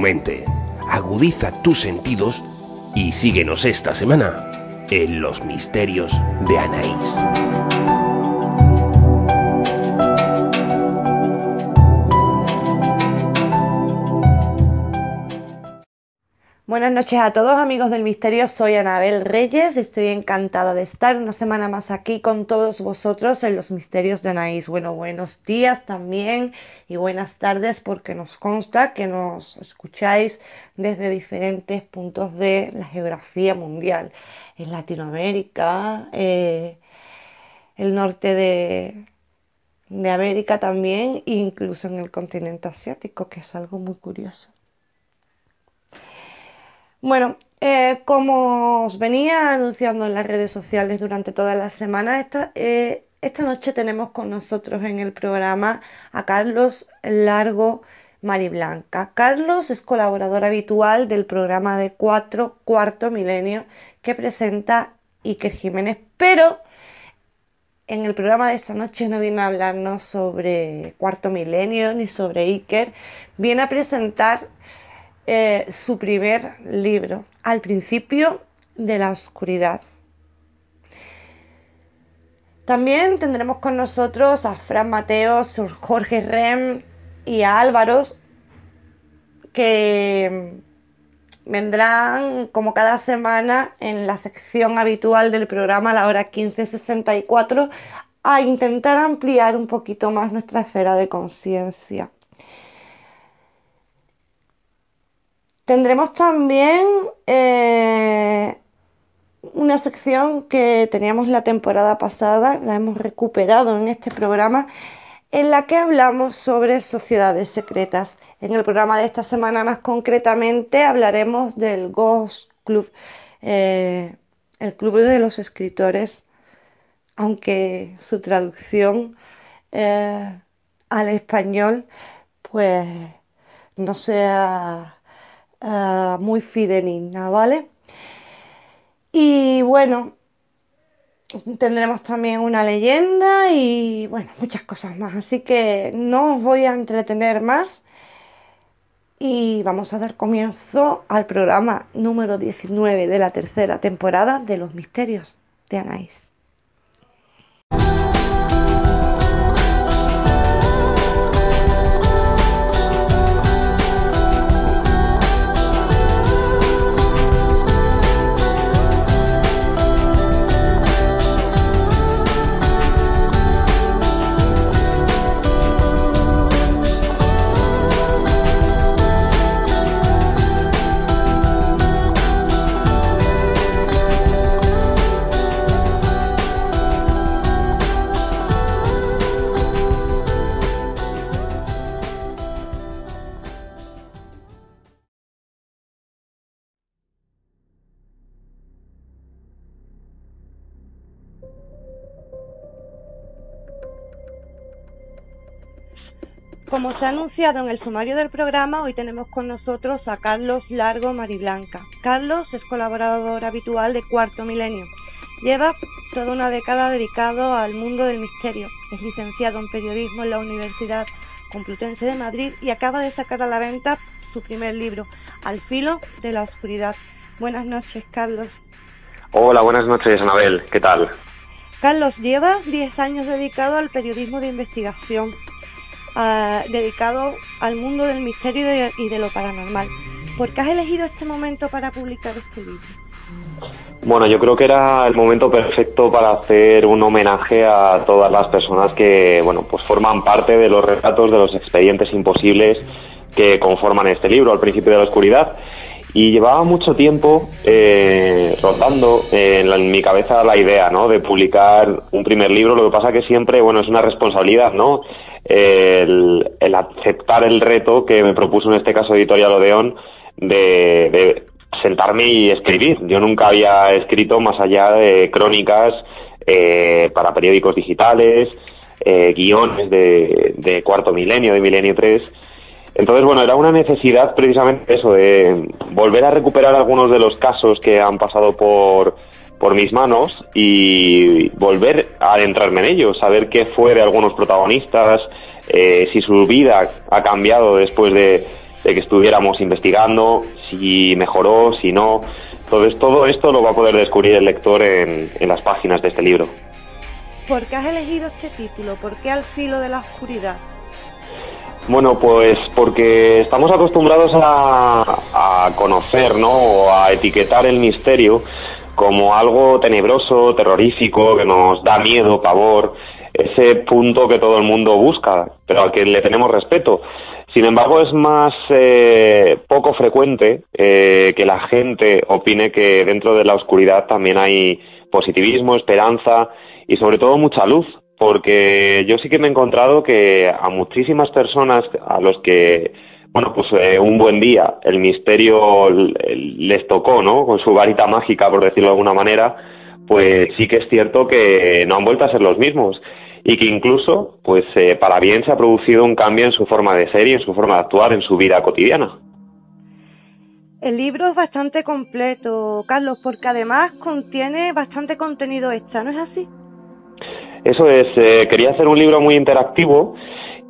mente, agudiza tus sentidos y síguenos esta semana en los misterios de Anaís. Buenas noches a todos amigos del misterio, soy Anabel Reyes, estoy encantada de estar una semana más aquí con todos vosotros en los misterios de Anaís. Bueno, buenos días también y buenas tardes porque nos consta que nos escucháis desde diferentes puntos de la geografía mundial, en Latinoamérica, eh, el norte de, de América también, e incluso en el continente asiático, que es algo muy curioso. Bueno, eh, como os venía anunciando en las redes sociales durante toda la semana, esta, eh, esta noche tenemos con nosotros en el programa a Carlos Largo Mariblanca. Carlos es colaborador habitual del programa de Cuatro Cuarto Milenio que presenta Iker Jiménez, pero en el programa de esta noche no viene a hablarnos sobre Cuarto Milenio ni sobre Iker, viene a presentar eh, su primer libro, Al principio de la oscuridad. También tendremos con nosotros a Fran Mateos, Jorge Rem y a Álvaro, que vendrán como cada semana en la sección habitual del programa a la hora 1564 a intentar ampliar un poquito más nuestra esfera de conciencia. Tendremos también eh, una sección que teníamos la temporada pasada, la hemos recuperado en este programa, en la que hablamos sobre sociedades secretas. En el programa de esta semana más concretamente hablaremos del Ghost Club, eh, el Club de los Escritores, aunque su traducción eh, al español pues no sea Ah, muy fidelina, ¿vale? Y bueno, tendremos también una leyenda y bueno, muchas cosas más. Así que no os voy a entretener más y vamos a dar comienzo al programa número 19 de la tercera temporada de Los Misterios de Anaís. Como se ha anunciado en el sumario del programa, hoy tenemos con nosotros a Carlos Largo Mariblanca. Carlos es colaborador habitual de Cuarto Milenio. Lleva toda una década dedicado al mundo del misterio. Es licenciado en periodismo en la Universidad Complutense de Madrid y acaba de sacar a la venta su primer libro, Al filo de la oscuridad. Buenas noches, Carlos. Hola, buenas noches, Anabel. ¿Qué tal? Carlos, llevas 10 años dedicado al periodismo de investigación dedicado al mundo del misterio y de, lo paranormal. ¿Por qué has elegido este momento para publicar este libro? Bueno, yo creo que era el momento perfecto para hacer un homenaje a todas las personas que, bueno, pues forman parte de los relatos de los expedientes imposibles que conforman este libro, Al principio de la oscuridad. Y llevaba mucho tiempo eh, rotando en, mi cabeza la idea, ¿no? De publicar un primer libro. Lo que pasa que siempre, bueno, es una responsabilidad, ¿no? El, aceptar el reto que me propuso en este caso Editorial Odeón de, sentarme y escribir. Yo nunca había escrito más allá de crónicas eh, para periódicos digitales, eh, guiones de, de, cuarto milenio, de milenio 3. Entonces, bueno, era una necesidad precisamente eso, de volver a recuperar algunos de los casos que han pasado por, por mis manos y volver a adentrarme en ellos, saber qué fue de algunos protagonistas, eh, si su vida ha cambiado después de, de que estuviéramos investigando, si mejoró, si no. Entonces todo esto lo va a poder descubrir el lector en, en las páginas de este libro. ¿Por qué has elegido este título? ¿Por qué al filo de la oscuridad? Bueno, pues porque estamos acostumbrados a, conocer, ¿no? O a etiquetar el misterio como algo tenebroso, terrorífico, que nos da miedo, pavor, ese punto que todo el mundo busca, pero al que le tenemos respeto. Sin embargo, es más eh, poco frecuente eh, que la gente opine que dentro de la oscuridad también hay positivismo, esperanza y sobre todo mucha luz, porque yo sí que me he encontrado que a muchísimas personas a los que, bueno, pues eh, un buen día el misterio les tocó, ¿no? Con su varita mágica, por decirlo de alguna manera, pues sí que es cierto que no han vuelto a ser los mismos y que incluso, pues eh, para bien se ha producido un cambio en su forma de ser y en su forma de actuar en su vida cotidiana. El libro es bastante completo, Carlos, porque además contiene bastante contenido extra, ¿no es así? Eso es, eh, quería hacer un libro muy interactivo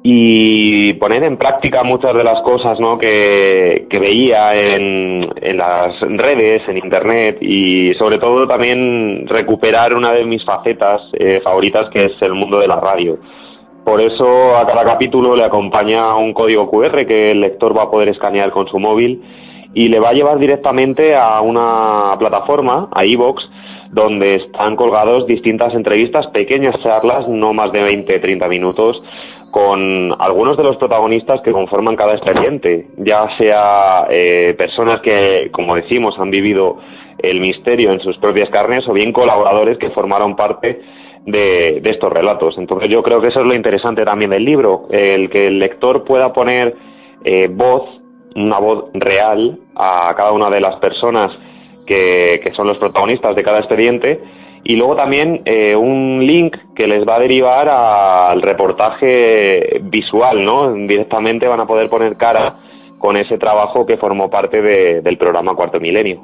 y poner en práctica muchas de las cosas ¿no? que, veía en, en, las redes, en Internet y sobre todo también recuperar una de mis facetas eh, favoritas que es el mundo de la radio. Por eso a cada capítulo le acompaña un código QR que el lector va a poder escanear con su móvil y le va a llevar directamente a una plataforma, a iVoox, donde están colgados distintas entrevistas, pequeñas charlas, no más de 20-30 minutos, con algunos de los protagonistas que conforman cada expediente, ya sea eh, personas que, como decimos, han vivido el misterio en sus propias carnes o bien colaboradores que formaron parte de, estos relatos. Entonces yo creo que eso es lo interesante también del libro, el que el lector pueda poner eh, voz, una voz real a cada una de las personas que, son los protagonistas de cada expediente, y luego también eh, un link que les va a derivar al reportaje visual, ¿no? Directamente van a poder poner cara con ese trabajo que formó parte del programa Cuarto Milenio.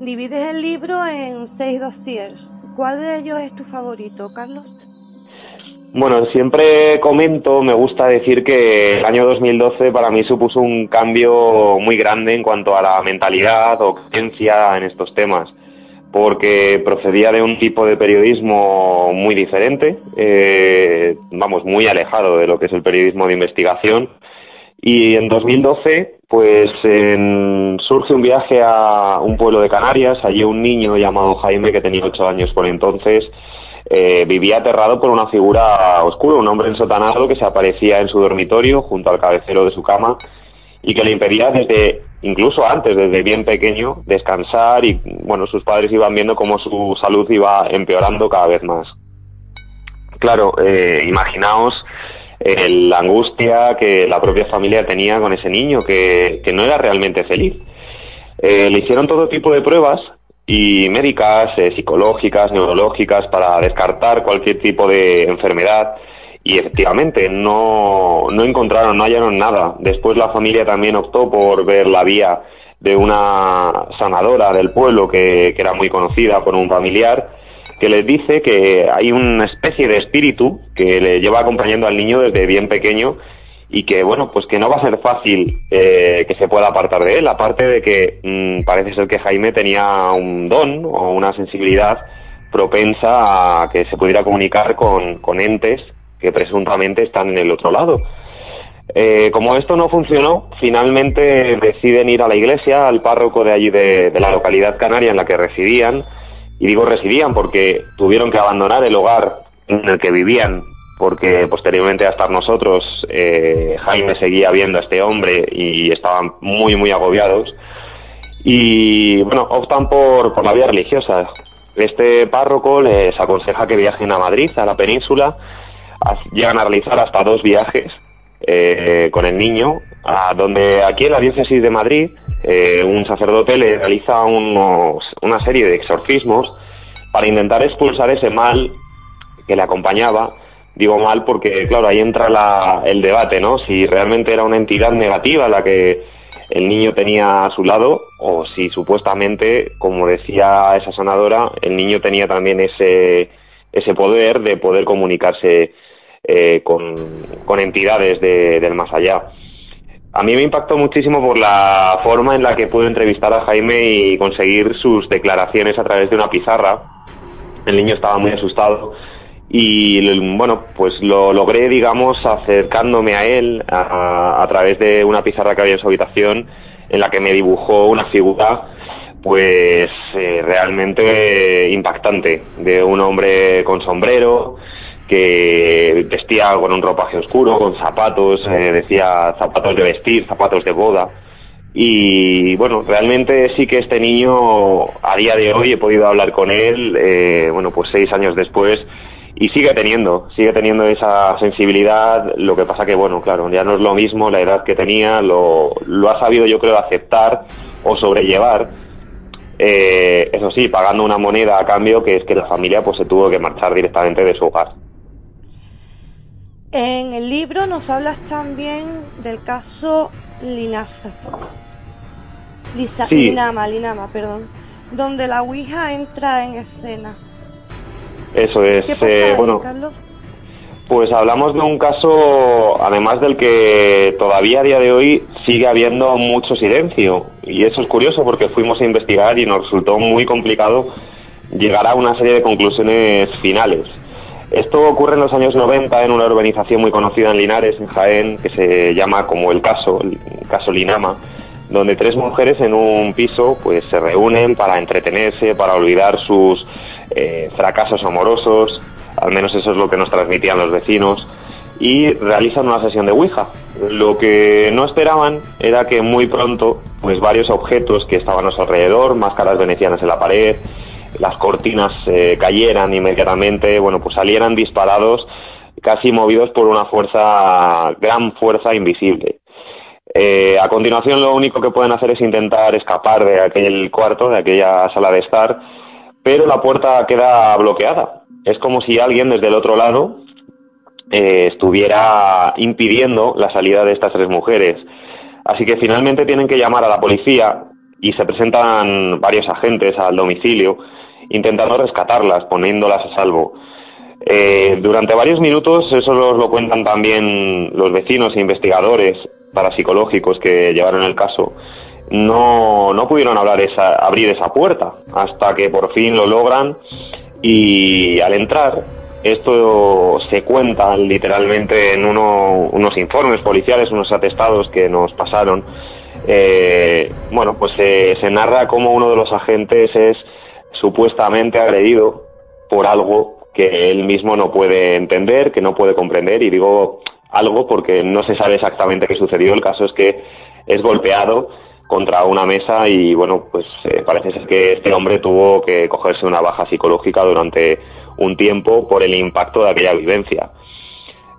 Divides el libro en seis dossiers. ¿Cuál de ellos es tu favorito, Carlos? Bueno, siempre comento, me gusta decir que el año 2012 para mí supuso un cambio muy grande en cuanto a la mentalidad o creencia en estos temas, porque procedía de un tipo de periodismo muy diferente, eh, vamos, muy alejado de lo que es el periodismo de investigación. Y en 2012, pues surge un viaje a un pueblo de Canarias, allí un niño llamado Jaime, que tenía ocho años por entonces, eh, vivía aterrado por una figura oscura, un hombre ensotanado que se aparecía en su dormitorio junto al cabecero de su cama y que le impedía desde, incluso antes, desde bien pequeño, descansar y, bueno, sus padres iban viendo cómo su salud iba empeorando cada vez más. Claro, eh, imaginaos eh, la angustia que la propia familia tenía con ese niño, que, que no era realmente feliz. le hicieron todo tipo de pruebas y médicas, eh, psicológicas, neurológicas, para descartar cualquier tipo de enfermedad. Y efectivamente, no, encontraron, no hallaron nada. Después la familia también optó por ver la vía de una sanadora del pueblo que, que era muy conocida por un familiar, que les dice que hay una especie de espíritu que le lleva acompañando al niño desde bien pequeño y que bueno pues que no va a ser fácil eh, que se pueda apartar de él aparte de que mm, parece ser que Jaime tenía un don o una sensibilidad propensa a que se pudiera comunicar con, con entes que presuntamente están en el otro lado eh, como esto no funcionó finalmente deciden ir a la iglesia al párroco de allí de, la localidad canaria en la que residían y digo residían porque tuvieron que abandonar el hogar en el que vivían porque posteriormente a estar nosotros, eh, Jaime seguía viendo a este hombre y estaban muy, muy agobiados. Y bueno, optan por, por la vía religiosa. Este párroco les aconseja que viajen a Madrid, a la península. Llegan a realizar hasta dos viajes eh, con el niño, a donde aquí en la diócesis de Madrid eh, un sacerdote le realiza unos, una serie de exorcismos para intentar expulsar ese mal que le acompañaba digo mal porque, claro, ahí entra el debate, ¿no? Si realmente era una entidad negativa la que el niño tenía a su lado o si supuestamente, como decía esa sanadora, el niño tenía también ese, ese poder de poder comunicarse eh, con, entidades del más allá. A mí me impactó muchísimo por la forma en la que pude entrevistar a Jaime y conseguir sus declaraciones a través de una pizarra. El niño estaba muy asustado y bueno, pues lo logré, digamos, acercándome a él a, través de una pizarra que había en su habitación en la que me dibujó una figura pues eh, realmente impactante de un hombre con sombrero que vestía con un ropaje oscuro, con zapatos, eh, decía zapatos de vestir, zapatos de boda. Y bueno, realmente sí que este niño, a día de hoy he podido hablar con él, eh, bueno, pues seis años después, y sigue teniendo, sigue teniendo esa sensibilidad, lo que pasa que, bueno, claro, ya no es lo mismo la edad que tenía, lo, lo ha sabido yo creo aceptar o sobrellevar, eh, eso sí, pagando una moneda a cambio que es que la familia pues se tuvo que marchar directamente de su hogar. En el libro nos hablas también del caso Linaza. Lisa, Linama, Linama, perdón, donde la Ouija entra en escena. Eso es. Eh, bueno, pues hablamos de un caso, además del que todavía a día de hoy sigue habiendo mucho silencio. Y eso es curioso porque fuimos a investigar y nos resultó muy complicado llegar a una serie de conclusiones finales. Esto ocurre en los años 90 en una urbanización muy conocida en Linares, en Jaén, que se llama como el caso, el caso Linama, donde tres mujeres en un piso pues se reúnen para entretenerse, para olvidar sus eh, fracasos amorosos, al menos eso es lo que nos transmitían los vecinos, y realizan una sesión de Ouija. Lo que no esperaban era que muy pronto, pues varios objetos que estaban a su alrededor, máscaras venecianas en la pared, las cortinas eh, cayeran inmediatamente, bueno, pues salieran disparados, casi movidos por una fuerza, gran fuerza invisible. Eh, a continuación, lo único que pueden hacer es intentar escapar de aquel cuarto, de aquella sala de estar, pero la puerta queda bloqueada. Es como si alguien desde el otro lado eh, estuviera impidiendo la salida de estas tres mujeres. Así que finalmente tienen que llamar a la policía y se presentan varios agentes al domicilio intentando rescatarlas, poniéndolas a salvo. Eh, durante varios minutos, eso lo cuentan también los vecinos e investigadores parapsicológicos que llevaron el caso, no, no pudieron hablar esa, abrir esa puerta hasta que por fin lo logran y al entrar esto se cuenta literalmente en unos informes policiales, unos atestados que nos pasaron. Eh, bueno, pues se narra cómo uno de los agentes es supuestamente agredido por algo que él mismo no puede entender, que no puede comprender, y digo algo porque no se sabe exactamente qué sucedió. El caso es que es golpeado contra una mesa y bueno, pues eh, parece ser que este hombre tuvo que cogerse una baja psicológica durante un tiempo por el impacto de aquella vivencia.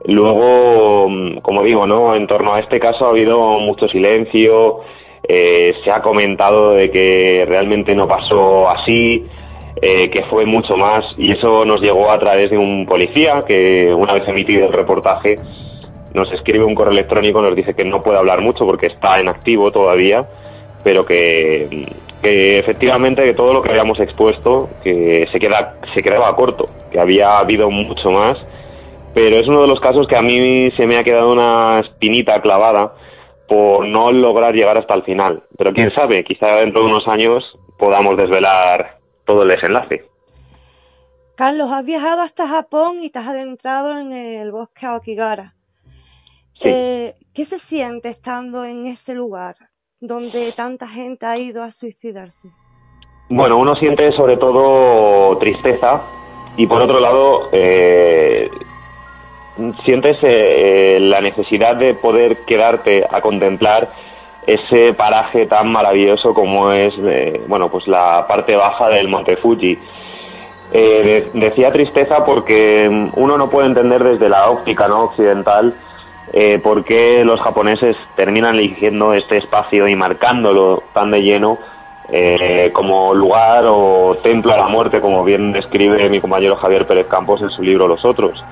Luego, mm, como digo, ¿no? En torno a este caso ha habido mucho silencio, eh, se ha comentado de que realmente no pasó así, eh, que fue mucho más, y eso nos llegó a través de un policía que una vez emitido el reportaje nos escribe un correo electrónico, nos dice que no puede hablar mucho porque está en activo todavía, pero que, efectivamente que todo lo que habíamos expuesto que se queda se quedaba corto, que había habido mucho más, pero es uno de los casos que a mí se me ha quedado una espinita clavada por no lograr llegar hasta el final. Pero quién sabe, quizá dentro de unos años podamos desvelar todo el desenlace. Carlos, has viajado hasta Japón y te has adentrado en el bosque Aokigara. Eh, ¿Qué se siente estando en ese lugar donde tanta gente ha ido a suicidarse? Bueno, uno siente sobre todo tristeza y por otro lado eh, sientes eh, la necesidad de poder quedarte a contemplar ese paraje tan maravilloso como es eh, bueno pues la parte baja del Monte Fuji. Eh, decía tristeza porque uno no puede entender desde la óptica no occidental por qué los japoneses terminan eligiendo este espacio y marcándolo tan de lleno como lugar o templo a la muerte, como bien describe mi compañero Javier Pérez Campos en su libro Los Otros.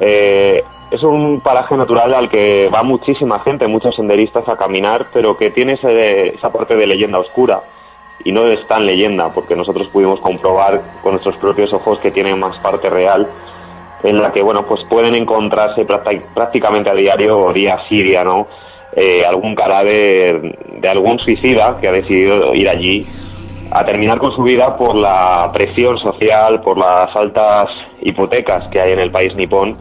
Eh, es un paraje natural al que va muchísima gente, muchos senderistas a caminar, pero que tiene esa parte de leyenda oscura. Y no es tan leyenda, porque nosotros pudimos comprobar con nuestros propios ojos que tiene más parte real, en la que bueno, pues pueden encontrarse prácticamente a diario día a día, ¿no? eh, algún cadáver de algún suicida que ha decidido ir allí a terminar con su vida por la presión social, por las altas hipotecas que hay en el país nipón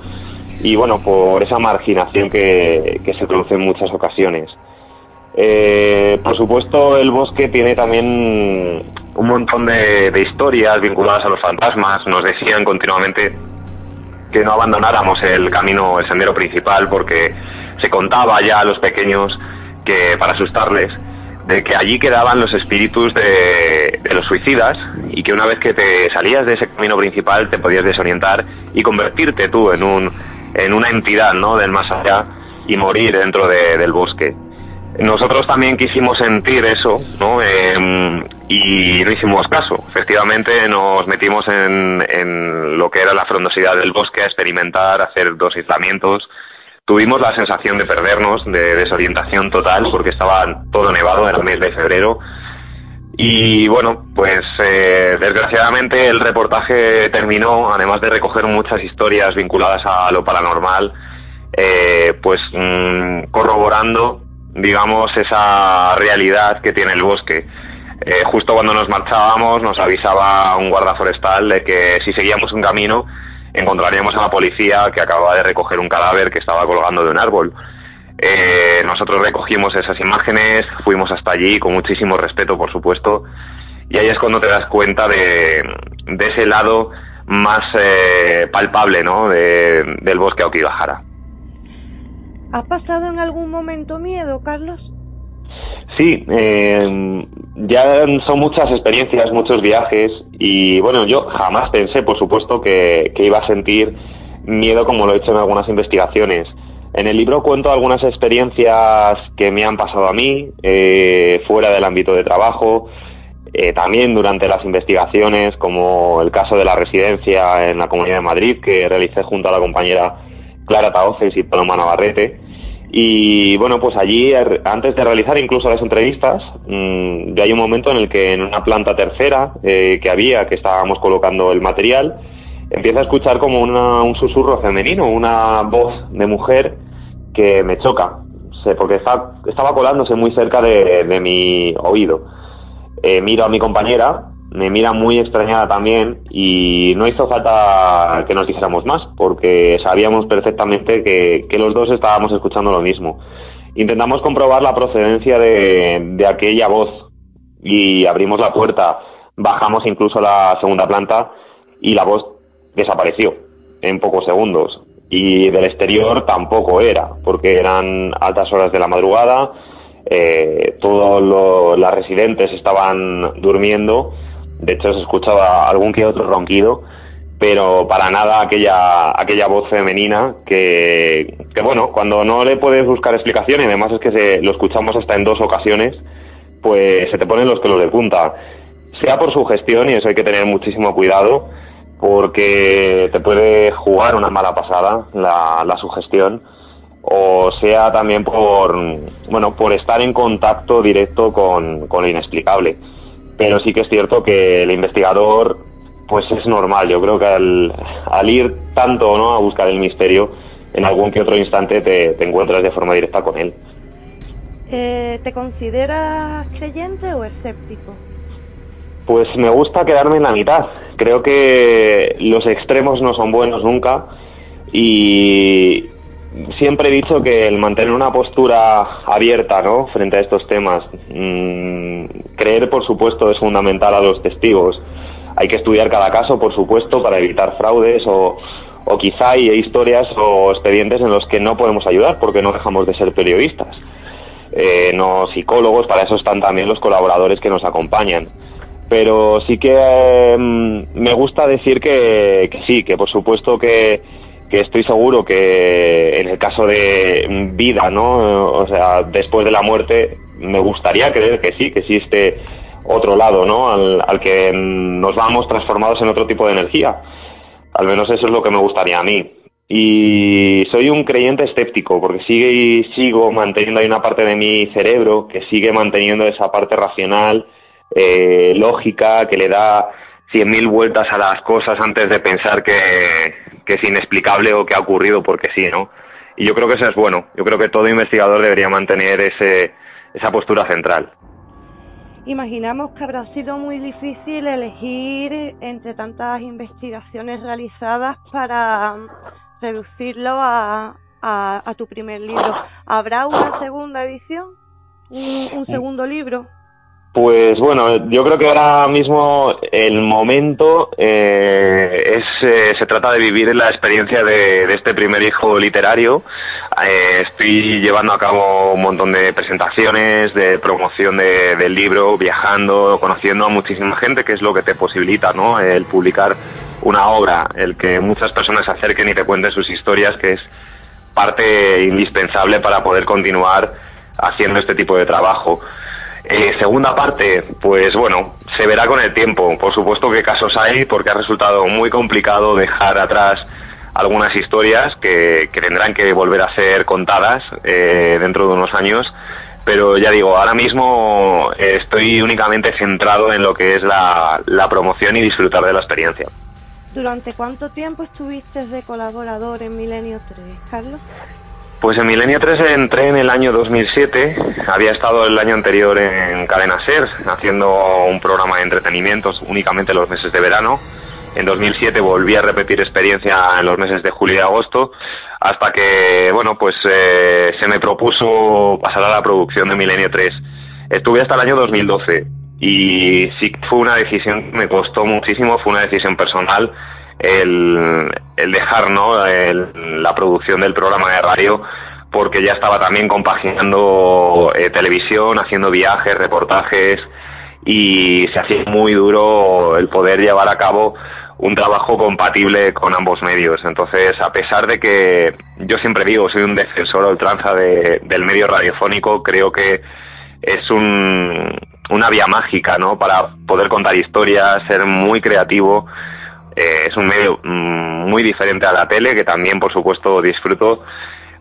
y bueno, por esa marginación que, se produce en muchas ocasiones. Eh, por supuesto, el bosque tiene también un montón de, historias vinculadas a los fantasmas. Nos decían continuamente que no abandonáramos el camino, el sendero principal, porque se contaba ya a los pequeños que para asustarles de que allí quedaban los espíritus de, de, los suicidas y que una vez que te salías de ese camino principal te podías desorientar y convertirte tú en un en una entidad ¿no? del más allá y morir dentro del bosque. Nosotros también quisimos sentir eso, ¿no? Em, y no hicimos caso. Efectivamente, nos metimos en, en, lo que era la frondosidad del bosque a experimentar, a hacer dos aislamientos. Tuvimos la sensación de perdernos, de desorientación total, porque estaba todo nevado, era el mes de febrero, y bueno, pues eh, desgraciadamente el reportaje terminó, además de recoger muchas historias vinculadas a lo paranormal, eh, pues mm, corroborando, digamos, esa realidad que tiene el bosque. Eh, justo cuando nos marchábamos nos avisaba un guarda forestal de que si seguíamos un camino encontraríamos a la policía que acababa de recoger un cadáver que estaba colgando de un árbol. Eh, nosotros recogimos esas imágenes, fuimos hasta allí con muchísimo respeto, por supuesto, y ahí es cuando te das cuenta de, ese lado más eh, palpable ¿no? del bosque Aokigahara. ¿Ha pasado en algún momento miedo, Carlos? Sí, eh, ya son muchas experiencias, muchos viajes y bueno, yo jamás pensé, por supuesto, que iba a sentir miedo como lo he hecho en algunas investigaciones. En el libro cuento algunas experiencias que me han pasado a mí, eh, fuera del ámbito de trabajo, eh, también durante las investigaciones, como el caso de la residencia en la Comunidad de Madrid, que realicé junto a la compañera Clara Taoces y Paloma Navarrete. Y bueno, pues allí, er, antes de realizar incluso las entrevistas, ya hay un momento en el que en una planta tercera eh, que había, que estábamos colocando el material, empieza a escuchar como un susurro femenino, una voz de mujer que me choca, porque estaba colándose muy cerca de, mi oído. Eh, miro a mi compañera, me mira muy extrañada también y no hizo falta que nos dijéramos más, porque sabíamos perfectamente que, los dos estábamos escuchando lo mismo. Intentamos comprobar la procedencia de, de aquella voz y abrimos la puerta, bajamos incluso a la segunda planta y la voz desapareció en pocos segundos y del exterior tampoco era, porque eran altas horas de la madrugada, eh, todos las residentes estaban durmiendo, de hecho se escuchaba algún que otro ronquido, pero para nada aquella, aquella voz femenina que, que bueno, cuando no le puedes buscar explicación, y además es que se, lo escuchamos hasta en dos ocasiones, pues se te ponen los pelos de punta. Sea por su gestión, y eso hay que tener muchísimo cuidado, porque te puede jugar una mala pasada la, la sugestión o sea también por bueno por estar en contacto directo con, con lo inexplicable pero sí que es cierto que el investigador pues es normal yo creo que al, al ir tanto no a buscar el misterio en algún que otro instante te, te encuentras de forma directa con él eh, ¿te consideras creyente o escéptico? Pues me gusta quedarme en la mitad. Creo que los extremos no son buenos nunca y siempre he dicho que el mantener una postura abierta ¿no? frente a estos temas, mmm, creer por supuesto es fundamental a los testigos. Hay que estudiar cada caso, por supuesto, para evitar fraudes o, o quizá hay historias o expedientes en los que no podemos ayudar porque no dejamos de ser periodistas. Eh, no psicólogos, para eso están también los colaboradores que nos acompañan pero sí que em, me gusta decir que, sí, que por supuesto que, estoy seguro que en el caso de vida, ¿no? O sea, después de la muerte, me gustaría creer que sí, que existe otro lado, ¿no? Al, que nos vamos transformados en otro tipo de energía. Al menos eso es lo que me gustaría a mí. Y soy un creyente escéptico, porque sigue y sigo manteniendo ahí una parte de mi cerebro que sigue manteniendo esa parte racional eh, lógica, que le da cien mil vueltas a las cosas antes de pensar que, es inexplicable o que ha ocurrido porque sí, ¿no? y yo creo que eso es bueno. Yo creo que todo investigador debería mantener ese, esa postura central. Imaginamos que habrá sido muy difícil elegir entre tantas investigaciones realizadas para reducirlo a, a, tu primer libro. ¿Habrá una segunda edición? un segundo libro? Pues bueno, yo creo que ahora mismo el momento eh, es, eh, se trata de vivir la experiencia de, este primer hijo literario. Eh, estoy llevando a cabo un montón de presentaciones, de promoción del libro, viajando, conociendo a muchísima gente, que es lo que te posibilita, ¿no? El publicar una obra, el que muchas personas se acerquen y te cuenten sus historias, que es parte indispensable para poder continuar haciendo este tipo de trabajo. Eh, segunda parte, pues bueno, se verá con el tiempo. Por supuesto que casos hay porque ha resultado muy complicado dejar atrás algunas historias que, tendrán que volver a ser contadas eh, dentro de unos años. Pero ya digo, ahora mismo estoy únicamente centrado en lo que es la, la promoción y disfrutar de la experiencia. ¿Durante cuánto tiempo estuviste de colaborador en Milenio 3, Carlos? Pues en Milenio 3 entré en el año 2007, había estado el año anterior en Cadena Ser haciendo un programa de entretenimientos únicamente los meses de verano. En 2007 volví a repetir experiencia en los meses de julio y agosto hasta que, bueno, pues eh, se me propuso pasar a la producción de Milenio 3. Estuve hasta el año 2012 y sí fue una decisión que me costó muchísimo, fue una decisión personal el, dejar ¿no? la producción del programa de radio porque ya estaba también compaginando eh, televisión, haciendo viajes, reportajes y se hacía muy duro el poder llevar a cabo un trabajo compatible con ambos medios. Entonces, a pesar de que yo siempre digo, soy un defensor ultranza de, del medio radiofónico, creo que es un, una vía mágica, ¿no? Para poder contar historias, ser muy creativo eh, es un medio mm, muy diferente a la tele, que también, por supuesto, disfruto.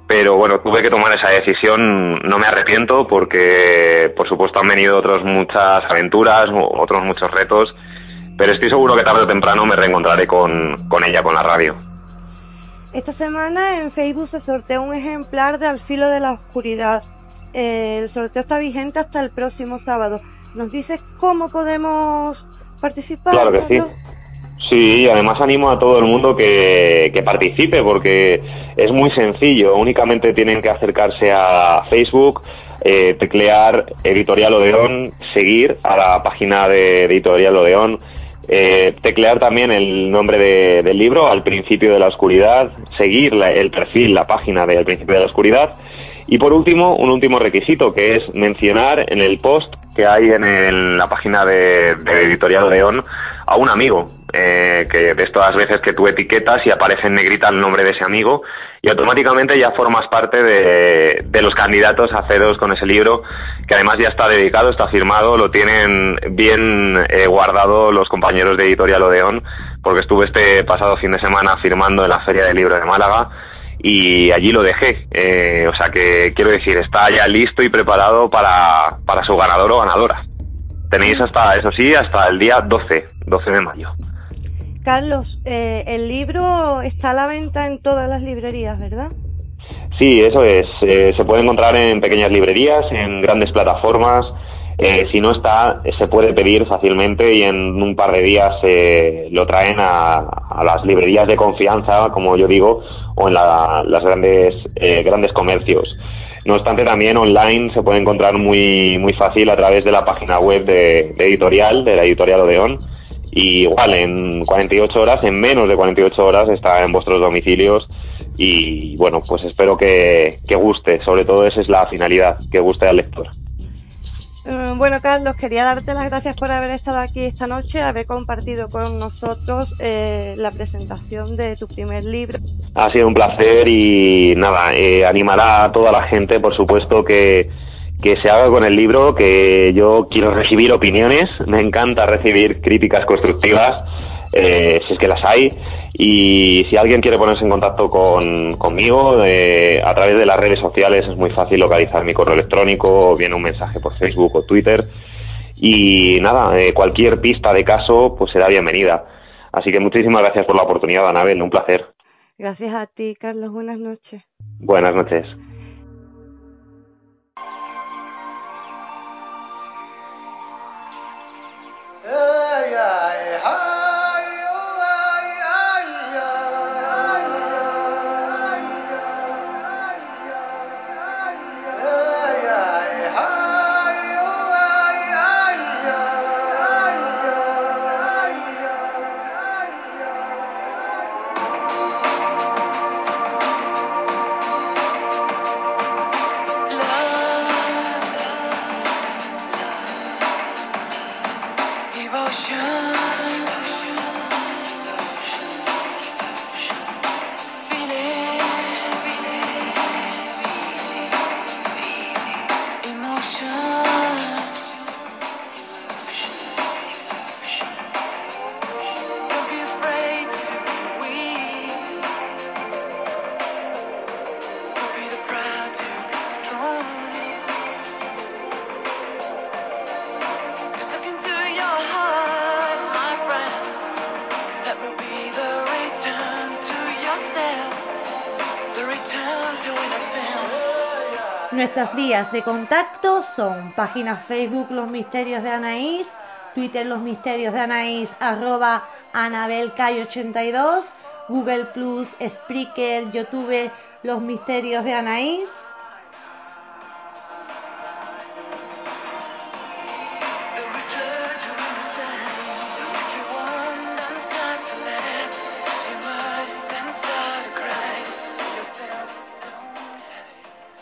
Pero bueno, tuve que tomar esa decisión, no me arrepiento porque, por supuesto, han venido otras muchas aventuras, otros muchos retos, pero estoy seguro que tarde o temprano me reencontraré con, con ella, con la radio. Esta semana en Facebook se sortea un ejemplar de Al filo de la oscuridad. El sorteo está vigente hasta el próximo sábado. ¿Nos dices cómo podemos participar? Claro que sí. Sí, además animo a todo el mundo que, participe porque es muy sencillo. Únicamente tienen que acercarse a Facebook, eh, teclear Editorial Odeón, seguir a la página de, Editorial Odeón, eh, teclear también el nombre del libro, Al principio de la oscuridad, seguir el perfil, la página de Al principio de la oscuridad. Y por último, un último requisito que es mencionar en el post que hay en, la página de, de Editorial Odeón a un amigo, eh, que ves todas las veces que tú etiquetas y aparece en negrita el nombre de ese amigo y automáticamente ya formas parte de, los candidatos a C2 con ese libro, que además ya está dedicado, está firmado, lo tienen bien eh, guardado los compañeros de Editorial Odeón, porque estuve este pasado fin de semana firmando en la Feria del Libro de Málaga y allí lo dejé. Eh, o sea que quiero decir, está ya listo y preparado para, para su ganador o ganadora. Tenéis hasta, eso sí, hasta el día 12, 12 de mayo. Carlos, eh, el libro está a la venta en todas las librerías, ¿verdad? Sí, eso es. Eh, se puede encontrar en pequeñas librerías, en grandes plataformas. Eh, si no está, se puede pedir fácilmente y en un par de días lo traen a, las librerías de confianza, como yo digo, o en las grandes grandes comercios. No obstante, también online se puede encontrar muy muy fácil a través de la página web de, editorial, de la editorial Odeón, y igual en 48 horas, en menos de 48 horas está en vuestros domicilios y bueno, pues espero que, guste, sobre todo esa es la finalidad, que guste al lector. Eh, bueno, Carlos, quería darte las gracias por haber estado aquí esta noche, haber compartido con nosotros eh, la presentación de tu primer libro. Ha sido un placer y nada, eh, animará a toda la gente, por supuesto, que, que se haga con el libro, que yo quiero recibir opiniones, me encanta recibir críticas constructivas, eh, si es que las hay, y si alguien quiere ponerse en contacto con, conmigo eh, a través de las redes sociales es muy fácil localizar mi correo electrónico, o bien un mensaje por Facebook o Twitter, y nada, eh, cualquier pista de caso pues será bienvenida. Así que muchísimas gracias por la oportunidad, Anabel, un placer. Gracias a ti, Carlos. Buenas noches. Buenas noches. Nuestras vías de contacto son página Facebook Los Misterios de Anaís, Twitter Los Misterios de Anaís, arroba AnabelCay82, Google Plus, Spreaker, YouTube Los Misterios de Anaís.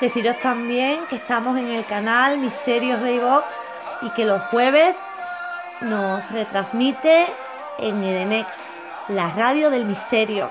Deciros también que estamos en el canal Misterios de iVox y que los jueves nos retransmite en Edenex, la radio del misterio.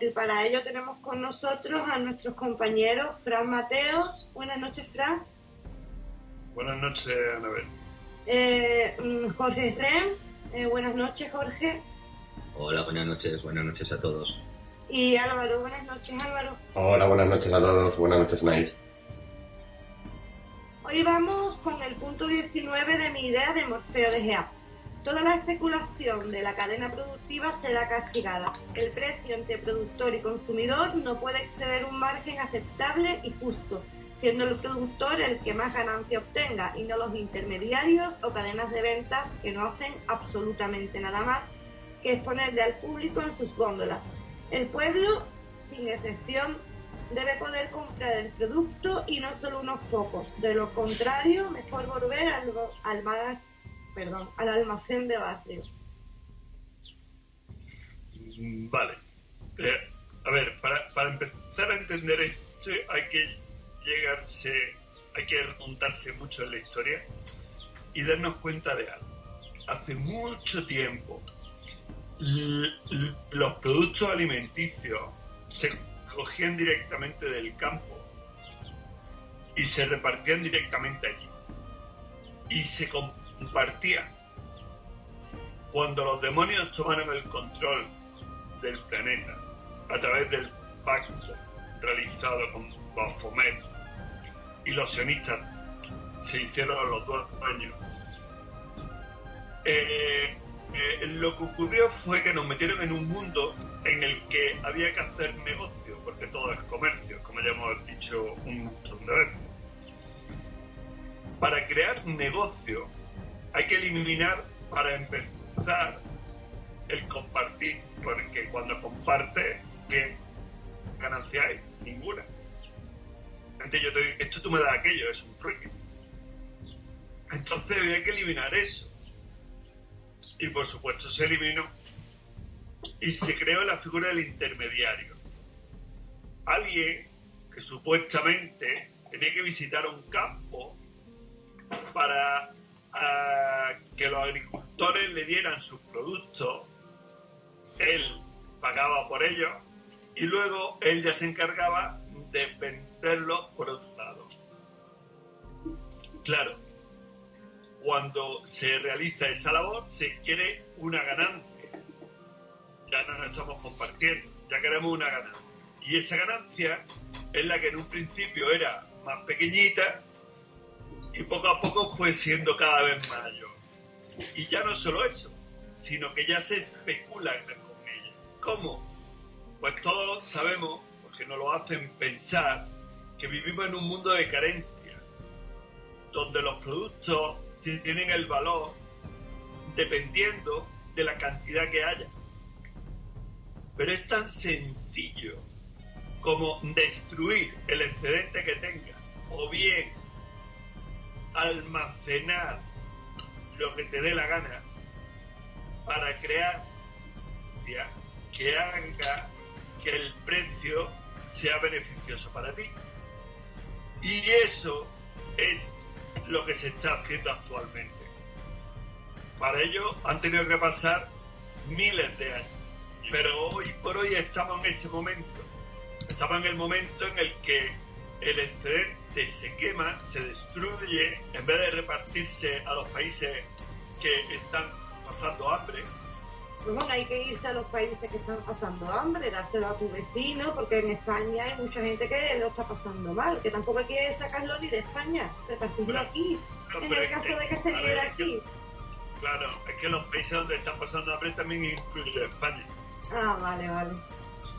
y para ello tenemos con nosotros a nuestros compañeros Fran Mateos. Buenas noches, Fran. Buenas noches, Anabel. Eh, mm, Jorge Rem. Eh, buenas noches, Jorge. Hola, buenas noches, buenas noches a todos. Y Álvaro, buenas noches, Álvaro. Hola, buenas noches a todos, buenas noches, Nice. Hoy vamos con el punto 19 de mi idea de Morfeo de Gea. Toda la especulación de la cadena productiva será castigada. El precio entre productor y consumidor no puede exceder un margen aceptable y justo, siendo el productor el que más ganancia obtenga y no los intermediarios o cadenas de ventas que no hacen absolutamente nada más que exponerle al público en sus góndolas. El pueblo, sin excepción, debe poder comprar el producto y no solo unos pocos. De lo contrario, mejor volver al, al mar perdón, al almacén de barrio. Mm, vale. Eh, a ver, para, para, empezar a entender esto hay que llegarse, hay que remontarse mucho en la historia y darnos cuenta de algo. Hace mucho tiempo los productos alimenticios se cogían directamente del campo y se repartían directamente allí. Y se, compartía. Cuando los demonios tomaron el control del planeta a través del pacto realizado con Baphomet y los sionistas se hicieron los dueños, eh, eh, lo que ocurrió fue que nos metieron en un mundo en el que había que hacer negocio, porque todo es comercio, como ya hemos dicho un montón de veces. Para crear negocio hay que eliminar para empezar el compartir, porque cuando comparte, ¿qué ganancia hay? Ninguna. Entonces yo te digo, esto tú me das aquello, es un truque. Entonces había que eliminar eso. Y por supuesto se eliminó. Y se creó la figura del intermediario. Alguien que supuestamente tenía que visitar un campo para a que los agricultores le dieran sus productos, él pagaba por ellos y luego él ya se encargaba de venderlos por otro lado. Claro, cuando se realiza esa labor se quiere una ganancia. Ya no nos estamos compartiendo, ya queremos una ganancia. Y esa ganancia es la que en un principio era más pequeñita y poco a poco fue siendo cada vez mayor. Y ya no solo eso, sino que ya se especula con ella. ¿Cómo? Pues todos sabemos, porque nos lo hacen pensar, que vivimos en un mundo de carencia, donde los productos tienen el valor dependiendo de la cantidad que haya. Pero es tan sencillo como destruir el excedente que tengas, o bien almacenar lo que te dé la gana para crear que haga que el precio sea beneficioso para ti. Y eso es lo que se está haciendo actualmente. Para ello han tenido que pasar miles de años. Pero hoy por hoy estamos en ese momento. Estamos en el momento en el que el excedente se quema, se destruye, en vez de repartirse a los países que están pasando hambre. Pues bueno, hay que irse a los países que están pasando hambre, dárselo a tu vecino, porque en España hay mucha gente que lo está pasando mal, que tampoco quiere sacarlo ni de España, repartirlo aquí, en el caso de que se diera aquí. claro, es que los países donde están pasando hambre también incluye España. Ah, vale, vale.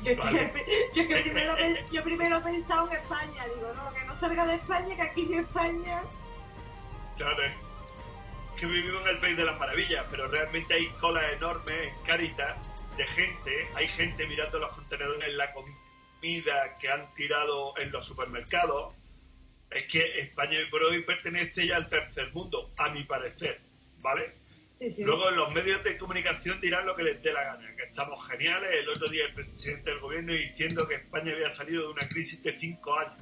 Yo, primero, yo primero he pensado en España, digo, no, que no salga de España, que aquí en España. Claro, que vivimos en el país de las maravillas, pero realmente hay colas enormes en Caritas de gente, hay gente mirando los contenedores en la comida que han tirado en los supermercados. Es que España por hoy pertenece ya al tercer mundo, a mi parecer, ¿vale? Luego los medios de comunicación dirán lo que les dé la gana, que estamos geniales. El otro día el presidente del gobierno diciendo que España había salido de una crisis de cinco años.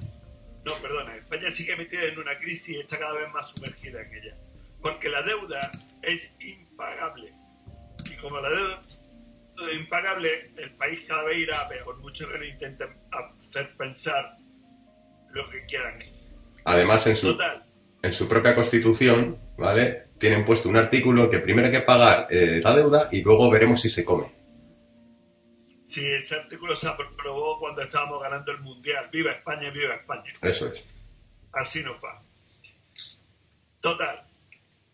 No, perdona, España sigue metida en una crisis y está cada vez más sumergida en ella. Porque la deuda es impagable. Y como la deuda de impagable, el país cada vez irá por mucho que lo intenten hacer pensar lo que quieran. Además, en su, en su propia constitución, ¿vale? Tienen puesto un artículo que primero hay que pagar eh, la deuda y luego veremos si se come. Sí, ese artículo se aprobó cuando estábamos ganando el Mundial. Viva España, viva España. Eso es. Así nos va. Total,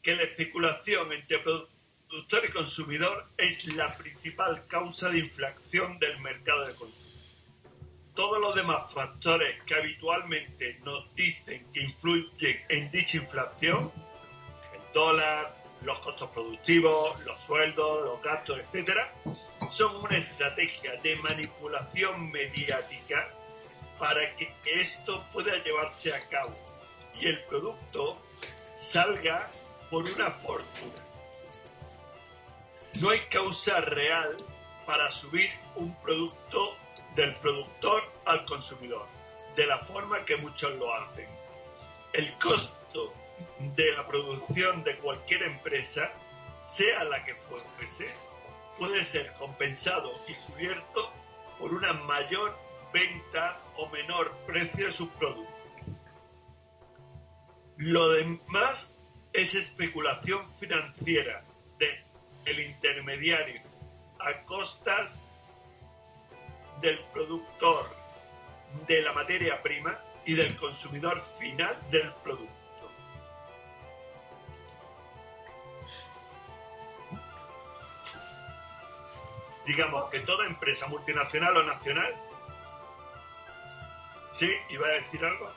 que la especulación entre productor y consumidor es la principal causa de inflación del mercado de consumo. Todos los demás factores que habitualmente nos dicen que influyen en dicha inflación, dólar, los costos productivos, los sueldos, los gastos, etcétera, son una estrategia de manipulación mediática para que esto pueda llevarse a cabo y el producto salga por una fortuna. No hay causa real para subir un producto del productor al consumidor, de la forma que muchos lo hacen. El costo de la producción de cualquier empresa, sea la que fuese, puede ser compensado y cubierto por una mayor venta o menor precio de sus productos. Lo demás es especulación financiera de el intermediario a costas del productor de la materia prima y del consumidor final del producto. Digamos que toda empresa multinacional o nacional. Sí, iba a decir algo.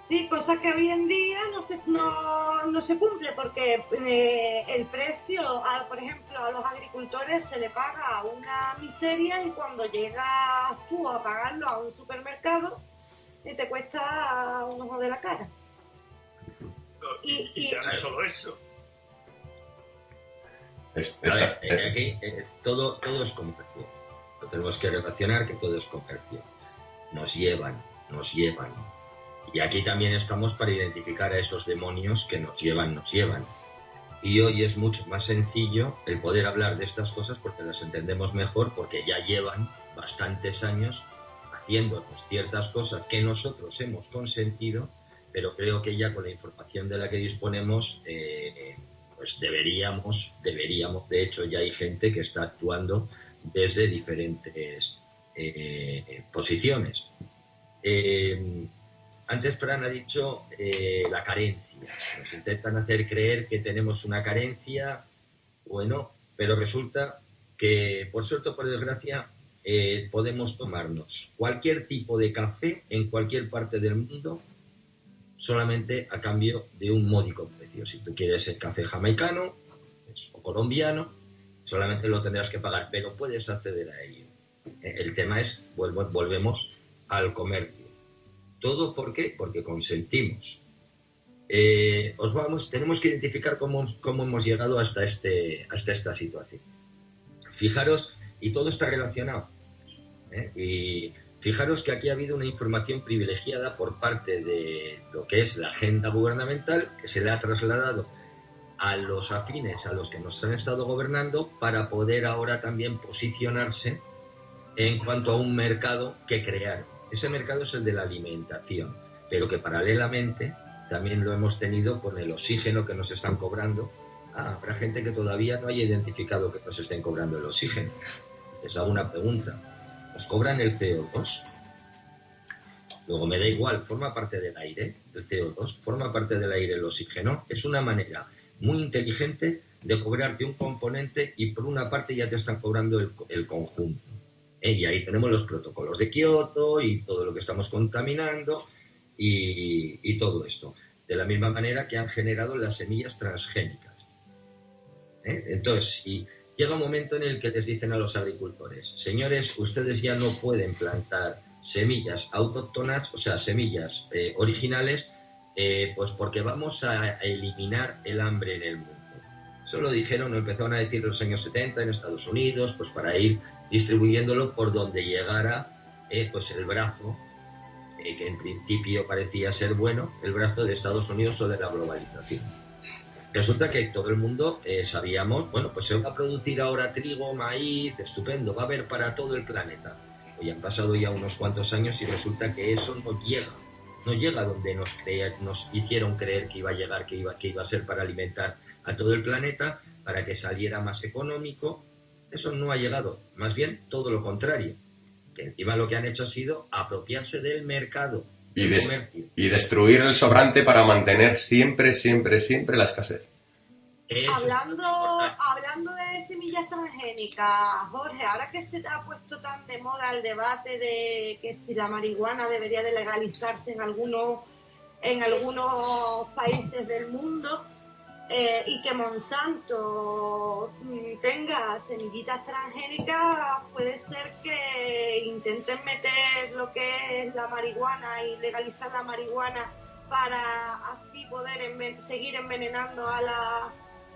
Sí, cosa que hoy en día no se, no, no se cumple porque eh, el precio, por ejemplo, a los agricultores se le paga una miseria y cuando llegas tú a pagarlo a un supermercado eh, te cuesta un ojo de la cara. y, y, ya no es solo eso eh, aquí eh, todo, todo es comercio. Lo tenemos que relacionar que todo es comercio. Nos llevan, nos llevan. Y aquí también estamos para identificar a esos demonios que nos llevan, nos llevan. Y hoy es mucho más sencillo el poder hablar de estas cosas porque las entendemos mejor, porque ya llevan bastantes años haciéndonos ciertas cosas que nosotros hemos consentido, pero creo que ya con la información de la que disponemos eh, pues deberíamos, deberíamos, de hecho ya hay gente que está actuando desde diferentes eh, posiciones. Eh, antes Fran ha dicho eh, la carencia. Nos intentan hacer creer que tenemos una carencia, bueno, pero resulta que por suerte por desgracia podemos tomarnos cualquier tipo de café en cualquier parte del mundo solamente a cambio de un módico si tú quieres el café jamaicano o colombiano, solamente lo tendrás que pagar, pero puedes acceder a ello. El tema es, volvemos al comercio. ¿Todo por qué? Porque consentimos. Eh, os vamos, tenemos que identificar cómo, hemos llegado hasta, este, hasta esta situación. Fijaros, y todo está relacionado. ¿eh? Y Fijaros que aquí ha habido una información privilegiada por parte de lo que es la agenda gubernamental que se le ha trasladado a los afines a los que nos han estado gobernando para poder ahora también posicionarse en cuanto a un mercado que crear. Ese mercado es el de la alimentación, pero que paralelamente también lo hemos tenido con el oxígeno que nos están cobrando. Ah, habrá gente que todavía no haya identificado que nos estén cobrando el oxígeno. Les hago una pregunta nos cobran el CO2. Luego me da igual, forma parte del aire, el CO2, forma parte del aire el oxígeno. Es una manera muy inteligente de cobrarte un componente y por una parte ya te están cobrando el, conjunto. ¿eh? Y ahí tenemos los protocolos de Kioto y todo lo que estamos contaminando y, todo esto. De la misma manera que han generado las semillas transgénicas. ¿eh? Entonces, si llega un momento en el que les dicen a los agricultores, señores, ustedes ya no pueden plantar semillas autóctonas, o sea, semillas eh, originales, eh, pues porque vamos a eliminar el hambre en el mundo. Eso lo dijeron, lo empezaron a decir en los años 70 en Estados Unidos, pues para ir distribuyéndolo por donde llegara eh, pues el brazo, que en principio parecía ser bueno, el brazo de Estados Unidos o de la globalización. Resulta que todo el mundo eh, sabíamos, bueno, pues se va a producir ahora trigo, maíz, estupendo, va a haber para todo el planeta. Hoy han pasado ya unos cuantos años y resulta que eso no llega, no llega donde nos, nos hicieron creer que iba a llegar, que iba, que iba a ser para alimentar a todo el planeta, para que saliera más económico. Eso no ha llegado, más bien todo lo contrario. Que encima lo que han hecho ha sido apropiarse del mercado, y, y, destruir el sobrante para mantener siempre, siempre, siempre la escasez. Hablando, hablando de semillas transgénicas, Jorge, ahora que se ha puesto tan de moda el debate de que si la marihuana debería de legalizarse en algunos, en algunos países del mundo, eh, y que Monsanto mm, tenga semillitas transgénicas, puede ser que intenten meter lo que es la marihuana y legalizar la marihuana para así poder seguir envenenando a la,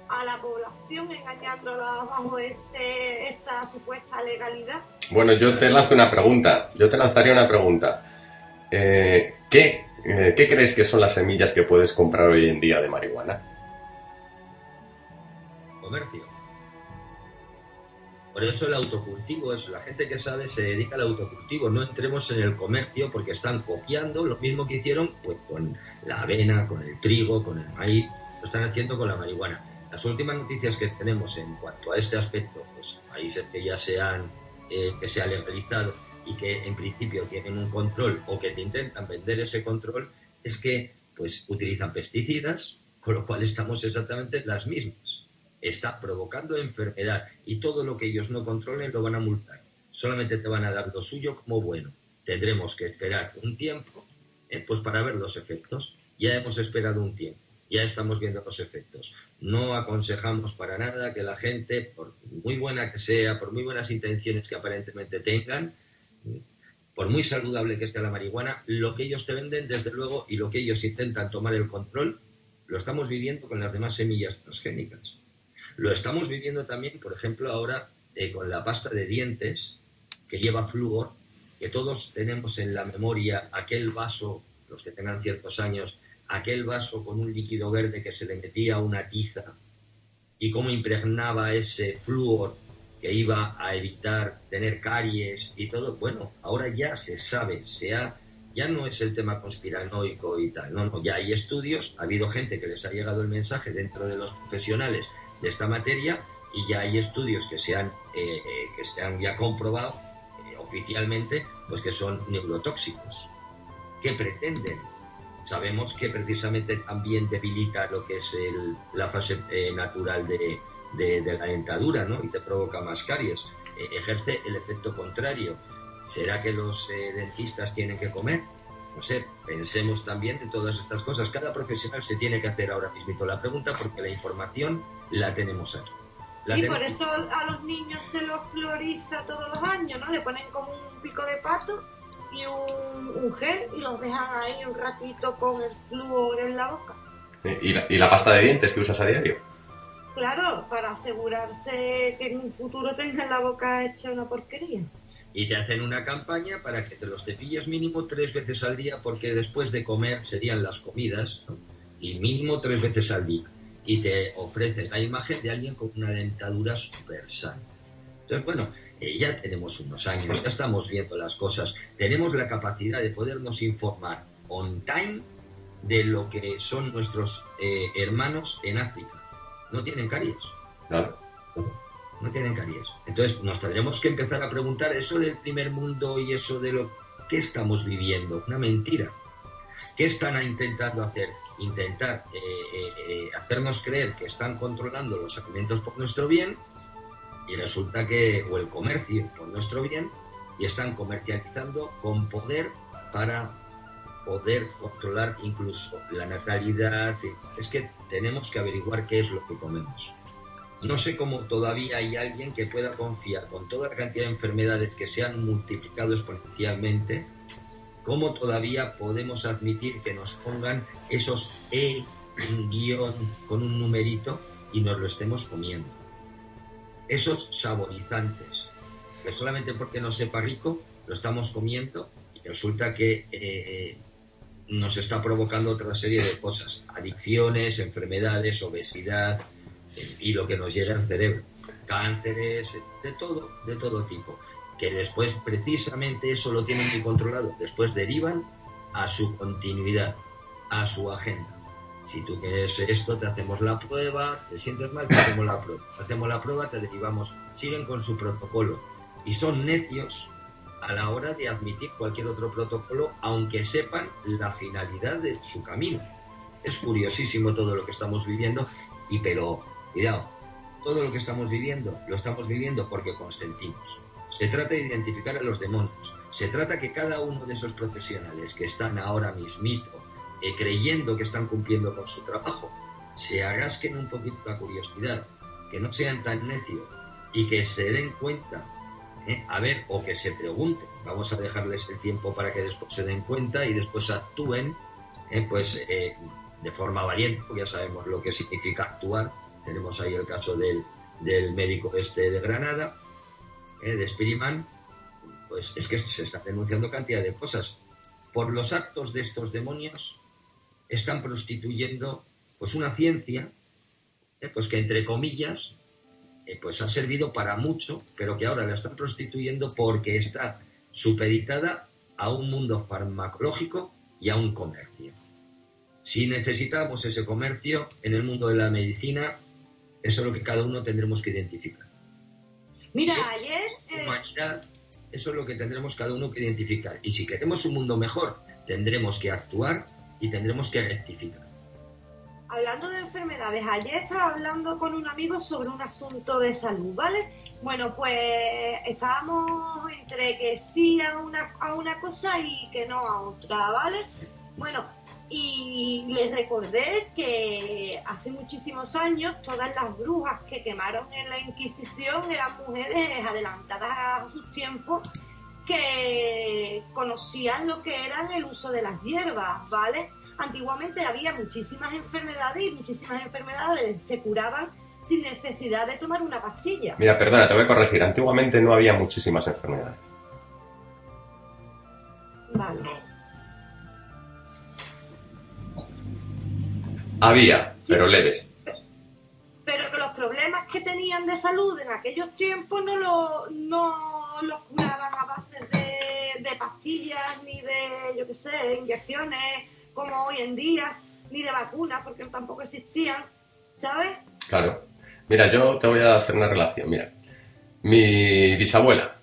a la población, engañándola bajo ese, esa supuesta legalidad. Bueno, yo te lanzo una pregunta, yo te lanzaría una pregunta. Eh, ¿qué, eh, ¿Qué crees que son las semillas que puedes comprar hoy en día de marihuana? Comercio. Por eso el autocultivo es la gente que sabe se dedica al autocultivo. No entremos en el comercio porque están copiando lo mismo que hicieron pues con la avena, con el trigo, con el maíz, lo están haciendo con la marihuana. Las últimas noticias que tenemos en cuanto a este aspecto, pues países que ya se han eh, que se ha legalizado y que en principio tienen un control o que te intentan vender ese control, es que pues utilizan pesticidas, con lo cual estamos exactamente las mismas está provocando enfermedad y todo lo que ellos no controlen lo van a multar. Solamente te van a dar lo suyo como bueno. Tendremos que esperar un tiempo eh, pues para ver los efectos. Ya hemos esperado un tiempo, ya estamos viendo los efectos. No aconsejamos para nada que la gente, por muy buena que sea, por muy buenas intenciones que aparentemente tengan, por muy saludable que esté la marihuana, lo que ellos te venden, desde luego, y lo que ellos intentan tomar el control, lo estamos viviendo con las demás semillas transgénicas. Lo estamos viviendo también, por ejemplo, ahora eh, con la pasta de dientes que lleva flúor, que todos tenemos en la memoria aquel vaso, los que tengan ciertos años, aquel vaso con un líquido verde que se le metía una tiza y cómo impregnaba ese flúor que iba a evitar tener caries y todo. Bueno, ahora ya se sabe, se ya no es el tema conspiranoico y tal, no, no, ya hay estudios, ha habido gente que les ha llegado el mensaje dentro de los profesionales de esta materia y ya hay estudios que se han, eh, eh, que se han ya comprobado eh, oficialmente pues que son neurotóxicos. ¿Qué pretenden? Sabemos que precisamente también debilita lo que es el, la fase natural de, de, la dentadura ¿no? y te provoca más caries. ejerce el efecto contrario. ¿Será que los dentistas tienen que comer? no sé, pensemos también de todas estas cosas. Cada profesional se tiene que hacer ahora mismo la pregunta porque la información la tenemos aquí. y por eso a los niños se los floriza todos los años, ¿no? Le ponen como un pico de pato y un, gel y los dejan ahí un ratito con el flúor en la boca. ¿Y la, ¿Y la pasta de dientes que usas a diario? Claro, para asegurarse que en un futuro tenga la boca hecha una porquería y te hacen una campaña para que te los cepilles mínimo tres veces al día porque después de comer serían las comidas y mínimo tres veces al día y te ofrecen la imagen de alguien con una dentadura súper sana. Entonces, bueno, eh, ya tenemos unos años, ya estamos viendo las cosas, tenemos la capacidad de podernos informar on time de lo que son nuestros eh, hermanos en África. No tienen caries. Claro no tienen caries. Entonces nos tendremos que empezar a preguntar eso del primer mundo y eso de lo que estamos viviendo. Una mentira. ¿Qué están intentando hacer? Intentar eh, eh, eh, hacernos creer que están controlando los alimentos por nuestro bien y resulta que, o el comercio por nuestro bien, y están comercializando con poder para poder controlar incluso la natalidad. Es que tenemos que averiguar qué es lo que comemos. No sé cómo todavía hay alguien que pueda confiar con toda la cantidad de enfermedades que se han multiplicado exponencialmente, cómo todavía podemos admitir que nos pongan esos E guion con un numerito y nos lo estemos comiendo. Esos saborizantes, que solamente porque no sepa rico lo estamos comiendo y resulta que eh, nos está provocando otra serie de cosas, adicciones, enfermedades, obesidad y lo que nos llega al cerebro, cánceres, de todo, de todo tipo, que después precisamente eso lo tienen que controlado, después derivan a su continuidad, a su agenda. Si tú quieres esto, te hacemos la prueba, te sientes mal, te hacemos la prueba. Hacemos la prueba, te derivamos, siguen con su protocolo. Y son necios a la hora de admitir cualquier otro protocolo, aunque sepan la finalidad de su camino. Es curiosísimo todo lo que estamos viviendo, y pero, cuidado, todo lo que estamos viviendo lo estamos viviendo porque consentimos. Se trata de identificar a los demonios. Se trata que cada uno de esos profesionales que están ahora mismito eh, creyendo que están cumpliendo con su trabajo, se agasquen un poquito la curiosidad, que no sean tan necios y que se den cuenta, eh, a ver, o que se pregunten, vamos a dejarles el tiempo para que después se den cuenta y después actúen, eh, pues de forma valiente, porque ya sabemos lo que significa actuar. Tenemos ahí el caso del, del médico este de Granada, de Spiriman, pues es que se está denunciando cantidad de cosas. Por los actos de estos demonios están prostituyendo pues una ciencia eh, pues que entre comillas eh, pues ha servido para mucho pero que ahora la están prostituyendo porque está supeditada a un mundo farmacológico y a un comercio si necesitamos ese comercio en el mundo de la medicina eso es lo que cada uno tendremos que identificar mira ayer eh, humanidad eso es lo que tendremos cada uno que identificar y si queremos un mundo mejor tendremos que actuar y tendremos que rectificar. Hablando de enfermedades, ayer estaba hablando con un amigo sobre un asunto de salud, ¿vale? Bueno, pues estábamos entre que sí a una, a una cosa y que no a otra, ¿vale? Bueno, y les recordé que hace muchísimos años todas las brujas que quemaron en la Inquisición eran mujeres adelantadas a sus tiempos que conocían lo que era el uso de las hierbas, ¿vale? Antiguamente había muchísimas enfermedades y muchísimas enfermedades se curaban sin necesidad de tomar una pastilla. Mira, perdona, te voy a corregir. Antiguamente no había muchísimas enfermedades. Vale. Había, pero leves. Pero que los problemas que tenían de salud en aquellos tiempos no lo, no los curaban a base de, pastillas, ni de, yo qué sé, inyecciones, como hoy en día, ni de vacunas, porque tampoco existían, ¿sabes? Claro. Mira, yo te voy a hacer una relación. Mira, mi bisabuela,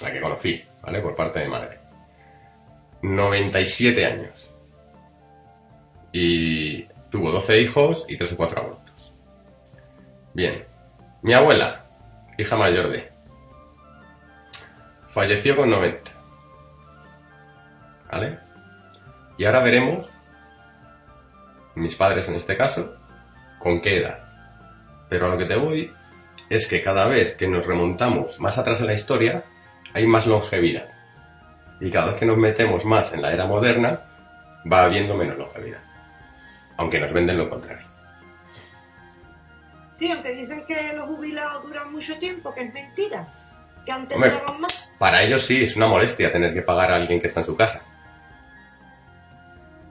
la que conocí, ¿vale? Por parte de mi madre, 97 años. Y tuvo 12 hijos y 3 o 4 abortos. Bien, mi abuela, hija mayor de Falleció con 90. ¿Vale? Y ahora veremos, mis padres en este caso, con qué edad. Pero a lo que te voy es que cada vez que nos remontamos más atrás en la historia, hay más longevidad. Y cada vez que nos metemos más en la era moderna, va habiendo menos longevidad. Aunque nos venden lo contrario. Sí, aunque dicen que los jubilados duran mucho tiempo, que es mentira. Que antes más. Para ellos sí, es una molestia tener que pagar a alguien que está en su casa.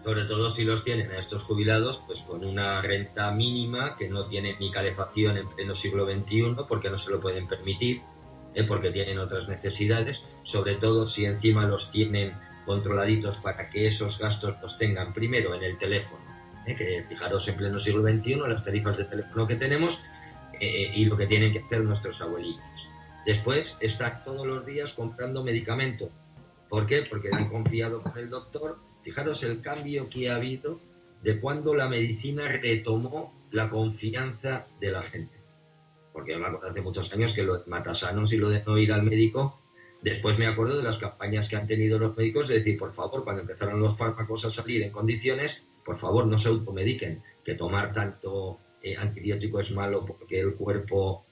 Sobre todo si los tienen a estos jubilados, pues con una renta mínima que no tiene ni calefacción en pleno siglo XXI porque no se lo pueden permitir, ¿eh? porque tienen otras necesidades, sobre todo si encima los tienen controladitos para que esos gastos los tengan primero en el teléfono, ¿eh? que fijaros en pleno siglo XXI las tarifas de teléfono que tenemos eh, y lo que tienen que hacer nuestros abuelitos. Después, estar todos los días comprando medicamento. ¿Por qué? Porque han confiado con el doctor. Fijaros el cambio que ha habido de cuando la medicina retomó la confianza de la gente. Porque me acuerdo hace muchos años que lo de matasanos y lo de no ir al médico, después me acuerdo de las campañas que han tenido los médicos de decir, por favor, cuando empezaron los fármacos a salir en condiciones, por favor no se automediquen, que tomar tanto eh, antibiótico es malo porque el cuerpo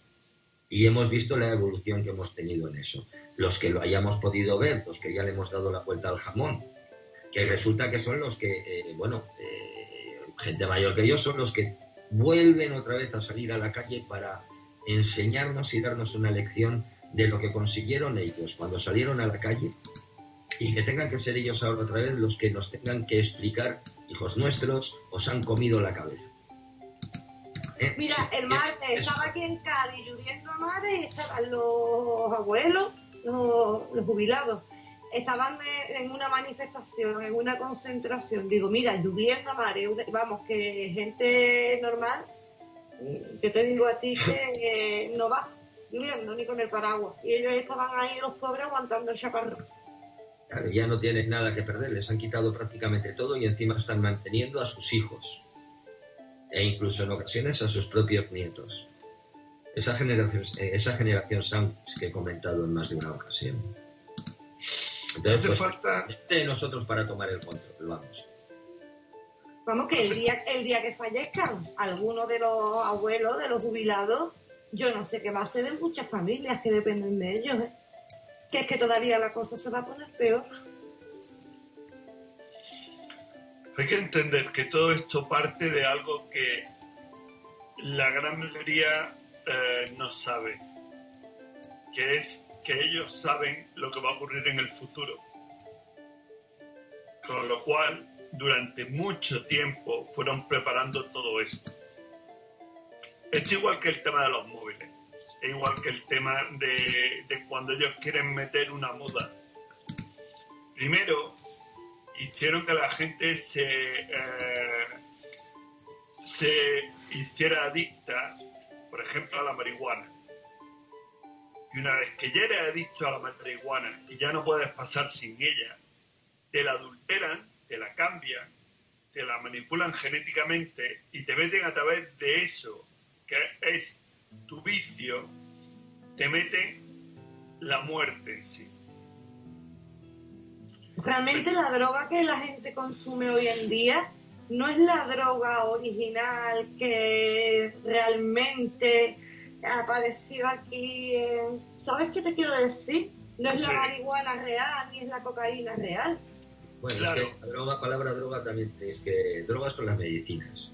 y hemos visto la evolución que hemos tenido en eso. Los que lo hayamos podido ver, los que ya le hemos dado la vuelta al jamón, que resulta que son los que, eh, bueno, eh, gente mayor que yo, son los que vuelven otra vez a salir a la calle para enseñarnos y darnos una lección de lo que consiguieron ellos cuando salieron a la calle y que tengan que ser ellos ahora otra vez los que nos tengan que explicar, hijos nuestros, os han comido la cabeza. ¿Eh? Mira, el martes estaba aquí en Cádiz lloviendo a mares y estaban los abuelos, los, jubilados, estaban en una manifestación, en una concentración. Digo, mira, lloviendo a mares, vamos, que gente normal, yo te digo a ti que no va lloviendo ni con el paraguas. Y ellos estaban ahí, los pobres, aguantando el chaparrón. Claro, ya no tienen nada que perder, les han quitado prácticamente todo y encima están manteniendo a sus hijos e incluso en ocasiones a sus propios nietos. Esa generación, esa generación sándwich que he comentado en más de una ocasión. Entonces, pues, falta de nosotros para tomar el control, vamos. Vamos, que el día, el día que fallezcan algunos de los abuelos, de los jubilados, yo no sé qué va a hacer en muchas familias que dependen de ellos. ¿eh? Que es que todavía la cosa se va a poner peor. Hay que entender que todo esto parte de algo que la gran mayoría eh, no sabe, que es que ellos saben lo que va a ocurrir en el futuro. Con lo cual, durante mucho tiempo fueron preparando todo esto. Es igual que el tema de los es igual que el tema de, de cuando ellos quieren meter una moda. Primero, hicieron que la gente se, eh, se hiciera adicta, por ejemplo, a la marihuana. Y una vez que ya eres adicto a la marihuana y ya no puedes pasar sin ella, te la adulteran, te la cambian, te la manipulan genéticamente y te meten a través de eso, que es tu vicio, te meten la muerte en sí. Realmente la droga que la gente consume hoy en día no es la droga original que realmente apareció aquí. ¿Sabes qué te quiero decir? No es la marihuana real ni es la cocaína real. Bueno, claro. la droga, palabra droga también es que drogas son las medicinas.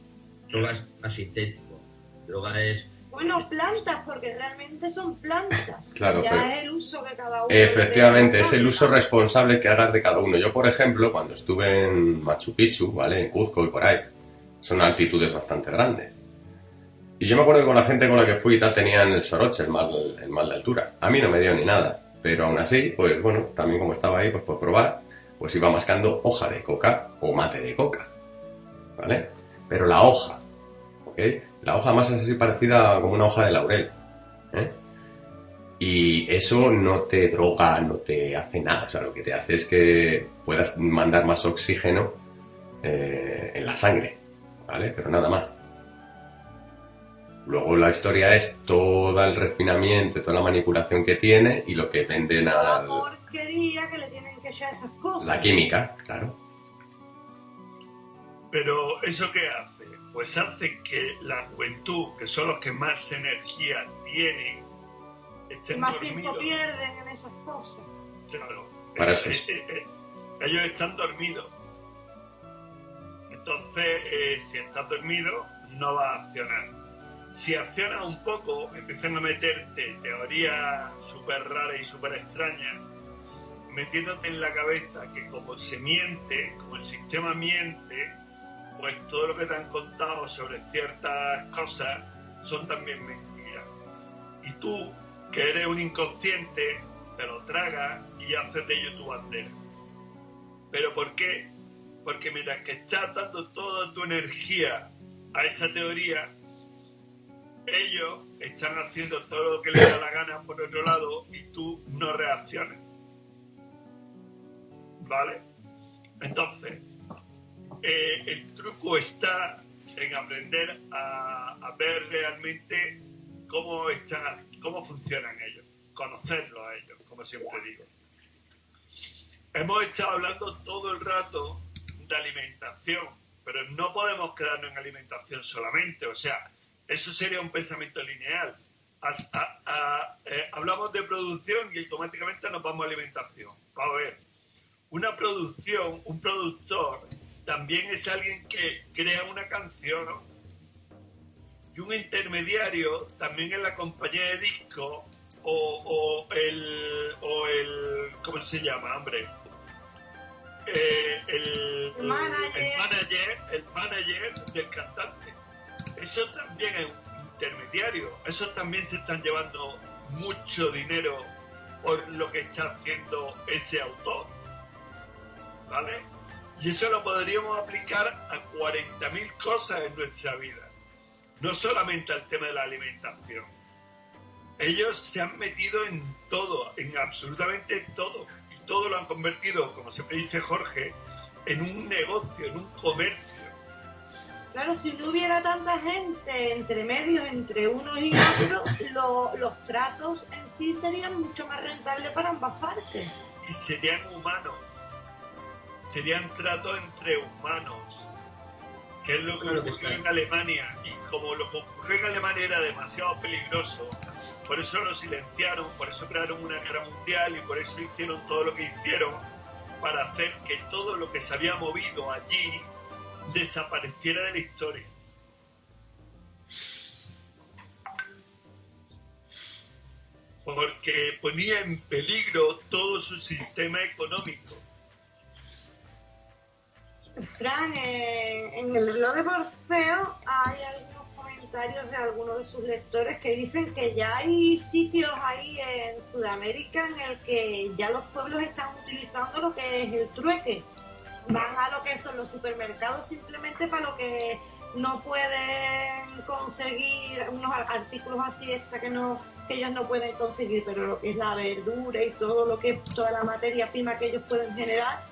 Droga es sintético. Droga es bueno, plantas, porque realmente son plantas. Claro, ya es el uso que cada uno. Efectivamente, es el uso responsable que hagas de cada uno. Yo, por ejemplo, cuando estuve en Machu Picchu, ¿vale? En Cuzco y por ahí, son altitudes bastante grandes. Y yo me acuerdo que con la gente con la que fui y tal tenían el soroche, el mal, el mal de altura. A mí no me dio ni nada, pero aún así, pues bueno, también como estaba ahí, pues por probar, pues iba mascando hoja de coca o mate de coca, ¿vale? Pero la hoja, ¿ok? La hoja más es así parecida como una hoja de laurel. ¿eh? Y eso no te droga, no te hace nada. O sea, lo que te hace es que puedas mandar más oxígeno eh, en la sangre. ¿Vale? Pero nada más. Luego la historia es todo el refinamiento, toda la manipulación que tiene y lo que venden a... La porquería que le tienen que echar esas cosas. La química, claro. Pero ¿eso qué hace? Pues hace que la juventud, que son los que más energía tienen, estén más tiempo pierden en esas cosas. Claro. Para eso eh, eh, eh, ellos están dormidos. Entonces, si estás dormido, no va a accionar. Si accionas un poco, empiezan a meterte teorías súper raras y súper extrañas, metiéndote en la cabeza que como se miente, como el sistema miente, pues todo lo que te han contado sobre ciertas cosas son también mentiras. Y tú, que eres un inconsciente, te lo tragas y haces de ello tu bandera. ¿Pero por qué? Porque mientras que estás dando toda tu energía a esa teoría, ellos están haciendo todo lo que les da la gana por otro lado y tú no reaccionas. ¿Vale? Entonces, eh, truco está en aprender a, ver realmente cómo, están, cómo funcionan ellos, conocerlos a ellos, como siempre digo. Hemos estado hablando todo el rato de alimentación, pero no podemos quedarnos en alimentación solamente, o sea, eso sería un pensamiento lineal. Eh, hablamos de producción y automáticamente nos vamos a alimentación. Vamos a ver, una producción, un productor también es alguien que crea una canción y un intermediario también en la compañía de disco o, el o el ¿cómo se llama hombre? eh, el, manager. el, manager, del cantante. Eso también es un intermediario. Eso también se están llevando mucho dinero por lo que está haciendo ese autor. ¿Vale? Y eso lo podríamos aplicar a 40.000 cosas en nuestra vida. No solamente al tema de la alimentación. Ellos se han metido en todo, en absolutamente todo. Y todo lo han convertido, como siempre dice Jorge, en un negocio, en un comercio. Claro, si no hubiera tanta gente entre medios, entre unos y otros, los tratos en sí serían mucho más rentables para ambas partes. Y serían humanos serían tratos entre humanos, que es lo que ocurrió en Alemania. Y como lo que ocurrió en Alemania era demasiado peligroso, por eso lo silenciaron, por eso crearon una guerra mundial y por eso hicieron todo lo que hicieron para hacer que todo lo que se había movido allí desapareciera de la historia. Porque ponía en peligro todo su sistema económico Fran, en el reloj de Morfeo hay algunos comentarios de algunos de sus lectores que dicen que ya hay sitios ahí en Sudamérica en el que ya los pueblos están utilizando lo que es el trueque. Van a lo que son los supermercados simplemente para lo que no pueden conseguir unos artículos así extra que no que ellos no pueden conseguir, pero lo que es la verdura y todo lo que toda la materia prima que ellos pueden generar,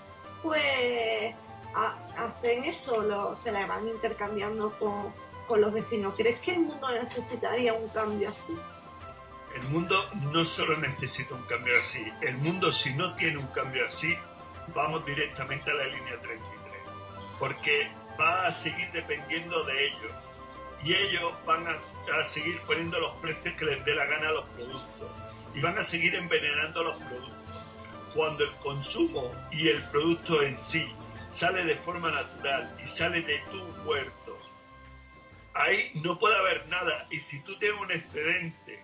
pues hacen eso, se la van intercambiando con, con los vecinos. ¿Crees que el mundo necesitaría un cambio así? El mundo no solo necesita un cambio así, el mundo si no tiene un cambio así, vamos directamente a la línea 33, porque va a seguir dependiendo de ellos y ellos van a, a seguir poniendo los precios que les dé la gana a los productos y van a seguir envenenando los productos. Cuando el consumo y el producto en sí sale de forma natural y sale de tu huerto, ahí no puede haber nada. Y si tú tienes un excedente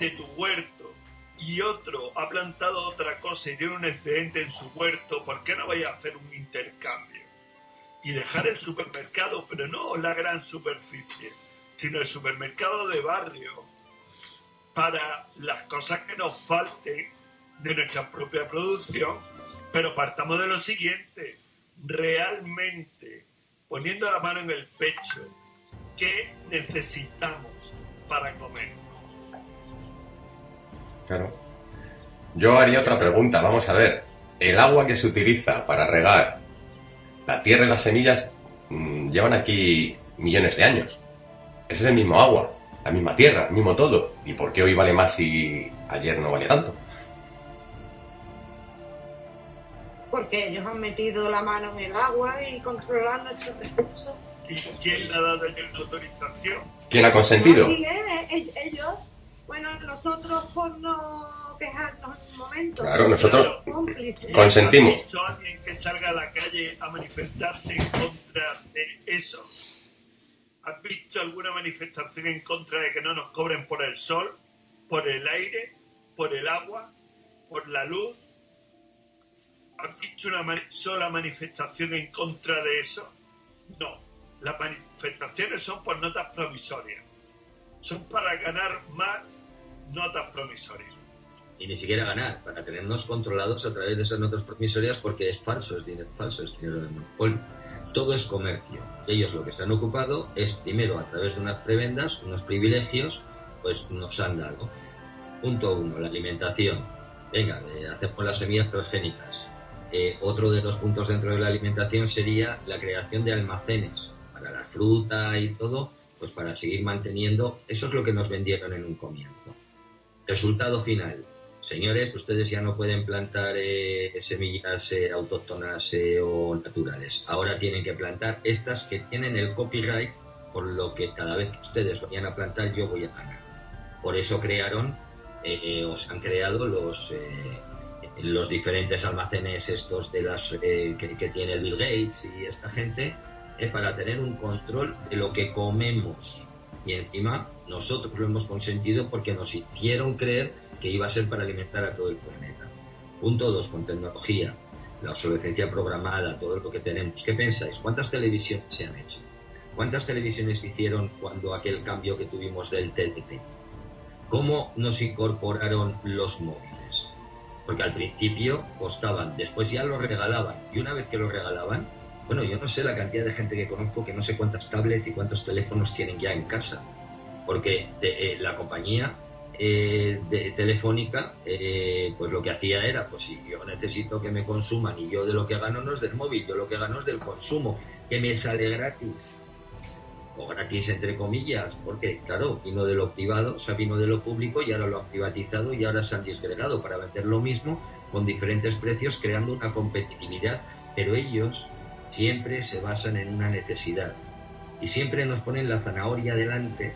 de tu huerto y otro ha plantado otra cosa y tiene un excedente en su huerto, ¿por qué no vaya a hacer un intercambio? Y dejar el supermercado, pero no la gran superficie, sino el supermercado de barrio para las cosas que nos falten de nuestra propia producción. Pero partamos de lo siguiente, realmente poniendo la mano en el pecho, ¿qué necesitamos para comer? Claro. Yo haría otra pregunta, vamos a ver. El agua que se utiliza para regar la tierra y las semillas mm, llevan aquí millones de años. Es el mismo agua, la misma tierra, el mismo todo. ¿Y por qué hoy vale más y ayer no vale tanto? Porque ellos han metido la mano en el agua y controlan nuestros recursos. ¿Y quién le ha dado la autorización? ¿Quién ha consentido? Sí, eh, ellos, bueno, nosotros por no quejarnos en un momento. Claro, nosotros consentimos. ¿Has visto a alguien que salga a la calle a manifestarse en contra de eso? ¿Has visto alguna manifestación en contra de que no nos cobren por el sol, por el aire, por el agua, por la luz? ¿Has visto una sola manifestación en contra de eso? No. Las manifestaciones son por notas promisorias. Son para ganar más notas promisorias. Y ni siquiera ganar, para tenernos controlados a través de esas notas promisorias porque es falso, es dinero falso, es dinero de monopolio. Todo es comercio. Ellos lo que están ocupados es, primero, a través de unas prebendas, unos privilegios, pues nos han dado. Punto uno, la alimentación. Venga, hacemos las semillas transgénicas eh, otro de los puntos dentro de la alimentación sería la creación de almacenes para la fruta y todo, pues para seguir manteniendo. Eso es lo que nos vendieron en un comienzo. Resultado final. Señores, ustedes ya no pueden plantar eh, semillas eh, autóctonas o naturales. Ahora tienen que plantar estas que tienen el copyright, por lo que cada vez que ustedes vayan a plantar yo voy a ganar. Por eso crearon, os han creado los los diferentes almacenes estos de las eh, que, tiene Bill Gates y esta gente es para tener un control de lo que comemos y encima nosotros lo hemos consentido porque nos hicieron creer que iba a ser para alimentar a todo el planeta. Punto dos, con tecnología. la obsolescencia programada, todo lo que tenemos. ¿Qué pensáis? ¿Cuántas televisiones se han hecho? ¿Cuántas televisiones hicieron cuando aquel cambio que tuvimos del TDT? ¿Cómo nos incorporaron los móviles? Porque al principio costaban, después ya los regalaban. Y una vez que los regalaban, bueno, yo no sé la cantidad de gente que conozco que no sé cuántas tablets y cuántos teléfonos tienen ya en casa. Porque eh, la compañía eh, de, telefónica, eh, pues lo que hacía era, pues si yo necesito que me consuman y yo de lo que gano no es del móvil, yo lo que gano es del consumo, que me sale gratis. O gratis entre comillas, porque claro, vino de lo privado, o sea, vino de lo público y ahora lo han privatizado y ahora se han disgregado para vender lo mismo con diferentes precios, creando una competitividad. Pero ellos siempre se basan en una necesidad y siempre nos ponen la zanahoria delante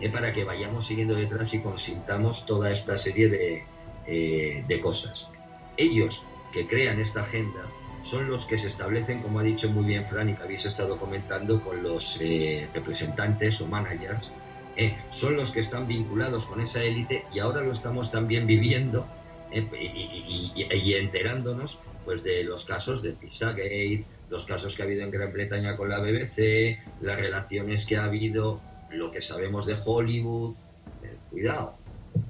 eh, para que vayamos siguiendo detrás y consintamos toda esta serie de, eh, de cosas. Ellos que crean esta agenda son los que se establecen, como ha dicho muy bien Fran y que habéis estado comentando con los eh, representantes o managers, son los que están vinculados con esa élite y ahora lo estamos también viviendo y, enterándonos pues de los casos de Pizzagate, los casos que ha habido en Gran Bretaña con la BBC, las relaciones que ha habido lo que sabemos de Hollywood. Eh, cuidado.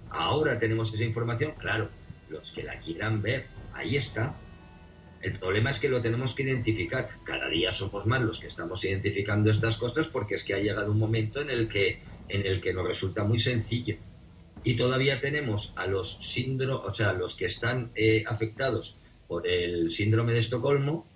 Ahora tenemos esa información, claro, los que la quieran ver, ahí está. El problema es que lo tenemos que identificar. Cada día somos más los que estamos identificando estas cosas porque es que ha llegado un momento en el que, en el que nos resulta muy sencillo. Y todavía tenemos a los síndrome, o sea, los que están eh, afectados por el síndrome de Estocolmo,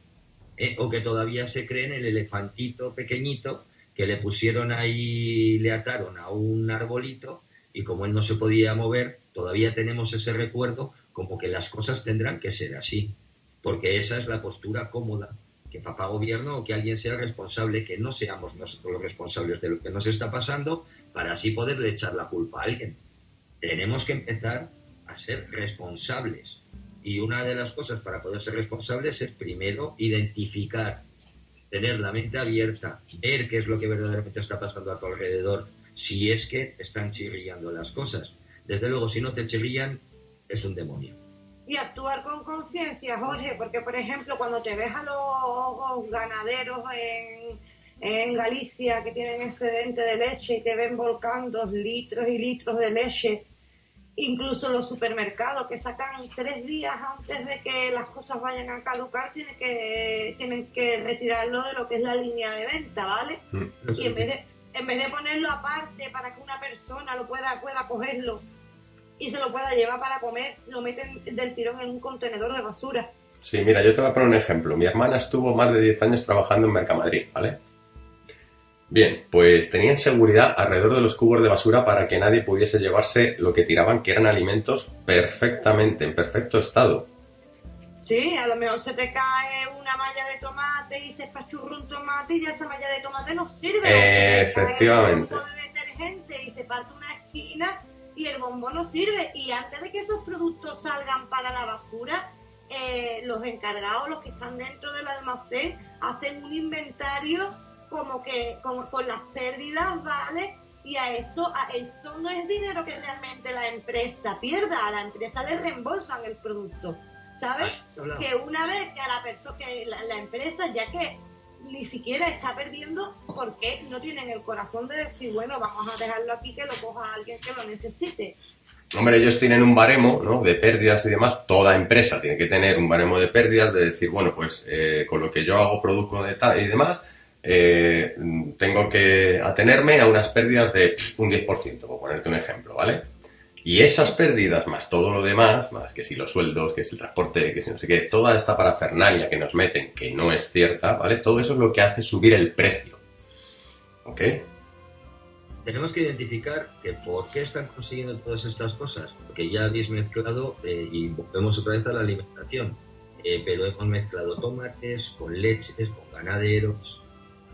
eh, o que todavía se creen el elefantito pequeñito que le pusieron ahí, le ataron a un arbolito y como él no se podía mover, todavía tenemos ese recuerdo como que las cosas tendrán que ser así, porque esa es la postura cómoda, que papá gobierno o que alguien sea responsable, que no seamos nosotros los responsables de lo que nos está pasando, para así poderle echar la culpa a alguien. Tenemos que empezar a ser responsables. Y una de las cosas para poder ser responsables es primero identificar tener la mente abierta, ver qué es lo que verdaderamente está pasando a tu alrededor, si es que están chirriando las cosas. Desde luego, si no te chirrían, es un demonio. Y actuar con conciencia, Jorge, porque por ejemplo, cuando te ves a los ganaderos en, en Galicia que tienen excedente de leche y te ven volcando litros y litros de leche incluso los supermercados que sacan tres días antes de que las cosas vayan a caducar tienen que tienen que retirarlo de lo que es la línea de venta vale mm. y en vez de en vez de ponerlo aparte para que una persona lo pueda pueda cogerlo y se lo pueda llevar para comer lo meten del tirón en un contenedor de basura sí mira yo te voy a poner un ejemplo mi hermana estuvo más de 10 años trabajando en Mercamadrid vale Bien, pues tenían seguridad alrededor de los cubos de basura para que nadie pudiese llevarse lo que tiraban, que eran alimentos perfectamente, en perfecto estado. Sí, a lo mejor se te cae una malla de tomate y se espachurra un tomate y ya esa malla de tomate no sirve. efectivamente. Se de detergente y se parte una esquina y el bombo no sirve. Y antes de que esos productos salgan para la basura, eh, los encargados, los que están dentro del almacén, hacen un inventario como que con, con las pérdidas, ¿vale? Y a eso, a eso no es dinero que realmente la empresa pierda, a la empresa le reembolsan el producto. ¿Sabes? Que una vez que a la persona, que la, empresa, ya que ni siquiera está perdiendo, porque no tienen el corazón de decir, bueno, vamos a dejarlo aquí que lo coja alguien que lo necesite. Hombre, ellos tienen un baremo ¿no? de pérdidas y demás. Toda empresa tiene que tener un baremo de pérdidas, de decir, bueno, pues eh, con lo que yo hago produzco y demás, eh, tengo que atenerme a unas pérdidas de un 10%, por ponerte un ejemplo, ¿vale? Y esas pérdidas, más todo lo demás, más que si los sueldos, que si el transporte, que si no sé qué, toda esta parafernalia que nos meten, que no es cierta, ¿vale? Todo eso es lo que hace subir el precio. ¿Ok? Tenemos que identificar que por qué están consiguiendo todas estas cosas, porque ya habéis mezclado, eh, y volvemos otra vez a la alimentación, eh, pero hemos mezclado tomates con leches, con ganaderos,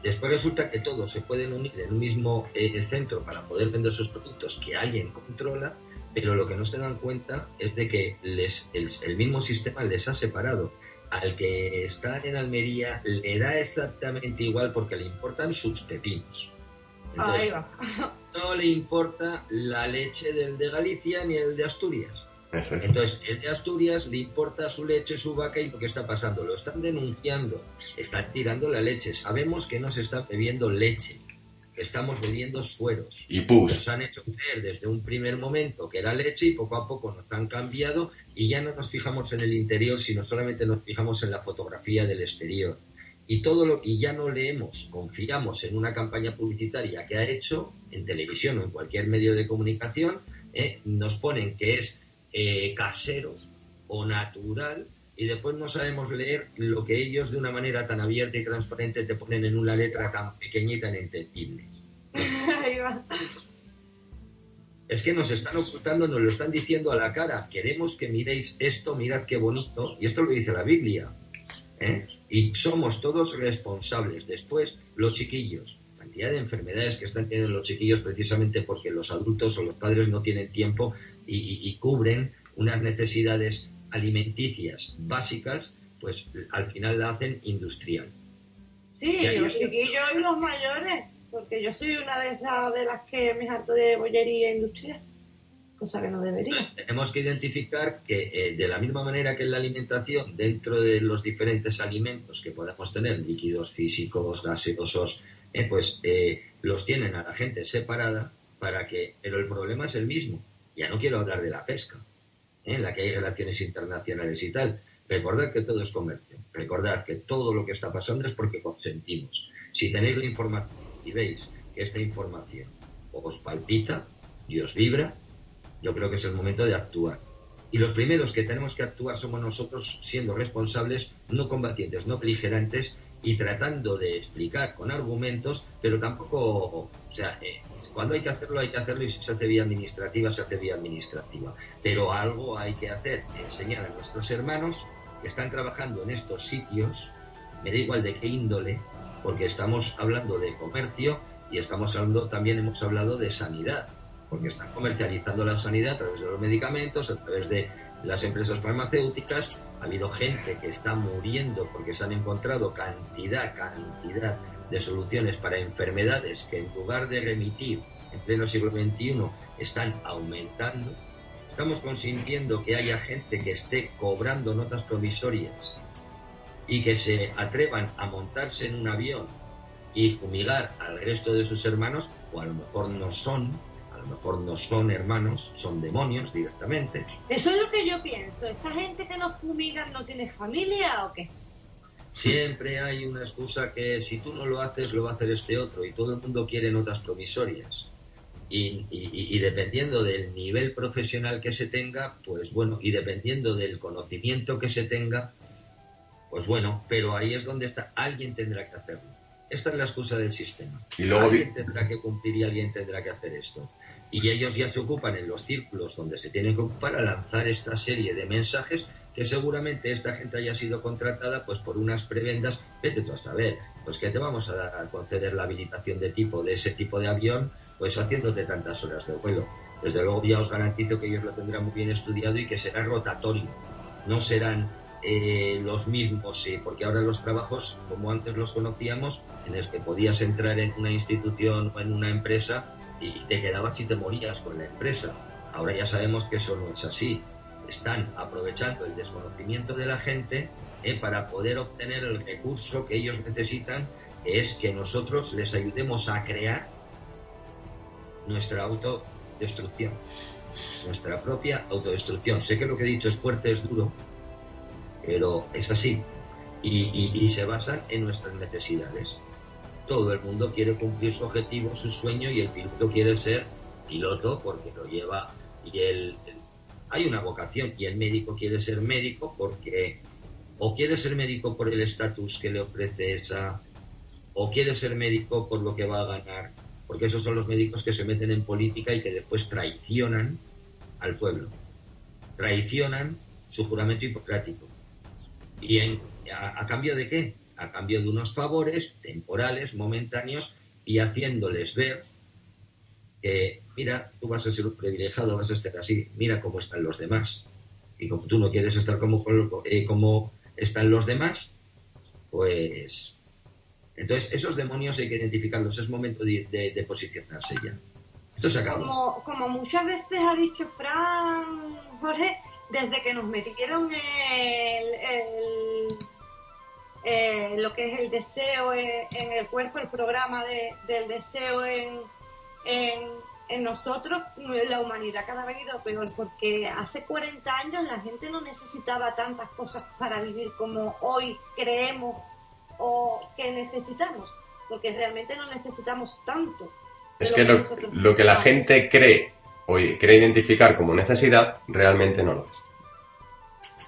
Después resulta que todos se pueden unir en un mismo eh, centro para poder vender sus productos que alguien controla, pero lo que no se dan cuenta es de que les, el, mismo sistema les ha separado. Al que está en Almería le da exactamente igual porque le importan sus pepinos. no le importa la leche del de Galicia ni el de Asturias. Entonces, el de Asturias le importa su leche, su vaca y lo que está pasando. Lo están denunciando, están tirando la leche. Sabemos que no se está bebiendo leche, estamos bebiendo sueros. Y pus. Nos han hecho creer desde un primer momento que era leche y poco a poco nos han cambiado y ya no nos fijamos en el interior, sino solamente nos fijamos en la fotografía del exterior. Y todo lo que ya no leemos, confiamos en una campaña publicitaria que ha hecho en televisión o en cualquier medio de comunicación, eh, nos ponen que es eh, casero o natural y después no sabemos leer lo que ellos de una manera tan abierta y transparente te ponen en una letra tan pequeñita e inentendible. Es que nos están ocultando, nos lo están diciendo a la cara. Queremos que miréis esto, mirad qué bonito. Y esto lo dice la Biblia. ¿eh? Y somos todos responsables. Después, los chiquillos, cantidad de enfermedades que están teniendo los chiquillos precisamente porque los adultos o los padres no tienen tiempo y, cubren unas necesidades alimenticias básicas, pues al final la hacen industrial. Sí, los chiquillos y los mayores, porque yo soy una de esas de las que me harto de bollería industrial, cosa que no debería. Pues tenemos que identificar que eh, de la misma manera que en la alimentación, dentro de los diferentes alimentos que podemos tener, líquidos físicos, gaseosos, eh, pues eh, los tienen a la gente separada para que, pero el problema es el mismo ya no quiero hablar de la pesca. En la que hay relaciones internacionales y tal. Recordad que todo es comercio. Recordad que todo lo que está pasando es porque consentimos. Si tenéis la información y veis que esta información os palpita y os vibra, yo creo que es el momento de actuar. Y los primeros que tenemos que actuar somos nosotros siendo responsables, no combatientes, no beligerantes y tratando de explicar con argumentos, pero tampoco, o sea, eh, cuando hay que hacerlo, hay que hacerlo y si se hace vía administrativa, se hace vía administrativa. Pero algo hay que hacer, enseñar a nuestros hermanos que están trabajando en estos sitios, me da igual de qué índole, porque estamos hablando de comercio y estamos hablando, también hemos hablado de sanidad, porque están comercializando la sanidad a través de los medicamentos, a través de las empresas farmacéuticas. Ha habido gente que está muriendo porque se han encontrado cantidad, cantidad de soluciones para enfermedades que en lugar de remitir en pleno siglo XXI están aumentando, estamos consintiendo que haya gente que esté cobrando notas provisorias y que se atrevan a montarse en un avión y fumigar al resto de sus hermanos, o a lo mejor no son, lo mejor no son hermanos, son demonios directamente. Eso es lo que yo pienso. ¿Esta gente que nos fumiga no tiene familia o qué? Siempre hay una excusa que si tú no lo haces, lo va a hacer este otro y todo el mundo quiere notas promisorias. Y, dependiendo del nivel profesional que se tenga, pues bueno, y dependiendo del conocimiento que se tenga, pues bueno, pero ahí es donde está, alguien tendrá que hacerlo. Esta es la excusa del sistema. Y luego alguien tendrá que cumplir y alguien tendrá que hacer esto. Y ellos ya se ocupan en los círculos donde se tienen que ocupar a lanzar esta serie de mensajes que seguramente esta gente haya sido contratada pues por unas prebendas, vete tú hasta ver, pues que te vamos a, dar, a conceder la habilitación de tipo de ese tipo de avión, pues haciéndote tantas horas de vuelo. Desde luego ya os garantizo que ellos lo tendrán muy bien estudiado y que será rotatorio, no serán eh, los mismos, porque ahora los trabajos, como antes los conocíamos, en los que podías entrar en una institución o en una empresa y te quedabas y te morías con la empresa. Ahora ya sabemos que eso no es así están aprovechando el desconocimiento de la gente eh, para poder obtener el recurso que ellos necesitan, que es que nosotros les ayudemos a crear nuestra autodestrucción, nuestra propia autodestrucción. Sé que lo que he dicho es fuerte, es duro, pero es así. y se basan en nuestras necesidades. Todo el mundo quiere cumplir su objetivo, su sueño, y el piloto quiere ser piloto porque lo lleva y el, hay una vocación y el médico quiere ser médico porque o quiere ser médico por el estatus que le ofrece esa o quiere ser médico por lo que va a ganar, porque esos son los médicos que se meten en política y que después traicionan al pueblo, traicionan su juramento hipocrático. ¿Y a cambio de qué? A cambio de unos favores temporales, momentáneos y haciéndoles ver que, mira, tú vas a ser un privilegiado, vas a estar así, mira cómo están los demás. Y como tú no quieres estar como, eh, como están los demás, pues... Entonces, esos demonios hay que identificarlos, es momento de, posicionarse ya. Esto se acabó. Como, muchas veces ha dicho Fran, Jorge, desde que nos metieron el- eh, lo que es el deseo en, en el cuerpo, el programa de- del deseo en, en, en nosotros, la humanidad cada vez ha ido peor, porque hace 40 años la gente no necesitaba tantas cosas para vivir como hoy creemos o que necesitamos, porque realmente no necesitamos tanto. Es que lo, nosotros lo que la gente cree o cree identificar como necesidad, realmente no lo es.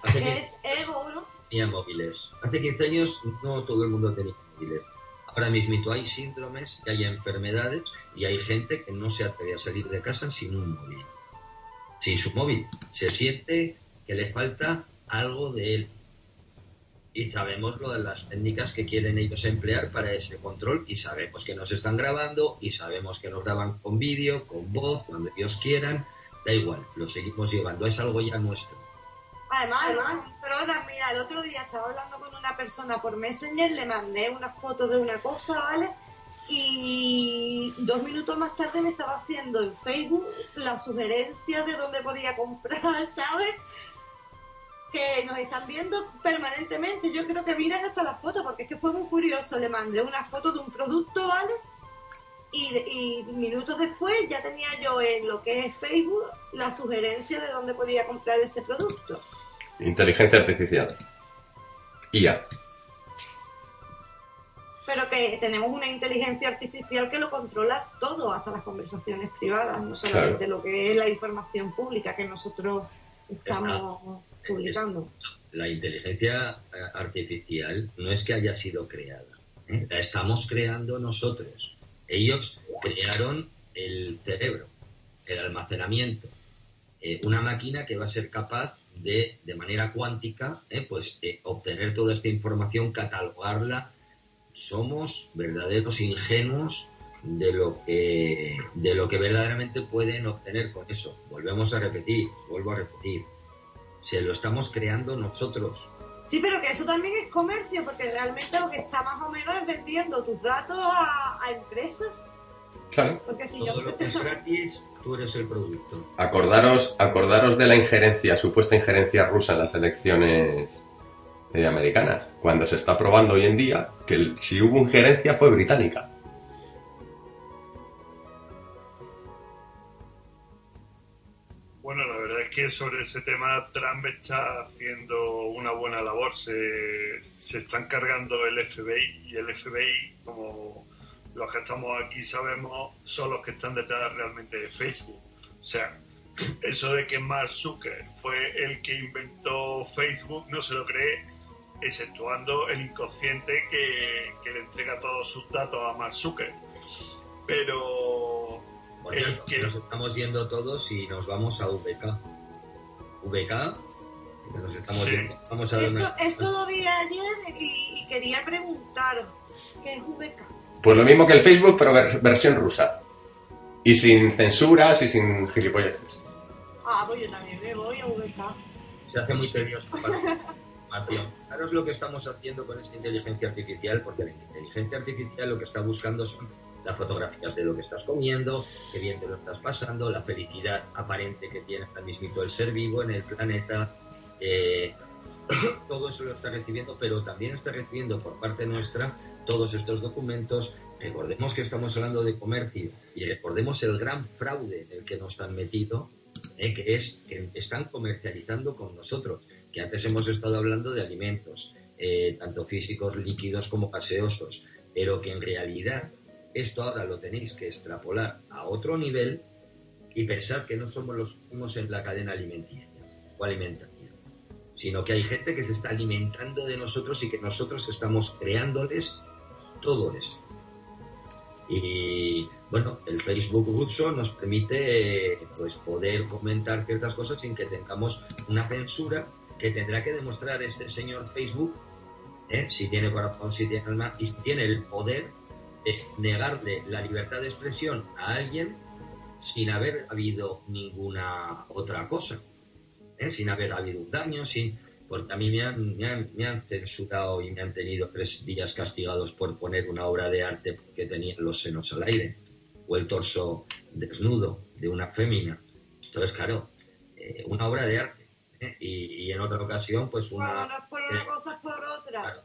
Hace 15 es ego. Tenía móviles. Hace 15 años no todo el mundo tenía móviles. Ahora mismo hay síndromes, y hay enfermedades y hay gente que no se atreve a salir de casa sin un móvil. Sin su móvil. Se siente que le falta algo de él. Y sabemos lo de las técnicas que quieren ellos emplear para ese control y sabemos que nos están grabando y sabemos que nos graban con vídeo, con voz, cuando ellos quieran. Da igual, lo seguimos llevando. Es algo ya nuestro. Además, además, mira, el otro día estaba hablando con una persona por Messenger, le mandé una foto de una cosa, ¿vale? Y dos minutos más tarde me estaba haciendo en Facebook la sugerencia de dónde podía comprar, ¿sabes? Que nos están viendo permanentemente. Yo creo que miran hasta la foto, porque es que fue muy curioso. Le mandé una foto de un producto, ¿vale? Y, y minutos después ya tenía yo en lo que es Facebook la sugerencia de dónde podía comprar ese producto. Inteligencia artificial. IA. Pero que tenemos una inteligencia artificial que lo controla todo, hasta las conversaciones privadas, no solamente lo que es la información pública que nosotros estamos publicando. La inteligencia eh, artificial no es que haya sido creada, ¿eh? la estamos creando nosotros. Ellos crearon el cerebro, el almacenamiento, eh, una máquina que va a ser capaz de, de manera cuántica, eh, pues eh, obtener toda esta información, catalogarla. Somos verdaderos ingenuos de lo que de lo que verdaderamente pueden obtener con eso. Volvemos a repetir, vuelvo a repetir. Se lo estamos creando nosotros. Sí, pero que eso también es comercio, porque realmente lo que está más o menos es vendiendo tus datos a, a empresas. Claro. Porque si Todo yo lo que es gratis, tú eres el producto. Acordaros, acordaros de la injerencia, supuesta injerencia rusa en las elecciones eh, americanas, cuando se está probando hoy en día que el- si hubo injerencia fue británica. Bueno, la verdad es que sobre ese tema Trump está haciendo una buena labor. Se, se está encargando el FBI y el FBI, como los que estamos aquí sabemos, son los que están detrás realmente de Facebook. O sea, eso de que Mark Zucker fue el que inventó Facebook no se lo cree, exceptuando el inconsciente que, que le entrega todos sus datos a Mark Zucker. Pero El que- nos estamos yendo todos y nos vamos a VK. VK, nos estamos Sí. yendo. Vamos a Eso, una- eso lo vi ayer y, y quería preguntaros, ¿qué es VK? Pues lo mismo que el Facebook, pero ver- versión rusa. Y sin censuras y sin gilipolleces. Ah, pues yo también me voy a VK. Se hace muy tedioso información. Fijaros lo que estamos haciendo con esta inteligencia artificial, porque la inteligencia artificial lo que está buscando son las fotografías de lo que estás comiendo, qué bien te lo estás pasando, la felicidad aparente que tiene ahora mismo el ser vivo en el planeta. eh, todo eso lo está recibiendo, pero también está recibiendo por parte nuestra todos estos documentos. Recordemos que estamos hablando de comercio y recordemos el gran fraude en el que nos han metido, eh, que es que están comercializando con nosotros, que antes hemos estado hablando de alimentos, eh, tanto físicos, líquidos como gaseosos, pero que en realidad esto ahora lo tenéis que extrapolar a otro nivel y pensar que no somos los únicos en la cadena alimenticia o alimentaria, sino que hay gente que se está alimentando de nosotros y que nosotros estamos creándoles todo esto. Y bueno, el Facebook ruso nos permite pues poder comentar ciertas cosas sin que tengamos una censura que tendrá que demostrar este señor Facebook ¿eh? si tiene corazón, si tiene alma y si tiene el poder de negarle la libertad de expresión a alguien sin haber habido ninguna otra cosa, ¿eh? sin haber habido un daño, sin porque a mí me han, me, han, me han censurado y me han tenido tres días castigados por poner una obra de arte porque tenía los senos al aire. o el torso desnudo de una fémina. Entonces, claro, eh, una obra de arte. ¿eh? Y, en otra ocasión, pues una... no es por una cosa, por otra.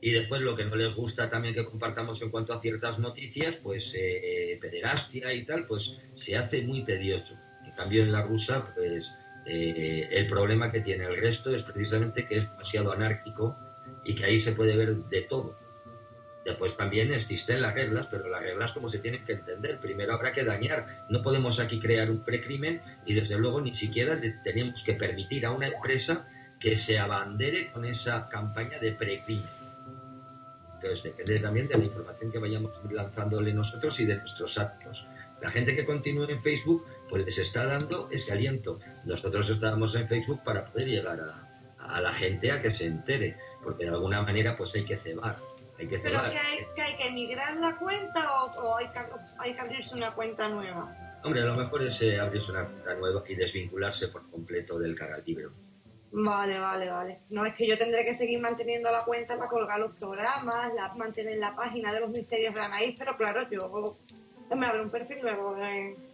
Y después lo que no les gusta también que compartamos en cuanto a ciertas noticias, pues eh, pederastia y tal, pues se hace muy tedioso. En cambio en la rusa, pues eh, el problema que tiene el resto es precisamente que es demasiado anárquico y que ahí se puede ver de todo. Después también existen las reglas, pero las reglas como se tienen que entender. Primero habrá que dañar. No podemos aquí crear un precrimen y desde luego ni siquiera tenemos que permitir a una empresa que se abandere con esa campaña de precrimen. Entonces depende también de la información que vayamos lanzándole nosotros y de nuestros actos. La gente que continúa en Facebook pues les está dando ese aliento. Nosotros estábamos en Facebook para poder llegar a, a la gente a que se entere, porque de alguna manera pues hay que cebar hay que ¿Pero que hay, que hay que migrar la cuenta o, hay, que, hay, que, abrirse una cuenta nueva? Hombre, a lo mejor es eh, abrirse una cuenta nueva y desvincularse por completo del canal libre. Vale, vale, vale. No, es que yo tendré que seguir manteniendo la cuenta para colgar los programas, la, mantener la página de los misterios de Anaís, pero claro, yo me un perfil luego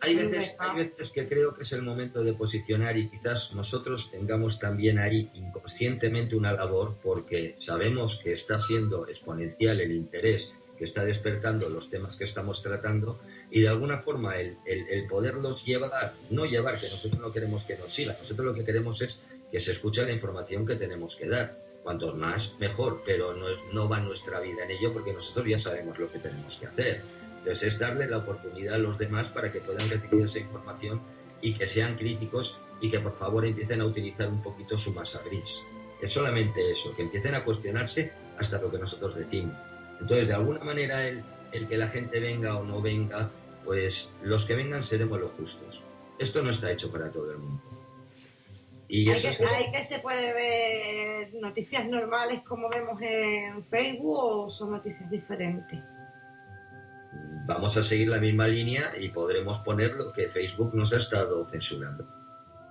hay veces hay veces que creo que es el momento de posicionar y quizás nosotros tengamos también ahí inconscientemente una labor porque sabemos que está siendo exponencial el interés que está despertando los temas que estamos tratando y de alguna forma el, el, poderlos llevar, no llevar, que nosotros no queremos que nos siga, nosotros lo que queremos es que se escuche la información que tenemos que dar. Cuanto más, mejor, pero no, no va nuestra vida en ello porque nosotros ya sabemos lo que tenemos que hacer entonces es darle la oportunidad a los demás para que puedan recibir esa información y que sean críticos y que por favor empiecen a utilizar un poquito su masa gris. Es solamente eso, que empiecen a cuestionarse hasta lo que nosotros decimos. Entonces, de alguna manera, el, el que la gente venga o no venga, pues los que vengan seremos los justos. Esto no está hecho para todo el mundo. Y hay, que, hay que se puede ver noticias normales como vemos en Facebook o son noticias diferentes vamos a seguir la misma línea y podremos poner lo que Facebook nos ha estado censurando.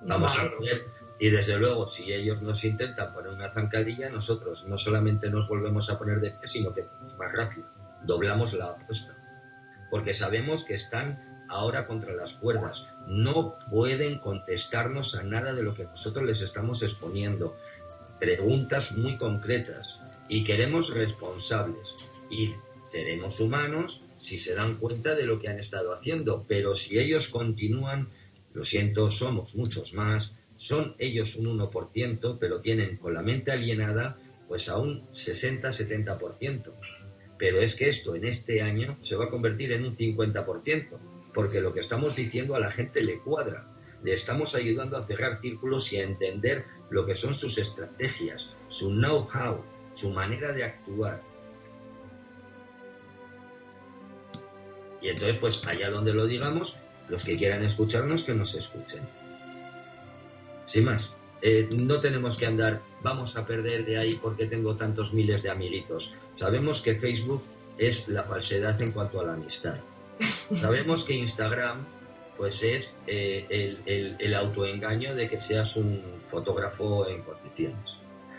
Vamos a poner, y desde luego, si ellos nos intentan poner una zancadilla, nosotros no solamente nos volvemos a poner de pie, sino que más rápido, doblamos la apuesta. Porque sabemos que están ahora contra las cuerdas. No pueden contestarnos a nada de lo que nosotros les estamos exponiendo. Preguntas muy concretas. Y queremos responsables. Y seremos humanos si se dan cuenta de lo que han estado haciendo, pero si ellos continúan, lo siento, somos muchos más, son ellos un 1%, pero tienen con la mente alienada pues a un 60-70%. Pero es que esto en este año se va a convertir en un 50%, porque lo que estamos diciendo a la gente le cuadra. Le estamos ayudando a cerrar círculos y a entender lo que son sus estrategias, su know-how, su manera de actuar. Y entonces, pues allá donde lo digamos, los que quieran escucharnos, que nos escuchen. Sin más, eh, no tenemos que andar, vamos a perder de ahí porque tengo tantos miles de amiguitos. Sabemos que Facebook es la falsedad en cuanto a la amistad. Sabemos que Instagram, pues es eh, el, el autoengaño de que seas un fotógrafo en condiciones.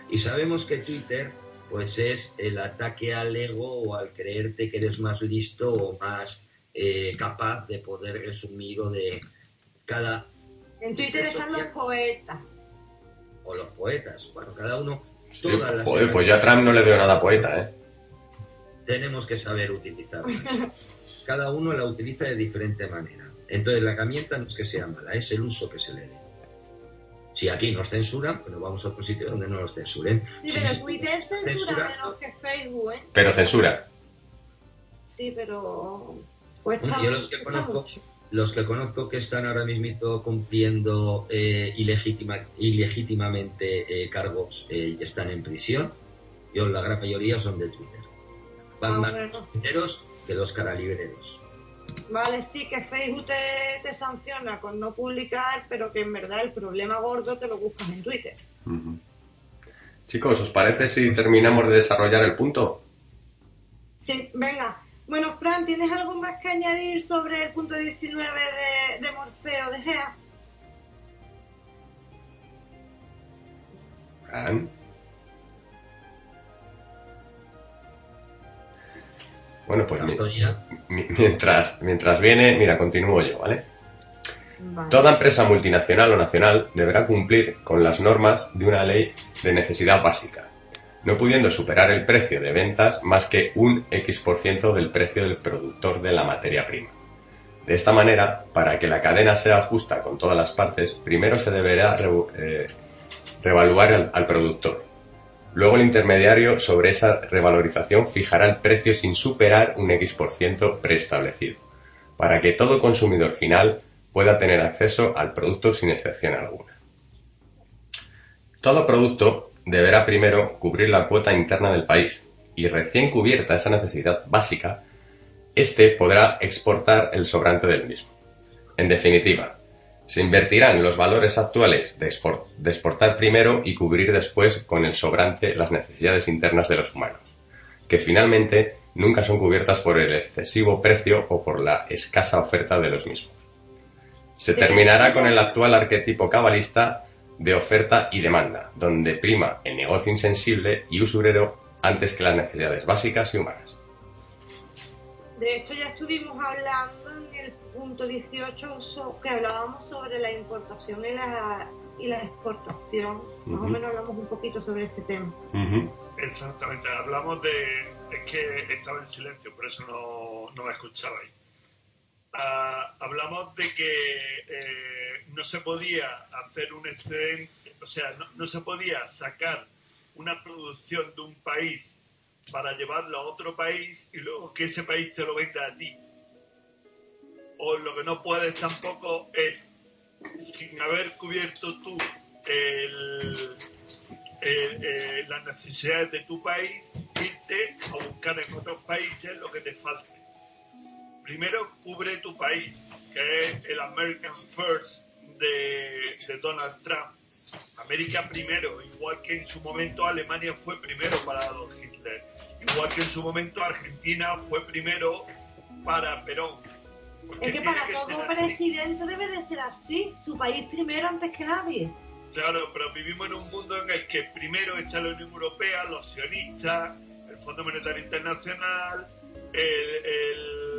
Y sabemos que Twitter, pues es el ataque al ego o al creerte que eres más listo o más eh, capaz de poder resumir o de cada... En Twitter están los poetas. O los poetas. Bueno, cada uno... joder, pues yo a Trump no le veo nada poeta, ¿eh? Tenemos que saber utilizarla. cada uno la utiliza de diferente manera. Entonces la herramienta no es que sea mala, es el uso que se le dé. Si aquí nos censuran, pues nos vamos a otro sitio donde no nos censuren. Sí, pero Twitter censura menos que Facebook, ¿eh? Pero censura. Sí, pero yo los que conozco, los que conozco que están ahora mismo cumpliendo eh, ilegítimamente eh, cargos eh, y están en prisión, yo la gran mayoría son de Twitter. Van ah, más los que los caralibreros. Vale, sí, que Facebook te, sanciona con no publicar, pero que en verdad el problema gordo te lo buscas en Twitter. Chicos, ¿os parece si terminamos de desarrollar el punto? Sí, venga. Bueno, Fran, ¿tienes algo más que añadir sobre el punto 19 de, de Morfeo de Gea? Fran. Bueno, pues mientras, mientras viene, mira, continúo yo, ¿vale? Vale. Toda empresa multinacional o nacional deberá cumplir con las normas de una ley de necesidad básica, no pudiendo superar el precio de ventas más que un X% del precio del productor de la materia prima. De esta manera, para que la cadena sea justa con todas las partes, primero se deberá revu- eh, revaluar al, al productor. Luego el intermediario sobre esa revalorización fijará el precio sin superar un X% preestablecido, para que todo consumidor final pueda tener acceso al producto sin excepción alguna. Todo producto deberá primero cubrir la cuota interna del país y recién cubierta esa necesidad básica, éste podrá exportar el sobrante del mismo. En definitiva, se invertirán los valores actuales de, export- de exportar primero y cubrir después con el sobrante las necesidades internas de los humanos, que finalmente nunca son cubiertas por el excesivo precio o por la escasa oferta de los mismos. Se terminará con el actual arquetipo cabalista de oferta y demanda, donde prima el negocio insensible y usurero antes que las necesidades básicas y humanas. De esto ya estuvimos hablando en el punto 18 so- que hablábamos sobre la importación y la, y la exportación. Más o menos hablamos un poquito sobre este tema. Exactamente, hablamos de. Es que estaba en silencio, por eso no, no me escuchabais. Ah, hablamos de que eh, no se podía hacer un excedente, o sea, no, se podía sacar una producción de un país para llevarlo a otro país y luego que ese país te lo venda a ti. O lo que no puedes tampoco es, sin haber cubierto tú eh, las necesidades de tu país, irte a buscar en otros países lo que te falte. Primero cubre tu país, que es el American First de, de Donald Trump. América primero, igual que en su momento Alemania fue primero para Adolf Hitler, igual que en su momento Argentina fue primero para Perón. Es que para que todo así. presidente debe de ser así. Su país primero antes que nadie. Claro, pero vivimos en un mundo en el que primero está la Unión Europea, los sionistas, el Fondo Monetario Internacional, el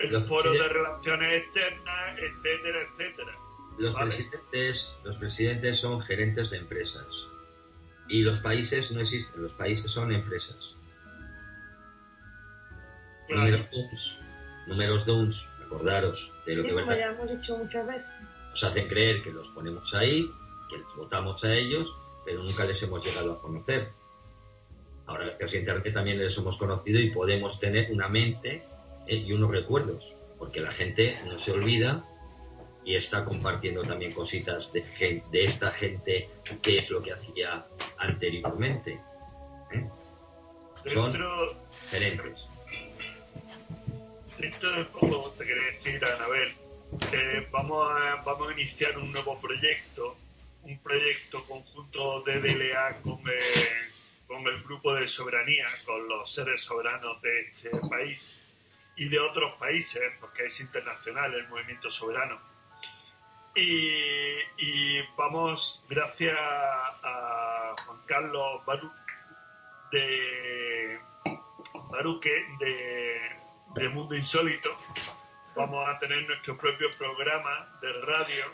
Los Foro de presidentes- Relaciones Externas, etcétera, etcétera. Los Vale. presidentes, los presidentes son gerentes de empresas. Y los países no existen, los países son empresas. Claro. Números DUNS, números DUNS, recordaros de lo Sí, que como verdad ya hemos dicho muchas veces. nos hacen creer que los ponemos ahí, que les votamos a ellos, pero nunca les hemos llegado a conocer. Ahora, gracias a Internet también les hemos conocido y podemos tener una mente eh, y unos recuerdos, porque la gente no se olvida y está compartiendo también cositas de, de esta gente, qué es lo que hacía anteriormente. ¿eh? Son Dentro, gerentes. dentro de poco te quería decir, Anabel, eh, vamos, a, vamos a iniciar un nuevo proyecto, un proyecto conjunto de DLA con, eh, con el grupo de soberanía, con los seres soberanos de este país y de otros países, porque es internacional el movimiento soberano. Y, y vamos, gracias a Juan Carlos Baruch de Baruque de, de Mundo Insólito, vamos a tener nuestro propio programa de radio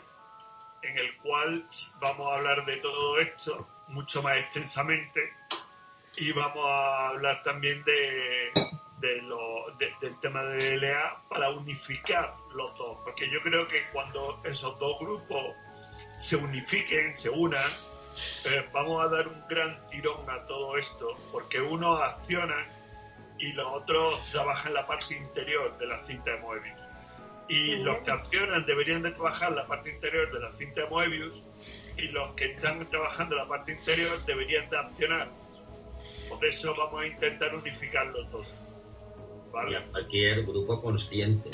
en el cual vamos a hablar de todo esto mucho más extensamente y vamos a hablar también de, de lo- de- del tema de LA para unificar los dos, porque yo creo que cuando esos dos grupos se unifiquen, se unan, eh, vamos a dar un gran tirón a todo esto, porque unos accionan y los otros trabajan la parte interior de la cinta de Moebius. Y los que accionan deberían de trabajar la parte interior de la cinta de Moebius y los que están trabajando la parte interior deberían de accionar. Por eso vamos a intentar unificarlo todo. Y ¿Vale? a cualquier grupo consciente,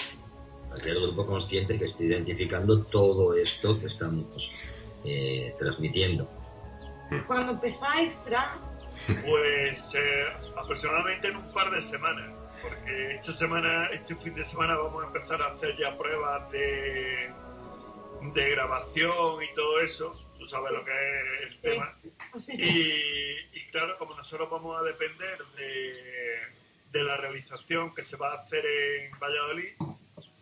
cualquier grupo consciente que esté identificando todo esto que estamos eh, transmitiendo. Cuando empezáis, Fran, Pues eh, aproximadamente en un par de semanas, porque esta semana, este fin de semana vamos a empezar a hacer ya pruebas de, de grabación y todo eso, tú sabes lo que es el tema. Y, y claro, como nosotros vamos a depender de, de la realización que se va a hacer en Valladolid,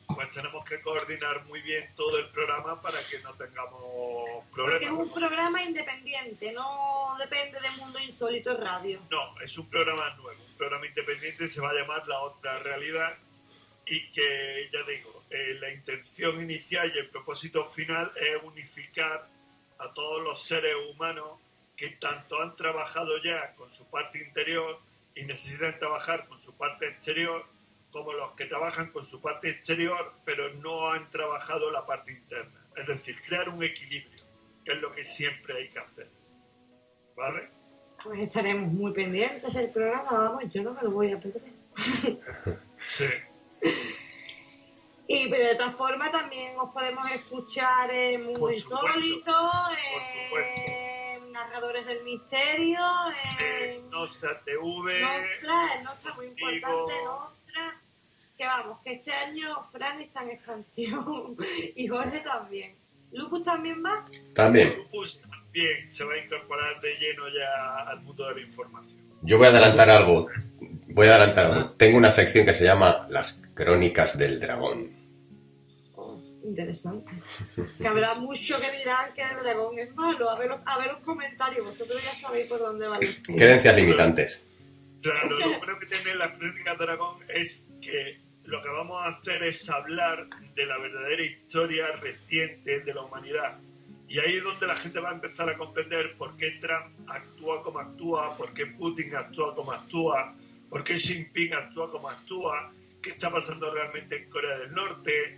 pues tenemos que coordinar muy bien todo el programa para que no tengamos problemas. Porque es un programa independiente, no depende de Mundo Insólito Radio. No, es un programa nuevo, un programa independiente se va a llamar La Otra Realidad y que, ya digo, eh, la intención inicial y el propósito final es unificar a todos los seres humanos que tanto han trabajado ya con su parte interior y necesitan trabajar con su parte exterior, como los que trabajan con su parte exterior, pero no han trabajado la parte interna. Es decir, crear un equilibrio, que es lo que siempre hay que hacer. ¿Vale? Pues estaremos muy pendientes del programa, vamos, yo no me lo voy a perder. Sí. Y pero de todas formas también os podemos escuchar en Mundo Por supuesto, Insólito, en Narradores del Misterio, Eh, en Nostra TV, Nostra, en Nostra muy importante, Nostra. Que vamos, que este año Fran está en expansión y Jorge también. ¿Lucas también va? También. Lupus también se va a incorporar de lleno ya al mundo de la información. Yo voy a adelantar algo. Voy a adelantar algo. Tengo una sección que se llama Las Crónicas del Dragón. Interesante. Que habrá mucho que dirán que el dragón es malo. A ver, los- a ver los comentarios, vosotros ya sabéis por dónde va. Creencias limitantes. Claro, lo bueno que tiene la Crónica Dragón es que lo que vamos a hacer es hablar de la verdadera historia reciente de la humanidad. Y ahí es donde la gente va a empezar a comprender por qué Trump actúa como actúa, por qué Putin actúa como actúa, por qué Xi Jinping actúa como actúa, qué está pasando realmente en Corea del Norte,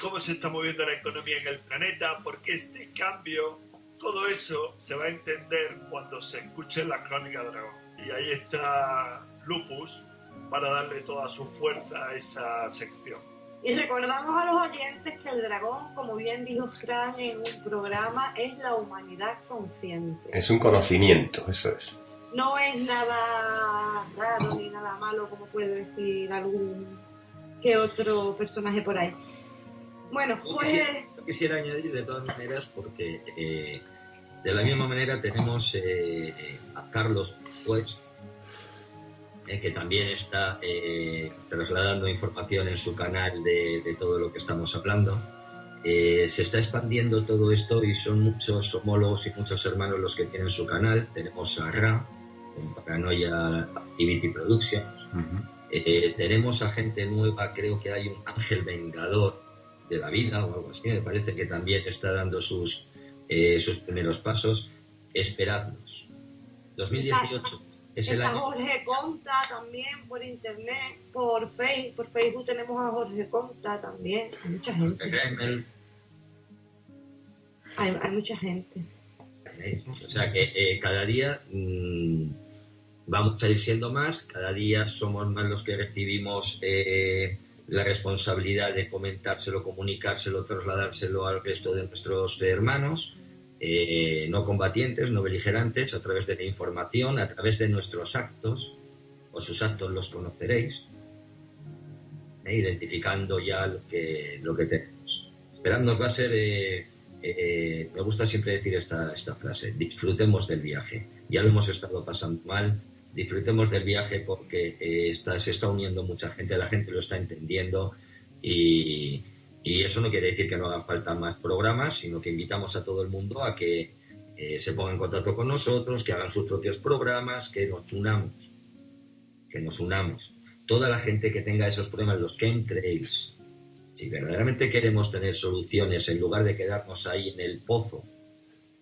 cómo se está moviendo la economía en el planeta, por qué este cambio. Todo eso se va a entender cuando se escuche la Crónica Dragón. Y ahí está Lupus para darle toda su fuerza a esa sección. Y recordamos a los oyentes que el dragón, como bien dijo Fran en un programa, es la humanidad consciente. Es un conocimiento, eso es. No es nada raro ni nada malo, como puede decir algún que otro personaje por ahí. Bueno, Yo pues quisiera, yo quisiera añadir de todas maneras, porque eh, de la misma manera tenemos eh, a Carlos West, eh, que también está eh, trasladando información en su canal de, de todo lo que estamos hablando. Eh, se está expandiendo todo esto y son muchos homólogos y muchos hermanos los que tienen su canal. Tenemos a Ra, con Paranoia Activity Productions. Eh, tenemos a gente nueva, creo que hay un ángel vengador de la vida o algo así, me parece que también está dando sus, eh, sus primeros pasos. Esperadnos. 2018 es el está año. Jorge Conta también por internet, por Facebook, por Facebook tenemos a Jorge Conta también. Hay mucha gente. Hay, hay mucha gente. O sea que eh, cada día mm, vamos a ir siendo más, cada día somos más los que recibimos eh, la responsabilidad de comentárselo, comunicárselo, trasladárselo al resto de nuestros hermanos, eh, no combatientes, no beligerantes, a través de la información, a través de nuestros actos, o sus actos los conoceréis, ¿eh? identificando ya lo que, lo que tenemos. Esperando va a ser... eh, eh, me gusta siempre decir esta, esta frase, disfrutemos del viaje. Ya lo hemos estado pasando mal, disfrutemos del viaje porque eh, está, se está uniendo mucha gente, la gente lo está entendiendo y, y eso no quiere decir que no hagan falta más programas, sino que invitamos a todo el mundo a que eh, se ponga en contacto con nosotros, que hagan sus propios programas, que nos unamos, que nos unamos. Toda la gente que tenga esos problemas, los que entréis, si verdaderamente queremos tener soluciones en lugar de quedarnos ahí en el pozo,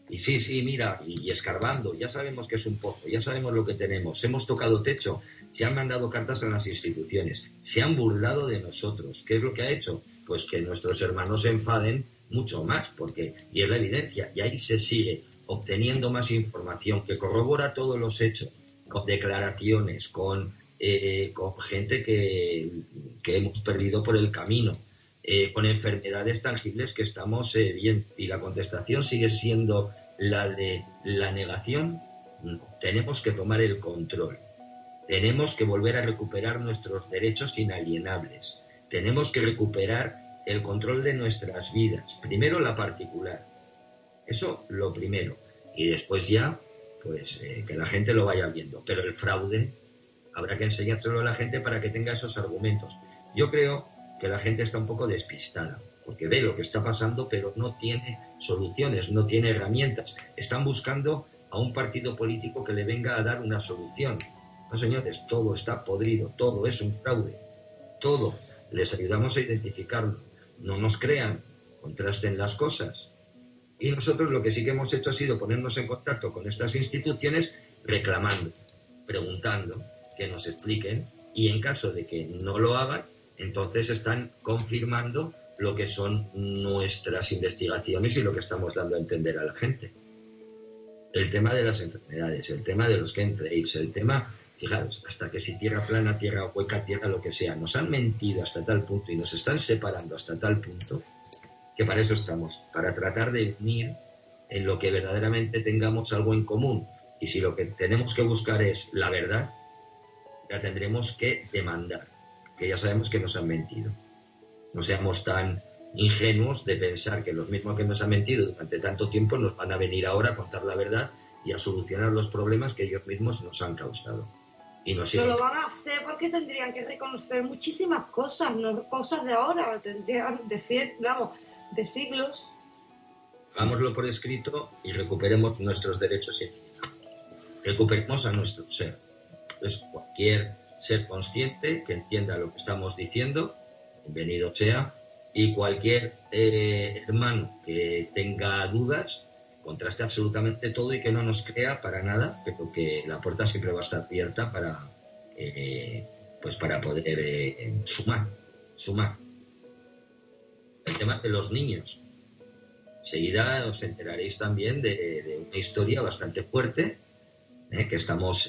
y sí, sí, mira, y, escarbando, ya sabemos que es un pozo, ya sabemos lo que tenemos, hemos tocado techo, se han mandado cartas a las instituciones, se han burlado de nosotros. ¿Qué es lo que ha hecho? Pues que nuestros hermanos se enfaden mucho más, porque, y es la evidencia, y ahí se sigue obteniendo más información que corrobora todos los hechos, con declaraciones, con, eh, con gente que, que hemos perdido por el camino, eh, con enfermedades tangibles que estamos eh, bien. Y la contestación sigue siendo la de la negación. Tenemos que tomar el control. Tenemos que volver a recuperar nuestros derechos inalienables. Tenemos que recuperar el control de nuestras vidas. Primero la particular. Eso lo primero. Y después ya, pues eh, que la gente lo vaya viendo. Pero el fraude, habrá que enseñárselo a la gente para que tenga esos argumentos. Yo creo que la gente está un poco despistada, porque ve lo que está pasando, pero no tiene soluciones, no tiene herramientas. Están buscando a un partido político que le venga a dar una solución. No, señores, todo está podrido, todo es un fraude, todo. Les ayudamos a identificarlo. No nos crean, contrasten las cosas. Y nosotros lo que sí que hemos hecho ha sido ponernos en contacto con estas instituciones reclamando, preguntando, que nos expliquen y en caso de que no lo hagan, entonces están confirmando lo que son nuestras investigaciones y lo que estamos dando a entender a la gente. El tema de las enfermedades, el tema de los chemtrails, el tema, fijaros, hasta que si tierra plana, tierra hueca, tierra lo que sea, nos han mentido hasta tal punto y nos están separando hasta tal punto que para eso estamos, para tratar de unir en lo que verdaderamente tengamos algo en común. Y si lo que tenemos que buscar es la verdad, la tendremos que demandar, que ya sabemos que nos han mentido. No seamos tan ingenuos de pensar que los mismos que nos han mentido durante tanto tiempo nos van a venir ahora a contar la verdad y a solucionar los problemas que ellos mismos nos han causado. Y no lo van a hacer porque tendrían que reconocer muchísimas cosas, no cosas de ahora, tendrían de, vamos, de siglos. Hagámoslo por escrito y recuperemos nuestros derechos y recuperemos a nuestro ser es cualquier ser consciente que entienda lo que estamos diciendo, bienvenido sea, y cualquier eh, hermano que tenga dudas, contraste absolutamente todo y que no nos crea para nada, pero que la puerta siempre va a estar abierta para, eh, pues para poder eh, sumar, sumar. El tema de los niños. Enseguida os enteraréis también de, una historia bastante fuerte que estamos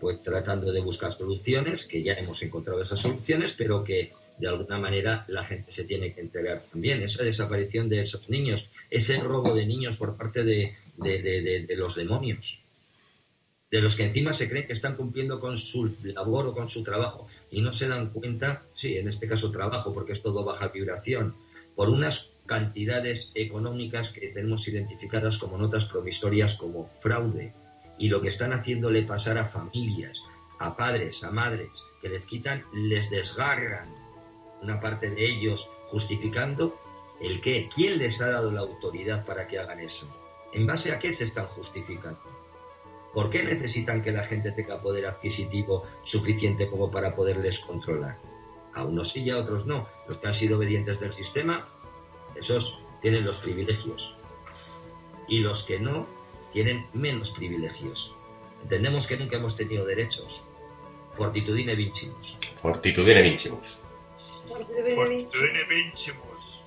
pues tratando de buscar soluciones, que ya hemos encontrado esas soluciones, pero que de alguna manera la gente se tiene que enterar también. Esa desaparición de esos niños, ese robo de niños por parte de, de, los demonios, de los que encima se creen que están cumpliendo con su labor o con su trabajo y no se dan cuenta, sí, en este caso trabajo, porque es todo baja vibración, por unas cantidades económicas que tenemos identificadas como notas provisorias como fraude, y lo que están haciéndole pasar a familias, a padres, a madres, que les quitan, les desgarran una parte de ellos justificando el qué, quién les ha dado la autoridad para que hagan eso, en base a qué se están justificando. ¿Por qué necesitan que la gente tenga poder adquisitivo suficiente como para poderles controlar? A unos sí y a otros no. Los que han sido obedientes del sistema, esos tienen los privilegios. Y los que no, tienen menos privilegios. Entendemos que nunca hemos tenido derechos. Fortitudine vincimus. Fortitudine vincimus. Fortitudine vincimus.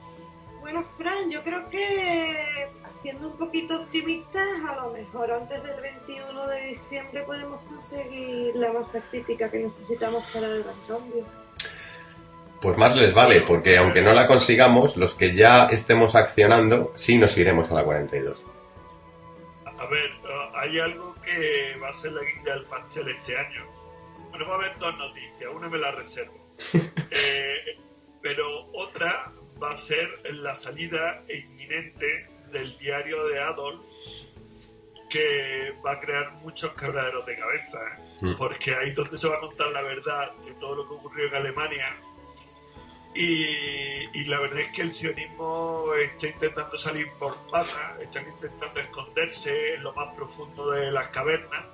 Bueno, Fran, yo creo que siendo un poquito optimistas, a lo mejor antes del 21 de diciembre podemos conseguir la masa crítica que necesitamos para el gran cambio. Pues más les vale, porque aunque no la consigamos, los que ya estemos accionando, sí nos iremos a la 42. Ver, eh, hay algo que va a ser la guinda del pastel este año. Bueno, va a haber dos noticias, una me la reservo. Eh, pero otra va a ser la salida inminente del diario de Adolf, que va a crear muchos quebraderos de cabeza, ¿eh? mm. porque ahí es donde se va a contar la verdad de todo lo que ocurrió en Alemania y, la verdad es que el sionismo está intentando salir por patas, están intentando esconderse en lo más profundo de las cavernas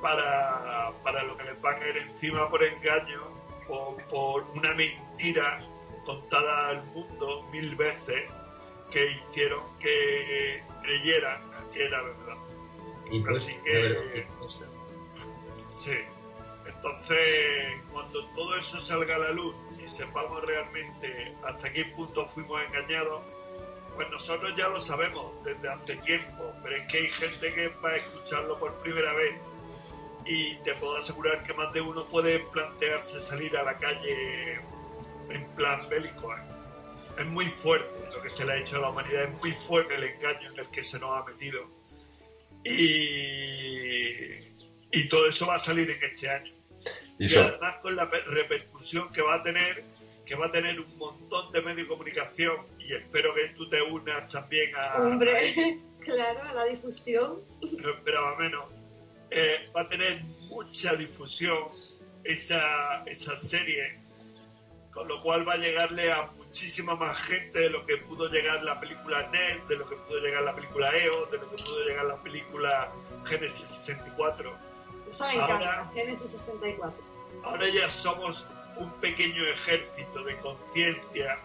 para, lo que les van a ir encima por engaño o por una mentira contada al mundo mil veces que hicieron que creyeran que era verdad. Así que... Sí. Entonces, cuando todo eso salga a la luz sepamos realmente hasta qué punto fuimos engañados, pues nosotros ya lo sabemos desde hace tiempo, pero es que hay gente que va a escucharlo por primera vez y te puedo asegurar que más de uno puede plantearse salir a la calle en plan bélico. ¿eh? Es muy fuerte lo que se le ha hecho a la humanidad, es muy fuerte el engaño en el que se nos ha metido. Y, y todo eso va a salir en este año. Y, además con la repercusión que va a tener, que va a tener un montón de medios de comunicación y espero que tú te unas también a... Hombre, claro, a la difusión. No esperaba menos. eh, va a tener mucha difusión esa, esa serie, con lo cual va a llegarle a muchísima más gente de lo que pudo llegar la película NET, de lo que pudo llegar la película EO, de lo que pudo llegar la película Genesis 64. Eso me encanta, Genesis 64. Ahora ya somos un pequeño ejército de conciencia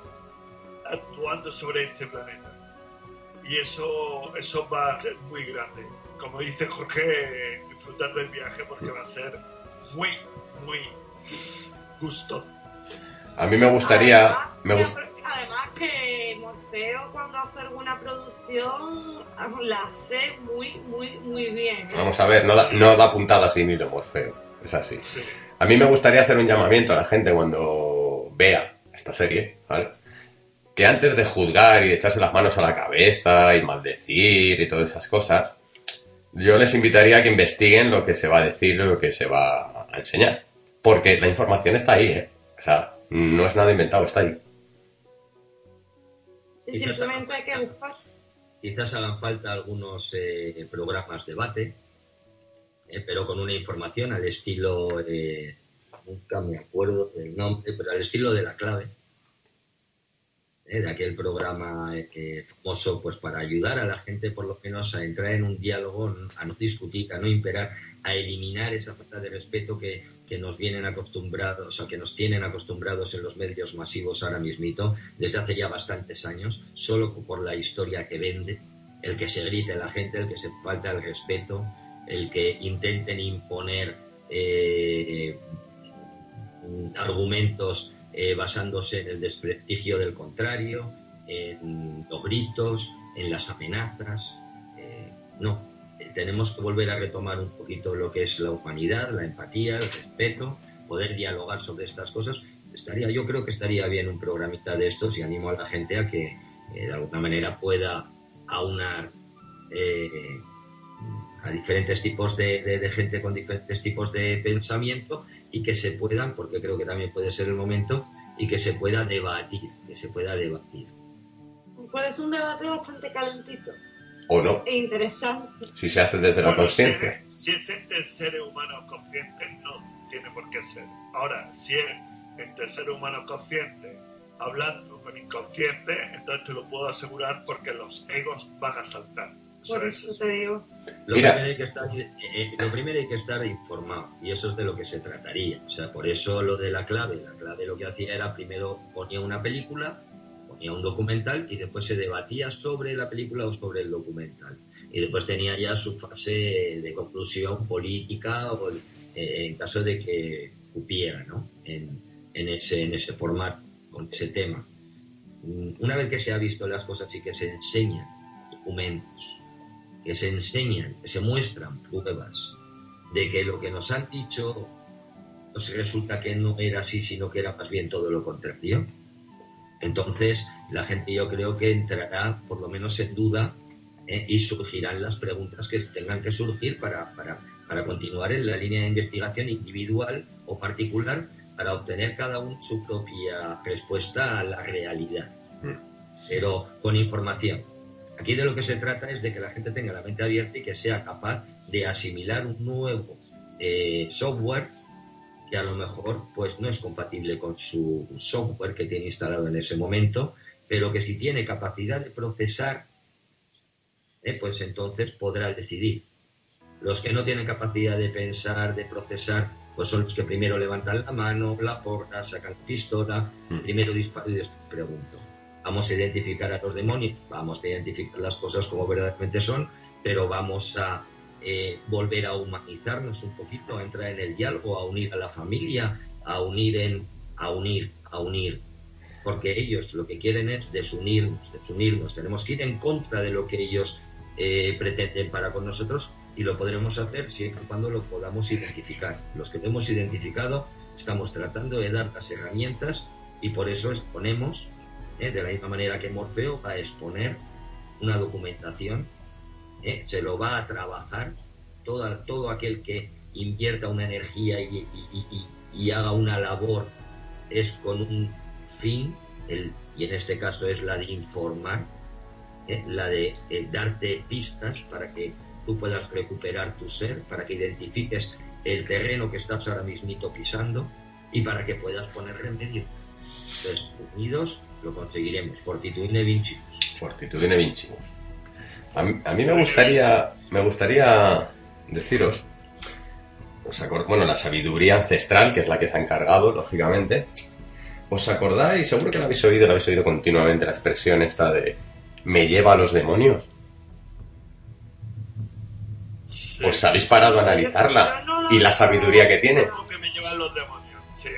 actuando sobre este planeta. Y eso, eso va a ser muy grande. Como dice Jorge, disfrutar del viaje porque va a ser muy, muy gustoso. A mí me gustaría... Además, además que Morfeo cuando hace alguna producción la hace muy, muy, muy bien. ¿eh? Vamos a ver, no da, no da puntadas sin hilo Morfeo. Es así. A mí me gustaría hacer un llamamiento a la gente cuando vea esta serie, ¿vale? Que antes de juzgar y de echarse las manos a la cabeza y maldecir y todas esas cosas, yo les invitaría a que investiguen lo que se va a decir y lo que se va a enseñar. Porque la información está ahí, ¿eh? O sea, no es nada inventado, está ahí. Simplemente hay que buscar. Quizás hagan falta algunos eh, programas de debate, eh, pero con una información al estilo, eh, nunca me acuerdo del nombre, pero al estilo de la clave, de aquel programa famoso, pues para ayudar a la gente por lo menos a entrar en un diálogo, a no discutir, a no imperar, a eliminar esa falta de respeto que, que nos vienen acostumbrados, o que nos tienen acostumbrados en los medios masivos ahora mismito, desde hace ya bastantes años, solo por la historia que vende, el que se grite a la gente, el que se falta el respeto, el que intenten imponer eh, argumentos eh, basándose en el desprestigio del contrario, en los gritos, en las amenazas. Eh, no, tenemos que volver a retomar un poquito lo que es la humanidad, la empatía, el respeto, poder dialogar sobre estas cosas. Estaría, yo creo que estaría bien un programita de estos y animo a la gente a que de alguna manera pueda aunar a diferentes tipos de, gente con diferentes tipos de pensamiento y que se puedan, porque creo que también puede ser el momento, y que se pueda debatir, que se pueda debatir. Pues un debate bastante calentito. ¿O no? Interesante. Si se hace desde la conciencia. Si, es entre seres humanos conscientes, no tiene por qué ser. Ahora, si es entre seres humanos conscientes hablando con inconsciente, entonces te lo puedo asegurar porque los egos van a saltar. Por eso te digo. Lo primero, hay que estar, eh, eh, lo primero hay que estar informado y eso es de lo que se trataría. O sea, por eso lo de la clave, la clave lo que hacía era primero ponía una película, ponía un documental y después se debatía sobre la película o sobre el documental. Y después tenía ya su fase de conclusión política o eh, en caso de que cupiera ¿no? en, en, ese, en ese formato, con ese tema. Una vez que se ha visto las cosas y que se enseñan documentos, que se enseñan, que se muestran pruebas de que lo que nos han dicho pues resulta que no era así, sino que era más bien todo lo contrario. Entonces, la gente yo creo que entrará por lo menos en duda ¿eh? y surgirán las preguntas que tengan que surgir para, para, para, continuar en la línea de investigación individual o particular para obtener cada uno su propia respuesta a la realidad, mm. pero con información. Aquí de lo que se trata es de que la gente tenga la mente abierta y que sea capaz de asimilar un nuevo eh, software que a lo mejor pues no es compatible con su software que tiene instalado en ese momento, pero que si tiene capacidad de procesar, eh, pues entonces podrá decidir. Los que no tienen capacidad de pensar, de procesar, pues son los que primero levantan la mano, la porta, sacan la pistola, mm. primero disparo y después pregunto vamos a identificar a los demonios, vamos a identificar las cosas como verdaderamente son, pero vamos a eh, volver a humanizarnos un poquito, a entrar en el diálogo, a unir a la familia, a unir en, a unir, a unir, porque ellos lo que quieren es desunirnos, desunirnos, tenemos que ir en contra de lo que ellos eh, pretenden para con nosotros y lo podremos hacer siempre y cuando lo podamos identificar. Los que lo hemos identificado estamos tratando de dar las herramientas y por eso exponemos ¿eh? de la misma manera que Morfeo a exponer una documentación, ¿eh? se lo va a trabajar todo, todo aquel que invierta una energía y, haga una labor es con un fin, y en este caso es la de informar, ¿eh? la de darte pistas para que tú puedas recuperar tu ser, para que identifiques el terreno que estás ahora mismito pisando y para que puedas poner remedio. Entonces, unidos lo conseguiremos. Fortitudine vincimus. Fortitudine vincimus. A mí, a mí me gustaría, me gustaría deciros, os acor- bueno, la sabiduría ancestral, que es la que se ha encargado, lógicamente. ¿Os acordáis? Seguro que la habéis oído, la habéis oído continuamente, la expresión esta de me lleva a los demonios. Sí. ¿Os habéis parado a analizarla? Y la sabiduría que tiene. Como que me llevan los demonios. Sí.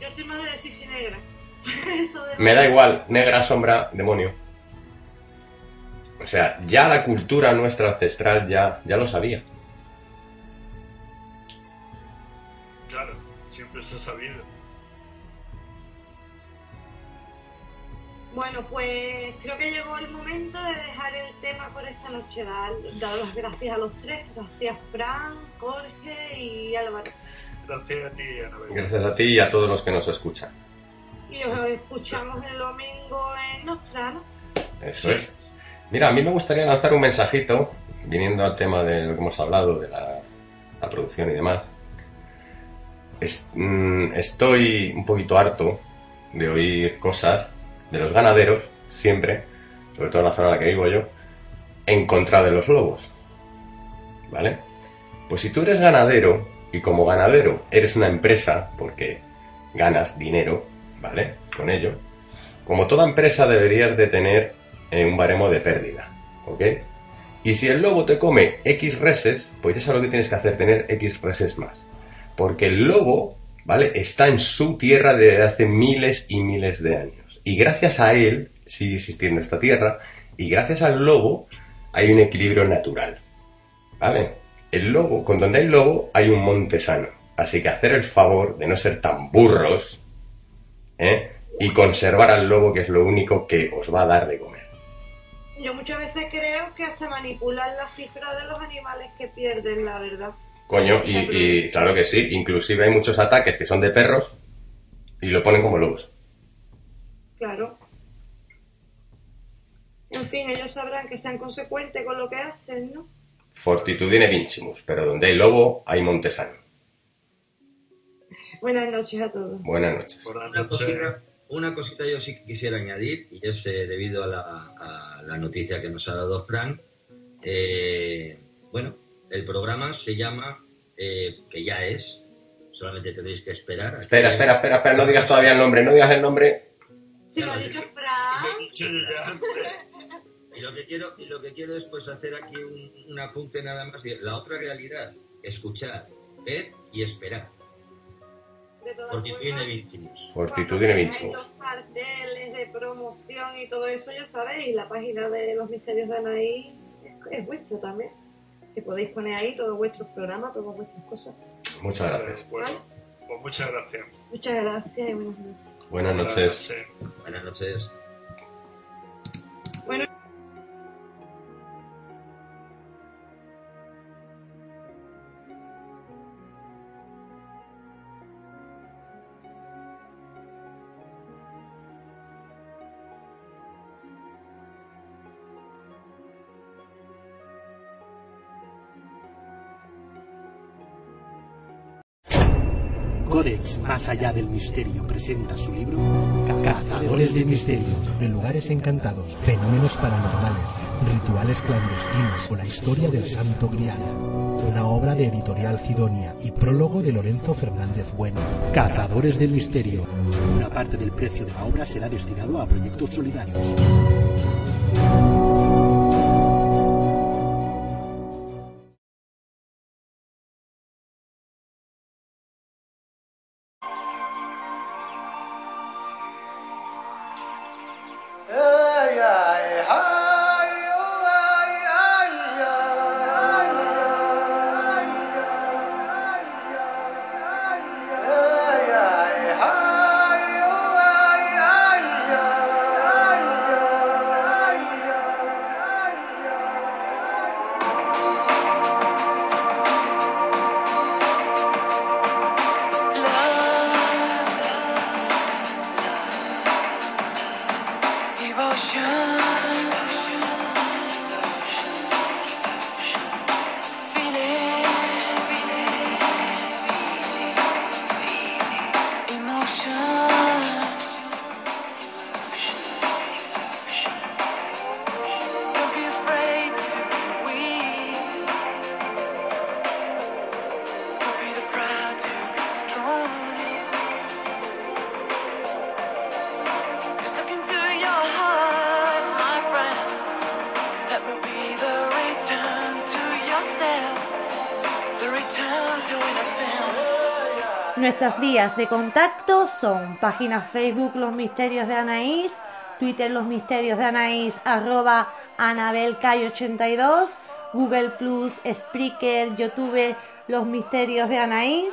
Yo soy de negra. De- Me da igual, negra, sombra, demonio. O sea, ya la cultura nuestra ancestral ya, ya lo sabía. Claro, siempre se ha sabido. Bueno, pues creo que llegó el momento de dejar el tema por esta noche. Dar, dar las gracias a los tres. Gracias Fran, Jorge y Álvaro. Gracias a ti, Anabel. Gracias a ti y a todos los que nos escuchan. Y os escuchamos el domingo en Nostrano. Eso es. Mira, a mí me gustaría lanzar un mensajito, viniendo al tema de lo que hemos hablado, de la, producción y demás. Mm, estoy un poquito harto de oír cosas de los ganaderos, siempre, sobre todo en la zona en la que vivo yo, en contra de los lobos. ¿Vale? Pues si tú eres ganadero y como ganadero eres una empresa, porque ganas dinero, ¿vale? Con ello, como toda empresa deberías de tener eh, un baremo de pérdida, ¿ok? Y si el lobo te come X reses, pues ya sabes lo que tienes que hacer, tener X reses más. Porque el lobo, ¿vale? Está en su tierra desde hace miles y miles de años. Y gracias a él sigue existiendo esta tierra. Y gracias al lobo hay un equilibrio natural. ¿Vale? El lobo, con donde hay lobo, hay un monte sano. Así que hacer el favor de no ser tan burros, ¿eh? Y conservar al lobo, que es lo único que os va a dar de comer. Yo muchas veces creo que hasta manipulan las cifras de los animales que pierden, la verdad. Coño, y, y claro que sí, inclusive hay muchos ataques que son de perros y lo ponen como lobos. Claro. En fin, ellos sabrán que sean consecuentes con lo que hacen, ¿no? Fortitudine vincimus, pero donde hay lobo hay monte sano. Buenas noches a todos. Buenas noches. Buenas noches. Una cosita yo sí que quisiera añadir, y es eh, debido a la, a la noticia que nos ha dado Fran. Eh, bueno, el programa se llama, eh, que ya es, solamente tendréis que esperar. a Espera, que- espera, espera, espera, no digas todavía el nombre, no digas el nombre. Si lo ha dicho Fran, Sí, ya. Y lo que quiero, y lo que quiero es pues hacer aquí un, un apunte nada más. y La otra realidad, escuchar, ver y esperar. De todas Fortitudine formas, vincimus. Fortitudine cuando vincimus. veáis los carteles de promoción y todo eso, ya sabéis, la página de los misterios de Anaí es, es vuestra también. Que podéis poner ahí todos vuestros programas, todas vuestras cosas. Muchas gracias. Bueno, pues muchas gracias. Muchas gracias y buenas noches. Buenas noches. noches. Buenas noches. Más allá del misterio presenta su libro Cazadores de Misterios, de lugares encantados, fenómenos paranormales, rituales clandestinos o la historia del Santo Grial. Una obra de editorial Sidonia y prólogo de Lorenzo Fernández Bueno. Cazadores del Misterio. Una parte del precio de la obra será destinado a proyectos solidarios. Nuestras vías de contacto son página Facebook Los Misterios de Anaís, Twitter Los Misterios de Anaís, arroba AnabelCay82, Google Plus, Spreaker, YouTube Los Misterios de Anaís.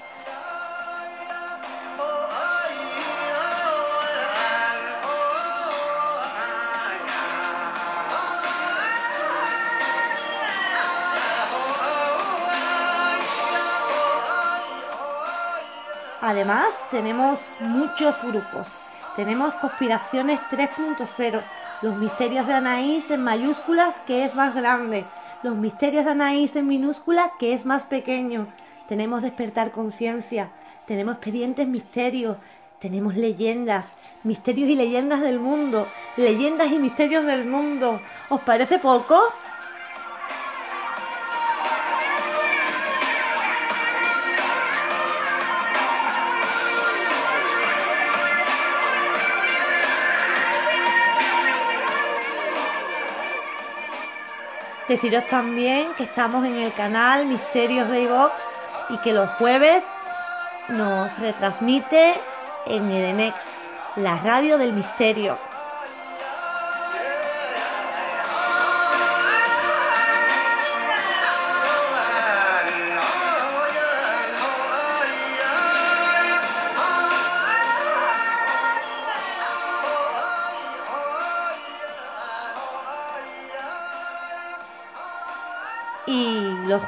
Además, tenemos muchos grupos. Tenemos Conspiraciones 3.0, Los Misterios de Anaís en mayúsculas, que es más grande. Los Misterios de Anaís en minúscula, que es más pequeño. Tenemos Despertar Conciencia. Tenemos Expedientes Misterios. Tenemos leyendas, misterios y leyendas del mundo. Leyendas y misterios del mundo. ¿Os parece poco? Deciros también que estamos en el canal Misterios de iVox y que los jueves nos retransmite en Edenex, la radio del misterio.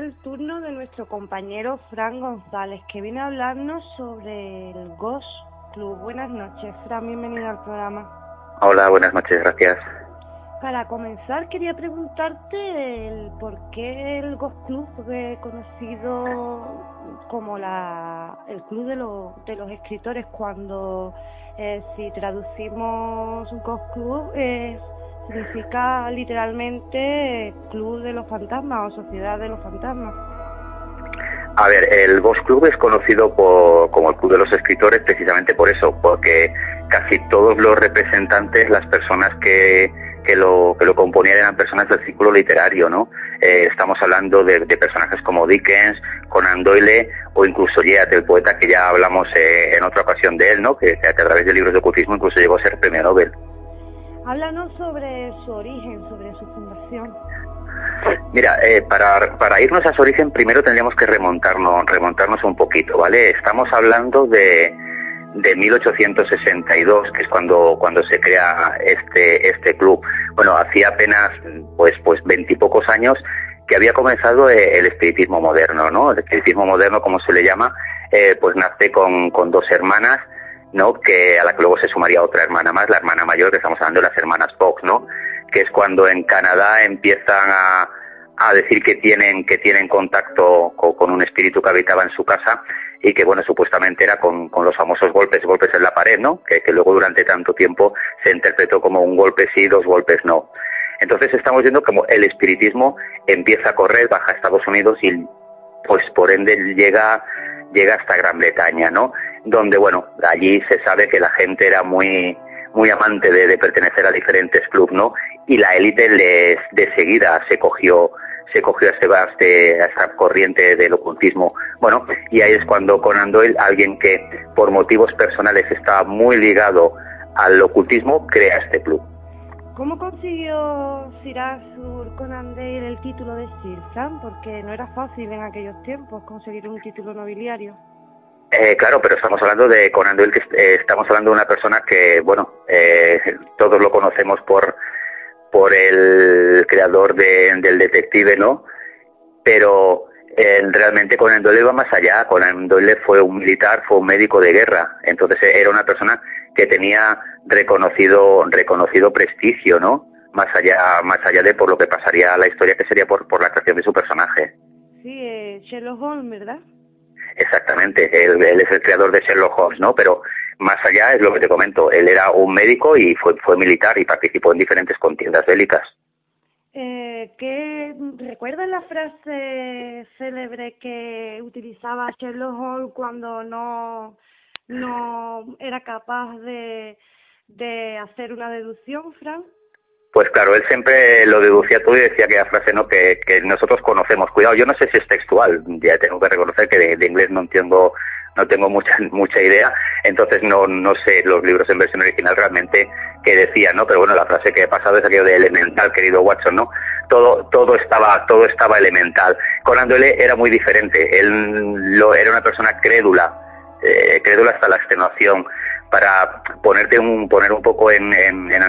El turno de nuestro compañero Fran González, que viene a hablarnos sobre el Ghost Club. Buenas noches, Fran, bienvenido al programa. Hola, buenas noches, gracias. Para comenzar, quería preguntarte el por qué el Ghost Club fue conocido como la, el club de, los de los escritores, cuando eh, si traducimos Ghost Club es significa literalmente Club de los Fantasmas o Sociedad de los Fantasmas. A ver, el Ghost Club es conocido como el Club de los Escritores precisamente por eso, porque casi todos los representantes, las personas que, que, lo, que lo componían eran personas del círculo literario, ¿no? Eh, estamos hablando de, personajes como Dickens, Conan Doyle o incluso Yeat, el poeta que ya hablamos eh, en otra ocasión de él, ¿no? Que, que a través de libros de ocultismo incluso llegó a ser premio Nobel. Háblanos sobre su origen, sobre su fundación. Mira, eh, para, para irnos a su origen primero tendríamos que remontarnos, remontarnos un poquito, ¿vale? Estamos hablando de, de 1862, que es cuando, cuando se crea este, este club. Bueno, hacía apenas pues, pues veintipocos años que había comenzado eh, el espiritismo moderno, ¿no? El espiritismo moderno, como se le llama, eh, pues nace con, con dos hermanas, ¿no? Que a la que luego se sumaría otra hermana más, la hermana mayor, que estamos hablando de las hermanas Fox, ¿no? Que es cuando en Canadá empiezan a, decir que tienen, que tienen contacto con, un espíritu que habitaba en su casa y que, bueno, supuestamente era con, los famosos golpes, golpes en la pared, ¿no? Que, que, luego durante tanto tiempo se interpretó como un golpe sí, dos golpes no. Entonces estamos viendo como el espiritismo empieza a correr, baja a Estados Unidos y, pues, por ende llega, llega hasta Gran Bretaña, ¿no? Donde, bueno, allí se sabe que la gente era muy, muy amante de, pertenecer a diferentes clubes, ¿no? Y la élite les, de seguida se cogió se cogió a, este, a esta corriente del ocultismo. Bueno, y ahí es cuando Conan Doyle, alguien que por motivos personales estaba muy ligado al ocultismo, crea este club. ¿Cómo consiguió Sir Arthur Conan Doyle el título de Sir Sam? Porque no era fácil en aquellos tiempos conseguir un título nobiliario. Eh, claro, pero estamos hablando de Conan Doyle, que eh, estamos hablando de una persona que, bueno, eh, todos lo conocemos por por el creador del detective, ¿no? Pero eh, realmente Conan Doyle va más allá. Conan Doyle fue un militar, fue un médico de guerra. Entonces eh, era una persona que tenía reconocido, reconocido prestigio, ¿no? Más allá, más allá de por lo que pasaría la historia, que sería por, por la actuación de su personaje. Sí, Sherlock Holmes, ¿verdad? Exactamente, él, es el creador de Sherlock Holmes, ¿no? Pero más allá es lo que te comento, él era un médico y fue, fue militar y participó en diferentes contiendas bélicas. Eh, ¿qué, ¿Recuerdas la frase célebre que utilizaba Sherlock Holmes cuando no, no era capaz de, de hacer una deducción, Frank? Pues claro, él siempre lo deducía todo y decía aquella frase no que, que nosotros conocemos. Cuidado, yo no sé si es textual, ya tengo que reconocer que de inglés no entiendo no tengo mucha mucha idea, entonces no, no sé los libros en versión original realmente qué decían, ¿no? Pero bueno, la frase que he pasado es aquello de elemental, querido Watson, ¿no? Todo, todo estaba, todo estaba elemental. Conan Doyle era muy diferente, él lo, era una persona crédula, eh, crédula hasta la extenuación, para ponerte un, poner un poco en, en, en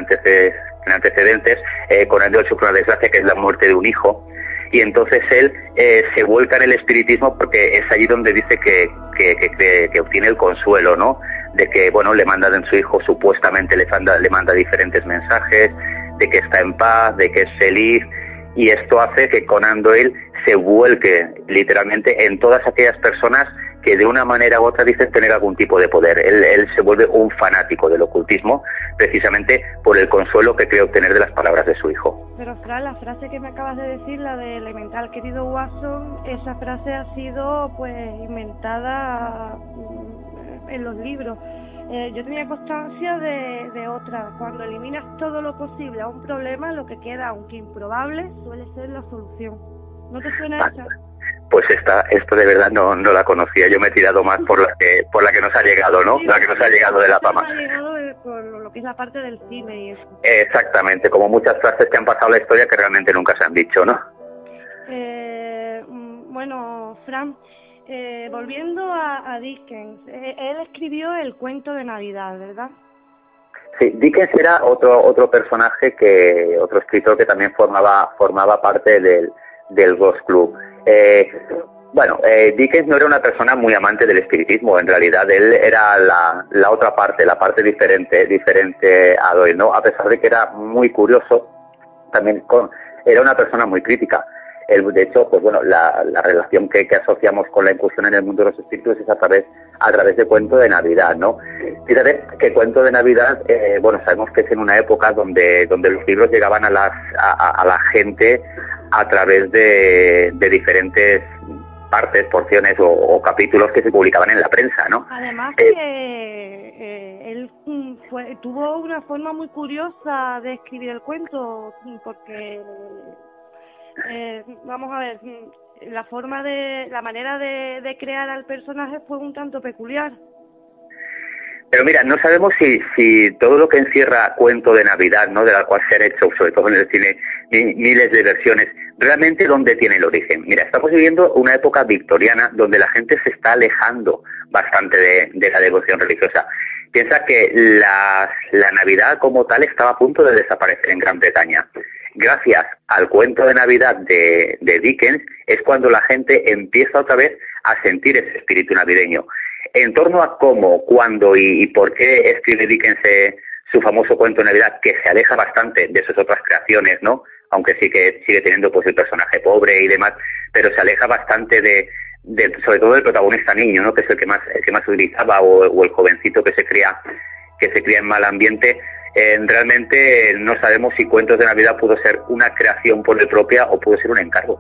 en antecedentes eh, Conan Doyle sufre una desgracia que es la muerte de un hijo, y entonces él eh, se vuelca en el espiritismo porque es allí donde dice que, que, que, obtiene el consuelo, ¿no? De que, bueno, le manda a su hijo, supuestamente le manda, le manda diferentes mensajes, de que está en paz, de que es feliz, y esto hace que Conan Doyle se vuelque literalmente en todas aquellas personas que de una manera u otra dicen tener algún tipo de poder. Él, él, se vuelve un fanático del ocultismo precisamente por el consuelo que cree obtener de las palabras de su hijo. Pero Fran, la frase que me acabas de decir, la de elemental querido Watson, esa frase ha sido pues inventada mm, en los libros. Eh, yo tenía constancia de, de otra. Cuando eliminas todo lo posible a un problema, lo que queda, aunque improbable, suele ser la solución. ¿No te suena esa? Pues esta, esto de verdad no, no la conocía. Yo me he tirado más por la que, por la que nos ha llegado, ¿no? la que nos ha llegado de la llegado por lo que es la parte del cine y eso. Exactamente, como muchas frases que han pasado la historia que realmente nunca se han dicho, ¿no? Eh, mm, bueno, Fran, eh, volviendo a, a Dickens, eh, él escribió el cuento de Navidad, ¿verdad? Sí, Dickens era otro otro personaje que otro escritor que también formaba formaba parte del del Ghost Club. Eh, bueno, eh, Dickens no era una persona muy amante del espiritismo, en realidad él era la, la otra parte, la parte diferente, diferente a Doyle, ¿no? A pesar de que era muy curioso, también con, era una persona muy crítica. De hecho, pues bueno, la, la relación que, que, asociamos con la incursión en el mundo de los espíritus es a través, a través de Cuento de Navidad, ¿no? Fíjate que Cuento de Navidad, eh, bueno, sabemos que es en una época donde, donde los libros llegaban a, las, a, a la gente a través de, de diferentes partes, porciones o, capítulos que se publicaban en la prensa, ¿no? Además eh, que eh, él mm, fue, tuvo una forma muy curiosa de escribir el cuento, porque eh, vamos a ver, mm, la forma de, la manera de, de crear al personaje fue un tanto peculiar. Pero mira, no sabemos si, si todo lo que encierra cuento de Navidad, ¿no? de la cual se han hecho, sobre todo en el cine, miles de versiones, realmente dónde tiene el origen. Mira, estamos viviendo una época victoriana donde la gente se está alejando bastante de, la devoción religiosa. Piensa que la, Navidad como tal estaba a punto de desaparecer en Gran Bretaña. Gracias al cuento de Navidad de, Dickens es cuando la gente empieza otra vez a sentir ese espíritu navideño. En torno a cómo, cuándo y, por qué escribe Dickens su famoso cuento de Navidad, que se aleja bastante de sus otras creaciones, ¿no? Aunque sí que sigue teniendo pues el personaje pobre y demás, pero se aleja bastante de, sobre todo del protagonista niño, ¿no? que es el que más, el que más utilizaba, o, el jovencito que se cría, que se cría en mal ambiente. Eh, realmente no sabemos si Cuentos de Navidad pudo ser una creación por él propia o pudo ser un encargo.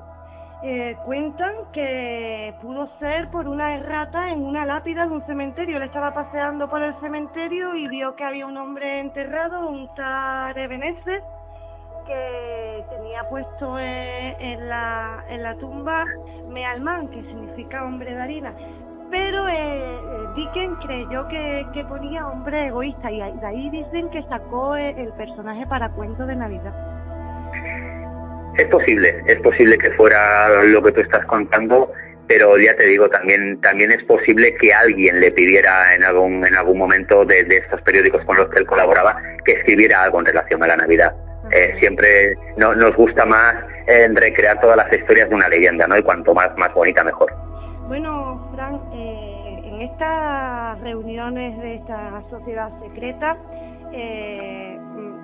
Eh, cuentan que pudo ser por una errata en una lápida de un cementerio. Él estaba paseando por el cementerio y vio que había un hombre enterrado, un tal que tenía puesto en, la, en la tumba Mealman, que significa hombre de harina. Pero eh, eh, Dickens creyó que, que, ponía hombre egoísta y de ahí dicen que sacó eh, el personaje para cuento de Navidad. Es posible, es posible que fuera lo que tú estás contando, pero ya te digo, también, también es posible que alguien le pidiera en algún, en algún momento de, de estos periódicos con los que él colaboraba que escribiera algo en relación a la Navidad. Eh, siempre no, nos gusta más eh, recrear todas las historias de una leyenda, ¿no? Y cuanto más, más bonita, mejor. Bueno, Fran, eh, en estas reuniones de esta sociedad secreta,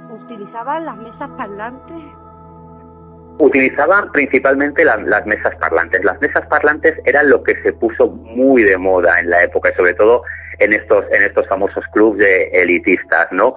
¿utilizaban las mesas parlantes? Utilizaban principalmente las mesas parlantes. Las mesas parlantes eran lo que se puso muy de moda en la época, y sobre todo en estos, en estos famosos clubes de elitistas, ¿no?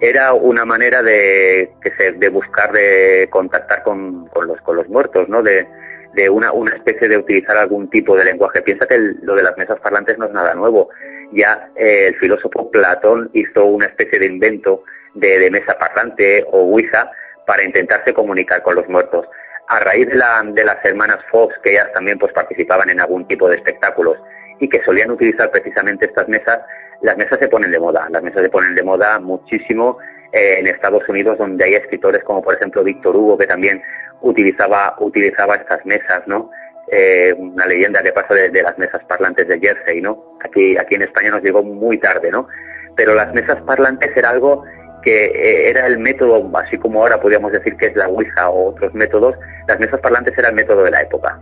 era una manera de, que se, de buscar de contactar con, con, los, con los muertos, ¿no? De, de una, una especie de utilizar algún tipo de lenguaje. Piensa que lo de las mesas parlantes no es nada nuevo. Ya eh, el filósofo Platón hizo una especie de invento de, de mesa parlante o Ouija para intentarse comunicar con los muertos. A raíz de, la, de las hermanas Fox, que ellas también pues participaban en algún tipo de espectáculos y que solían utilizar precisamente estas mesas, las mesas se ponen de moda, las mesas se ponen de moda muchísimo eh, en Estados Unidos, donde hay escritores como por ejemplo Víctor Hugo, que también utilizaba, utilizaba estas mesas, ¿no? Eh, una leyenda que pasa de, las mesas parlantes de Jersey, ¿no? Aquí, aquí en España nos llegó muy tarde, ¿no? Pero las mesas parlantes era algo que eh, era el método, así como ahora podríamos decir que es la Ouija o otros métodos, las mesas parlantes era el método de la época.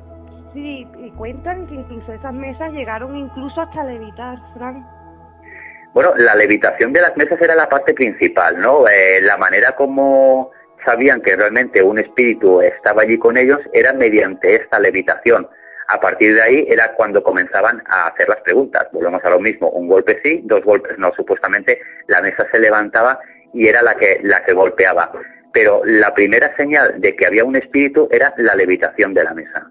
Sí, y cuentan que incluso esas mesas llegaron incluso hasta levitar, Frank. Bueno, la levitación de las mesas era la parte principal, ¿no? Eh, la manera como sabían que realmente un espíritu estaba allí con ellos era mediante esta levitación. A partir de ahí era cuando comenzaban a hacer las preguntas. Volvemos a lo mismo, un golpe sí, dos golpes no. Supuestamente la mesa se levantaba y era la que, la que golpeaba. Pero la primera señal de que había un espíritu era la levitación de la mesa.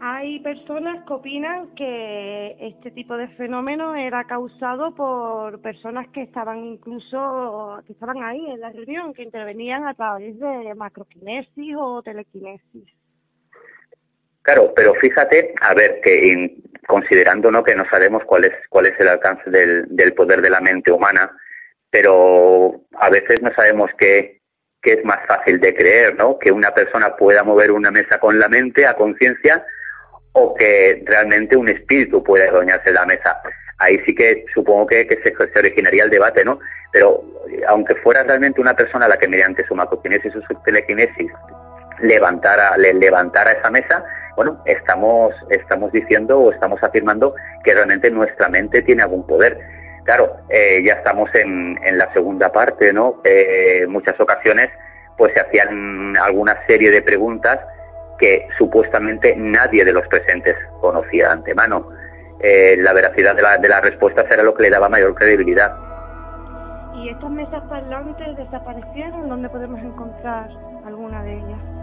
Hay personas que opinan que este tipo de fenómeno era causado por personas que estaban incluso, que estaban ahí en la reunión, que intervenían a través de macroquinesis o telequinesis. Claro, pero fíjate, a ver, que considerando ¿no? que no sabemos cuál es, cuál es el alcance del, del poder de la mente humana, pero a veces no sabemos qué, qué es más fácil de creer, ¿no? Que una persona pueda mover una mesa con la mente a conciencia o que realmente un espíritu puede adueñarse de la mesa. Ahí sí que supongo que, se, originaría el debate, ¿no? Pero aunque fuera realmente una persona la que mediante su macroquinesis o su telequinesis levantara, le, levantara esa mesa, bueno, estamos, estamos diciendo o estamos afirmando que realmente nuestra mente tiene algún poder. Claro, eh, ya estamos en, en, la segunda parte, ¿no? Eh, muchas ocasiones pues se hacían alguna serie de preguntas que supuestamente nadie de los presentes conocía antemano. Eh, la veracidad de, la, de las respuestas era lo que le daba mayor credibilidad. ¿Y estas mesas parlantes desaparecieron? ¿Dónde podemos encontrar alguna de ellas?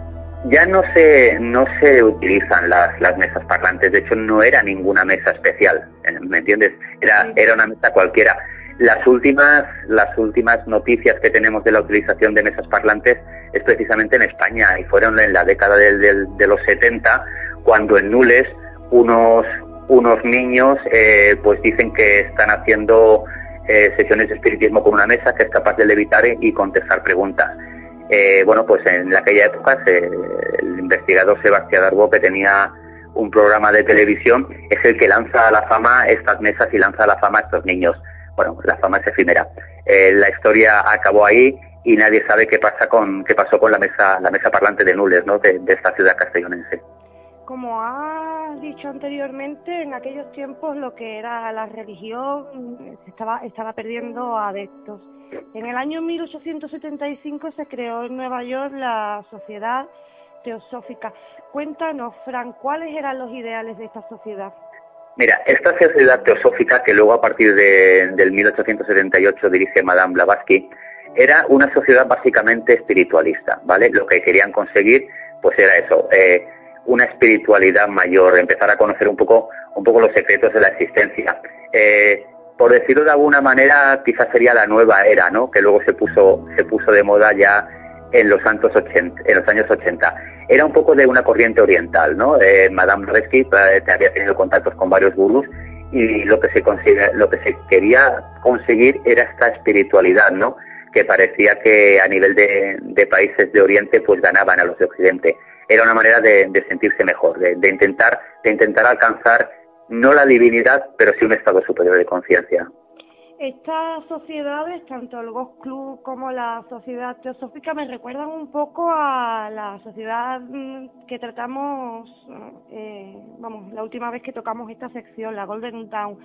Ya no se, no se utilizan las, las mesas parlantes, de hecho no era ninguna mesa especial, ¿me entiendes? Era, era una mesa cualquiera. Las últimas, las últimas noticias que tenemos de la utilización de mesas parlantes es precisamente en España y fueron en la década de los 70 cuando en Nules unos, unos niños eh, pues dicen que están haciendo eh, sesiones de espiritismo con una mesa que es capaz de levitar y contestar preguntas. Eh, bueno, pues en aquella época el investigador Sebastián Darbo, que tenía un programa de televisión, es el que lanza a la fama estas mesas y lanza a la fama a estos niños. Bueno, la fama es efímera. Eh, la historia acabó ahí y nadie sabe qué pasa con qué pasó con la mesa la mesa parlante de Nules, ¿no? de, esta ciudad castellonense. Como has dicho anteriormente, en aquellos tiempos lo que era la religión estaba estaba perdiendo adeptos. En el año 1875 se creó en Nueva York la Sociedad Teosófica. Cuéntanos, Fran, ¿cuáles eran los ideales de esta sociedad? Mira, esta sociedad teosófica que luego a partir de, del 1878 dirige Madame Blavatsky, era una sociedad básicamente espiritualista, ¿vale? Lo que querían conseguir, pues era eso, eh, una espiritualidad mayor, empezar a conocer un poco, un poco los secretos de la existencia. Eh, por decirlo de alguna manera, quizás sería la nueva era, ¿no? Que luego se puso, se puso de moda ya en los, años 80, en los años 80. Era un poco de una corriente oriental, ¿no? Eh, Madame Blavatsky eh, había tenido contactos con varios gurús y lo que se lo que se quería conseguir era esta espiritualidad, ¿no? Que parecía que a nivel de, países de Oriente pues ganaban a los de Occidente. Era una manera de, sentirse mejor, de, de, intentar, de intentar alcanzar no la divinidad, pero sí un estado superior de conciencia. Estas sociedades, tanto el Ghost Club como la Sociedad Teosófica, me recuerdan un poco a la sociedad mm, que tratamos, eh, vamos, la última vez que tocamos esta sección, la Golden Dawn.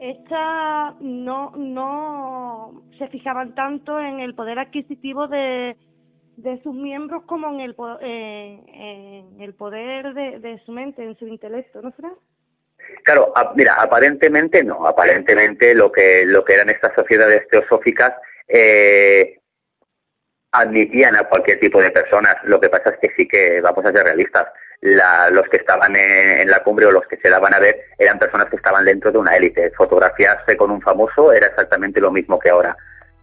Estas no, no se fijaban tanto en el poder adquisitivo de, de sus miembros como en el, en el poder de, de su mente, en su intelecto, ¿no, Fran? Claro, mira, aparentemente no, aparentemente lo que, lo que eran estas sociedades teosóficas eh, admitían a cualquier tipo de personas. Lo que pasa es que sí que, vamos a ser realistas, los que estaban en, la cumbre o los que se daban a ver eran personas que estaban dentro de una élite. Fotografiarse con un famoso era exactamente lo mismo que ahora.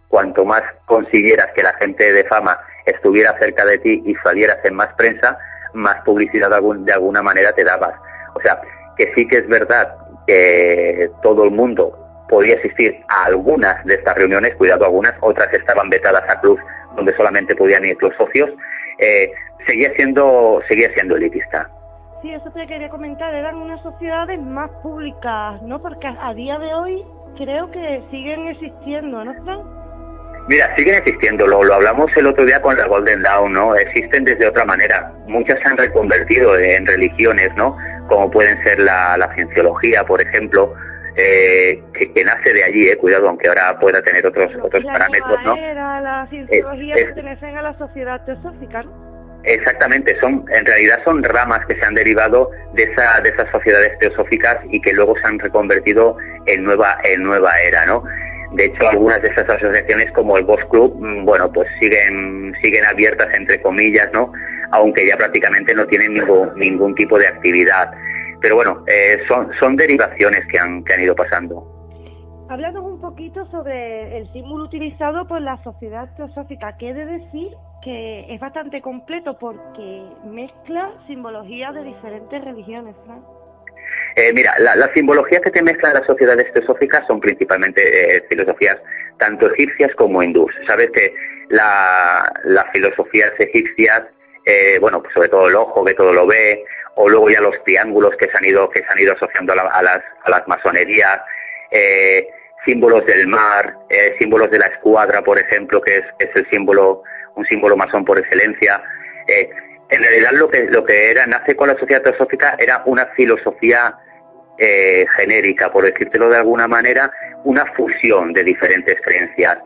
Cuanto más consiguieras que la gente de fama estuviera cerca de ti y salieras en más prensa, más publicidad de alguna manera te dabas. O sea, que sí que es verdad que todo el mundo podía asistir a algunas de estas reuniones, cuidado algunas, otras estaban vetadas a Cruz, donde solamente podían ir los socios, eh, seguía siendo seguía siendo elitista. Sí, eso te quería comentar, eran unas sociedades más públicas, ¿no? Porque a día de hoy creo que siguen existiendo, ¿no, Frank? Mira, siguen existiendo, lo, lo hablamos el otro día con la Golden Dawn, ¿no? Existen desde otra manera. Muchas se han reconvertido en religiones, ¿no? Como pueden ser la, cienciología, por ejemplo, eh, que, nace de allí, eh, cuidado, aunque ahora pueda tener otros otros parámetros, ¿no? la cienciología pertenecen a la sociedad teosófica, Exactamente, son en realidad son ramas que se han derivado de esa de esas sociedades teosóficas y que luego se han reconvertido en nueva en nueva era, ¿no? De hecho, algunas de esas asociaciones como el Boss Club, mm, bueno, pues siguen siguen abiertas entre comillas, ¿no? Aunque ya prácticamente no tienen ningún, ningún tipo de actividad. Pero bueno, eh, son, son derivaciones que han, que han ido pasando. Háblanos un poquito sobre el símbolo utilizado por la sociedad teosófica. ¿Qué de decir que es bastante completo porque mezcla simbología de diferentes religiones, eh, mira, la, la, simbología que te mezclan las sociedades teosóficas son principalmente eh, filosofías tanto egipcias como hindús. Sabes que la, las filosofías egipcias eh, bueno, pues sobre todo el ojo que todo lo ve, o luego ya los triángulos que se han ido, que se han ido asociando a, las, a las masonerías, eh, símbolos del mar, eh, símbolos de la escuadra, por ejemplo, que es, es el símbolo, un símbolo masón por excelencia. en realidad lo que, lo que era, nace con la sociedad teosófica era una filosofía genérica, por decírtelo de alguna manera, una fusión de diferentes creencias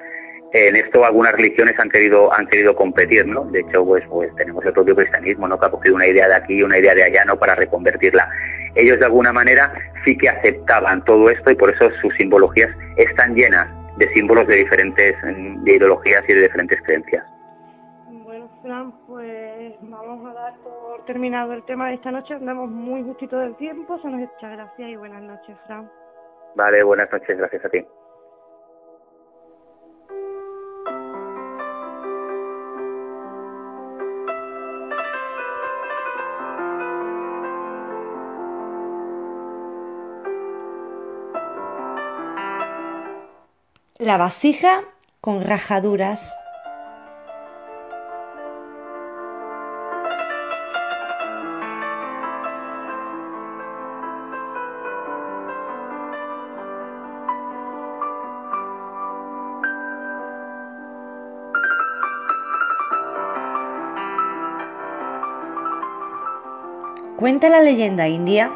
en esto algunas religiones han querido han querido competir no de hecho pues pues tenemos el propio cristianismo no que ha cogido una idea de aquí y una idea de allá no para reconvertirla. Ellos de alguna manera sí que aceptaban todo esto y por eso sus simbologías están llenas de símbolos de diferentes de ideologías y de diferentes creencias. Bueno Fran pues vamos a dar por terminado el tema de esta noche. Andamos muy justito del tiempo. Son muchas gracias y buenas noches Fran. Vale buenas noches. Gracias a ti la vasija con rajaduras. Cuenta la leyenda india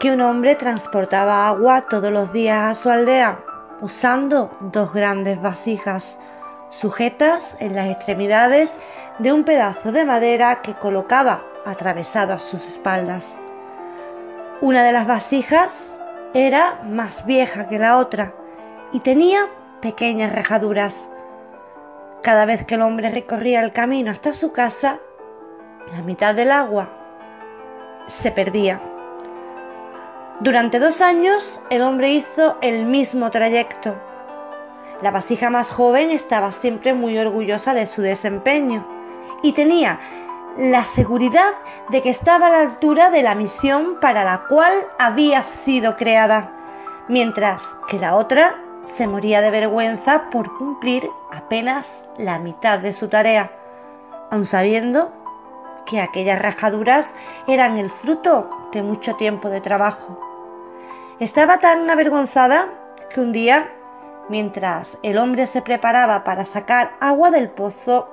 que un hombre transportaba agua todos los días a su aldea usando dos grandes vasijas sujetas en las extremidades de un pedazo de madera que colocaba atravesado a sus espaldas. Una de las vasijas era más vieja que la otra y tenía pequeñas rejaduras. Cada vez que el hombre recorría el camino hasta su casa, la mitad del agua se perdía. Durante dos años el hombre hizo el mismo trayecto. La vasija más joven estaba siempre muy orgullosa de su desempeño y tenía la seguridad de que estaba a la altura de la misión para la cual había sido creada, mientras que la otra se moría de vergüenza por cumplir apenas la mitad de su tarea, aun sabiendo que aquellas rajaduras eran el fruto de mucho tiempo de trabajo. Estaba tan avergonzada que un día, mientras el hombre se preparaba para sacar agua del pozo,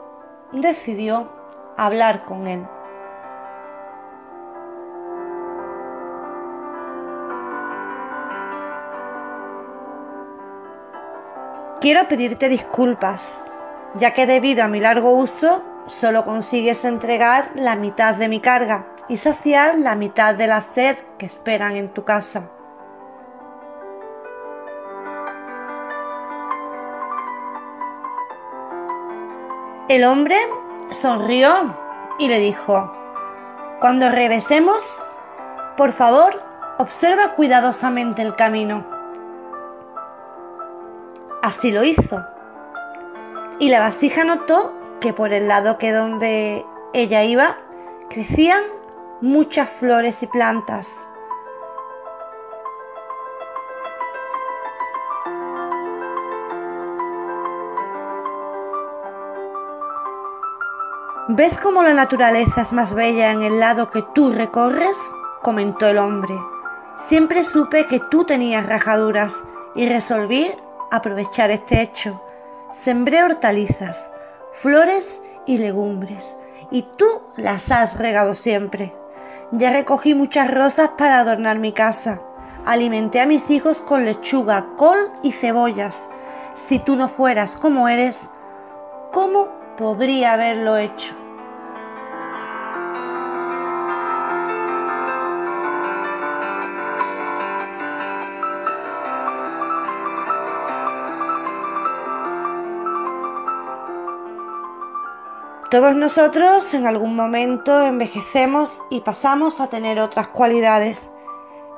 decidió hablar con él. Quiero pedirte disculpas, ya que debido a mi largo uso solo consigues entregar la mitad de mi carga y saciar la mitad de la sed que esperan en tu casa. El hombre sonrió y le dijo, Cuando regresemos, por favor, observa cuidadosamente el camino. Así lo hizo. Y la vasija notó que por el lado que donde ella iba crecían muchas flores y plantas. ¿Ves cómo la naturaleza es más bella en el lado que tú recorres? comentó el hombre. Siempre supe que tú tenías rajaduras y resolví aprovechar este hecho. Sembré hortalizas, flores y legumbres, y tú las has regado siempre. Ya recogí muchas rosas para adornar mi casa. Alimenté a mis hijos con lechuga, col y cebollas. Si tú no fueras como eres, ¿cómo podría haberlo hecho? Todos nosotros en algún momento envejecemos y pasamos a tener otras cualidades.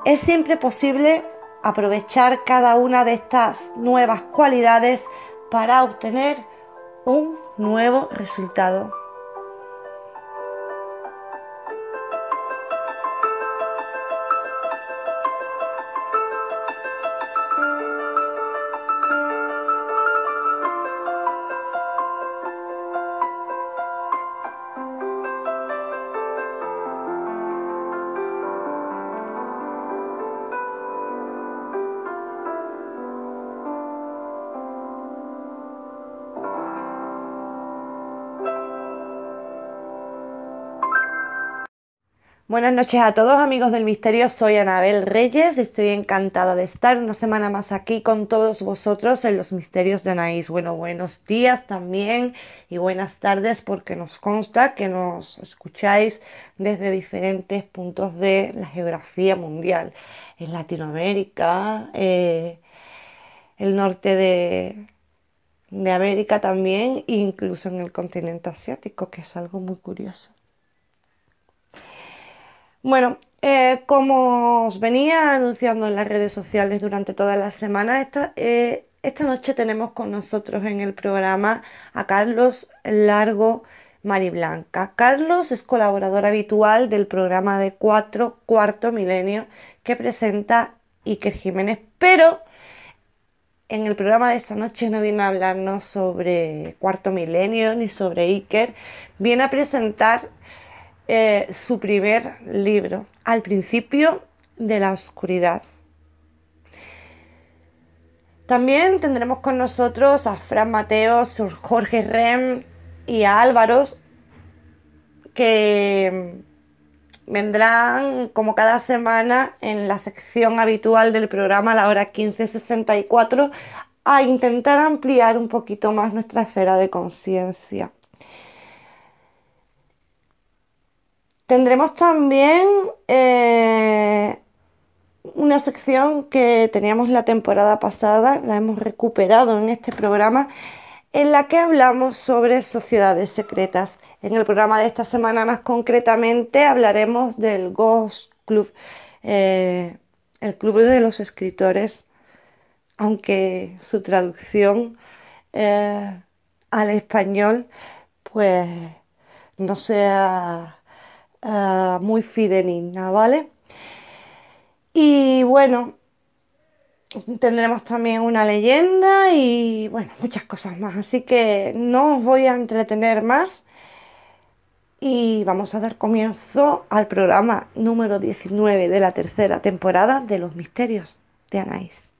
Es siempre posible aprovechar cada una de estas nuevas cualidades para obtener un nuevo resultado. Buenas noches a todos amigos del misterio, soy Anabel Reyes, estoy encantada de estar una semana más aquí con todos vosotros en los misterios de Anaís. Bueno, buenos días también y buenas tardes porque nos consta que nos escucháis desde diferentes puntos de la geografía mundial, en Latinoamérica, eh, el norte de, de América también, e incluso en el continente asiático, que es algo muy curioso. Bueno, eh, como os venía anunciando en las redes sociales durante toda la semana, esta, eh, esta noche tenemos con nosotros en el programa a Carlos Largo Mariblanca. Carlos es colaborador habitual del programa de Cuatro Cuarto Milenio que presenta Iker Jiménez, pero en el programa de esta noche no viene a hablarnos sobre Cuarto Milenio ni sobre Iker, viene a presentar eh, su primer libro, Al principio de la oscuridad. También tendremos con nosotros a Fran Mateo, Jorge Rem y a Álvaro, que vendrán como cada semana en la sección habitual del programa, a la hora 1564, a intentar ampliar un poquito más nuestra esfera de conciencia. Tendremos también eh, una sección que teníamos la temporada pasada, la hemos recuperado en este programa, en la que hablamos sobre sociedades secretas. En el programa de esta semana más concretamente hablaremos del Ghost Club, eh, el club de los escritores, aunque su traducción eh, al español pues no sea eh, muy fidelina, ¿vale? Y bueno, tendremos también una leyenda y bueno, muchas cosas más. Así que no os voy a entretener más y vamos a dar comienzo al programa número 19 de la tercera temporada de Los Misterios de Anais.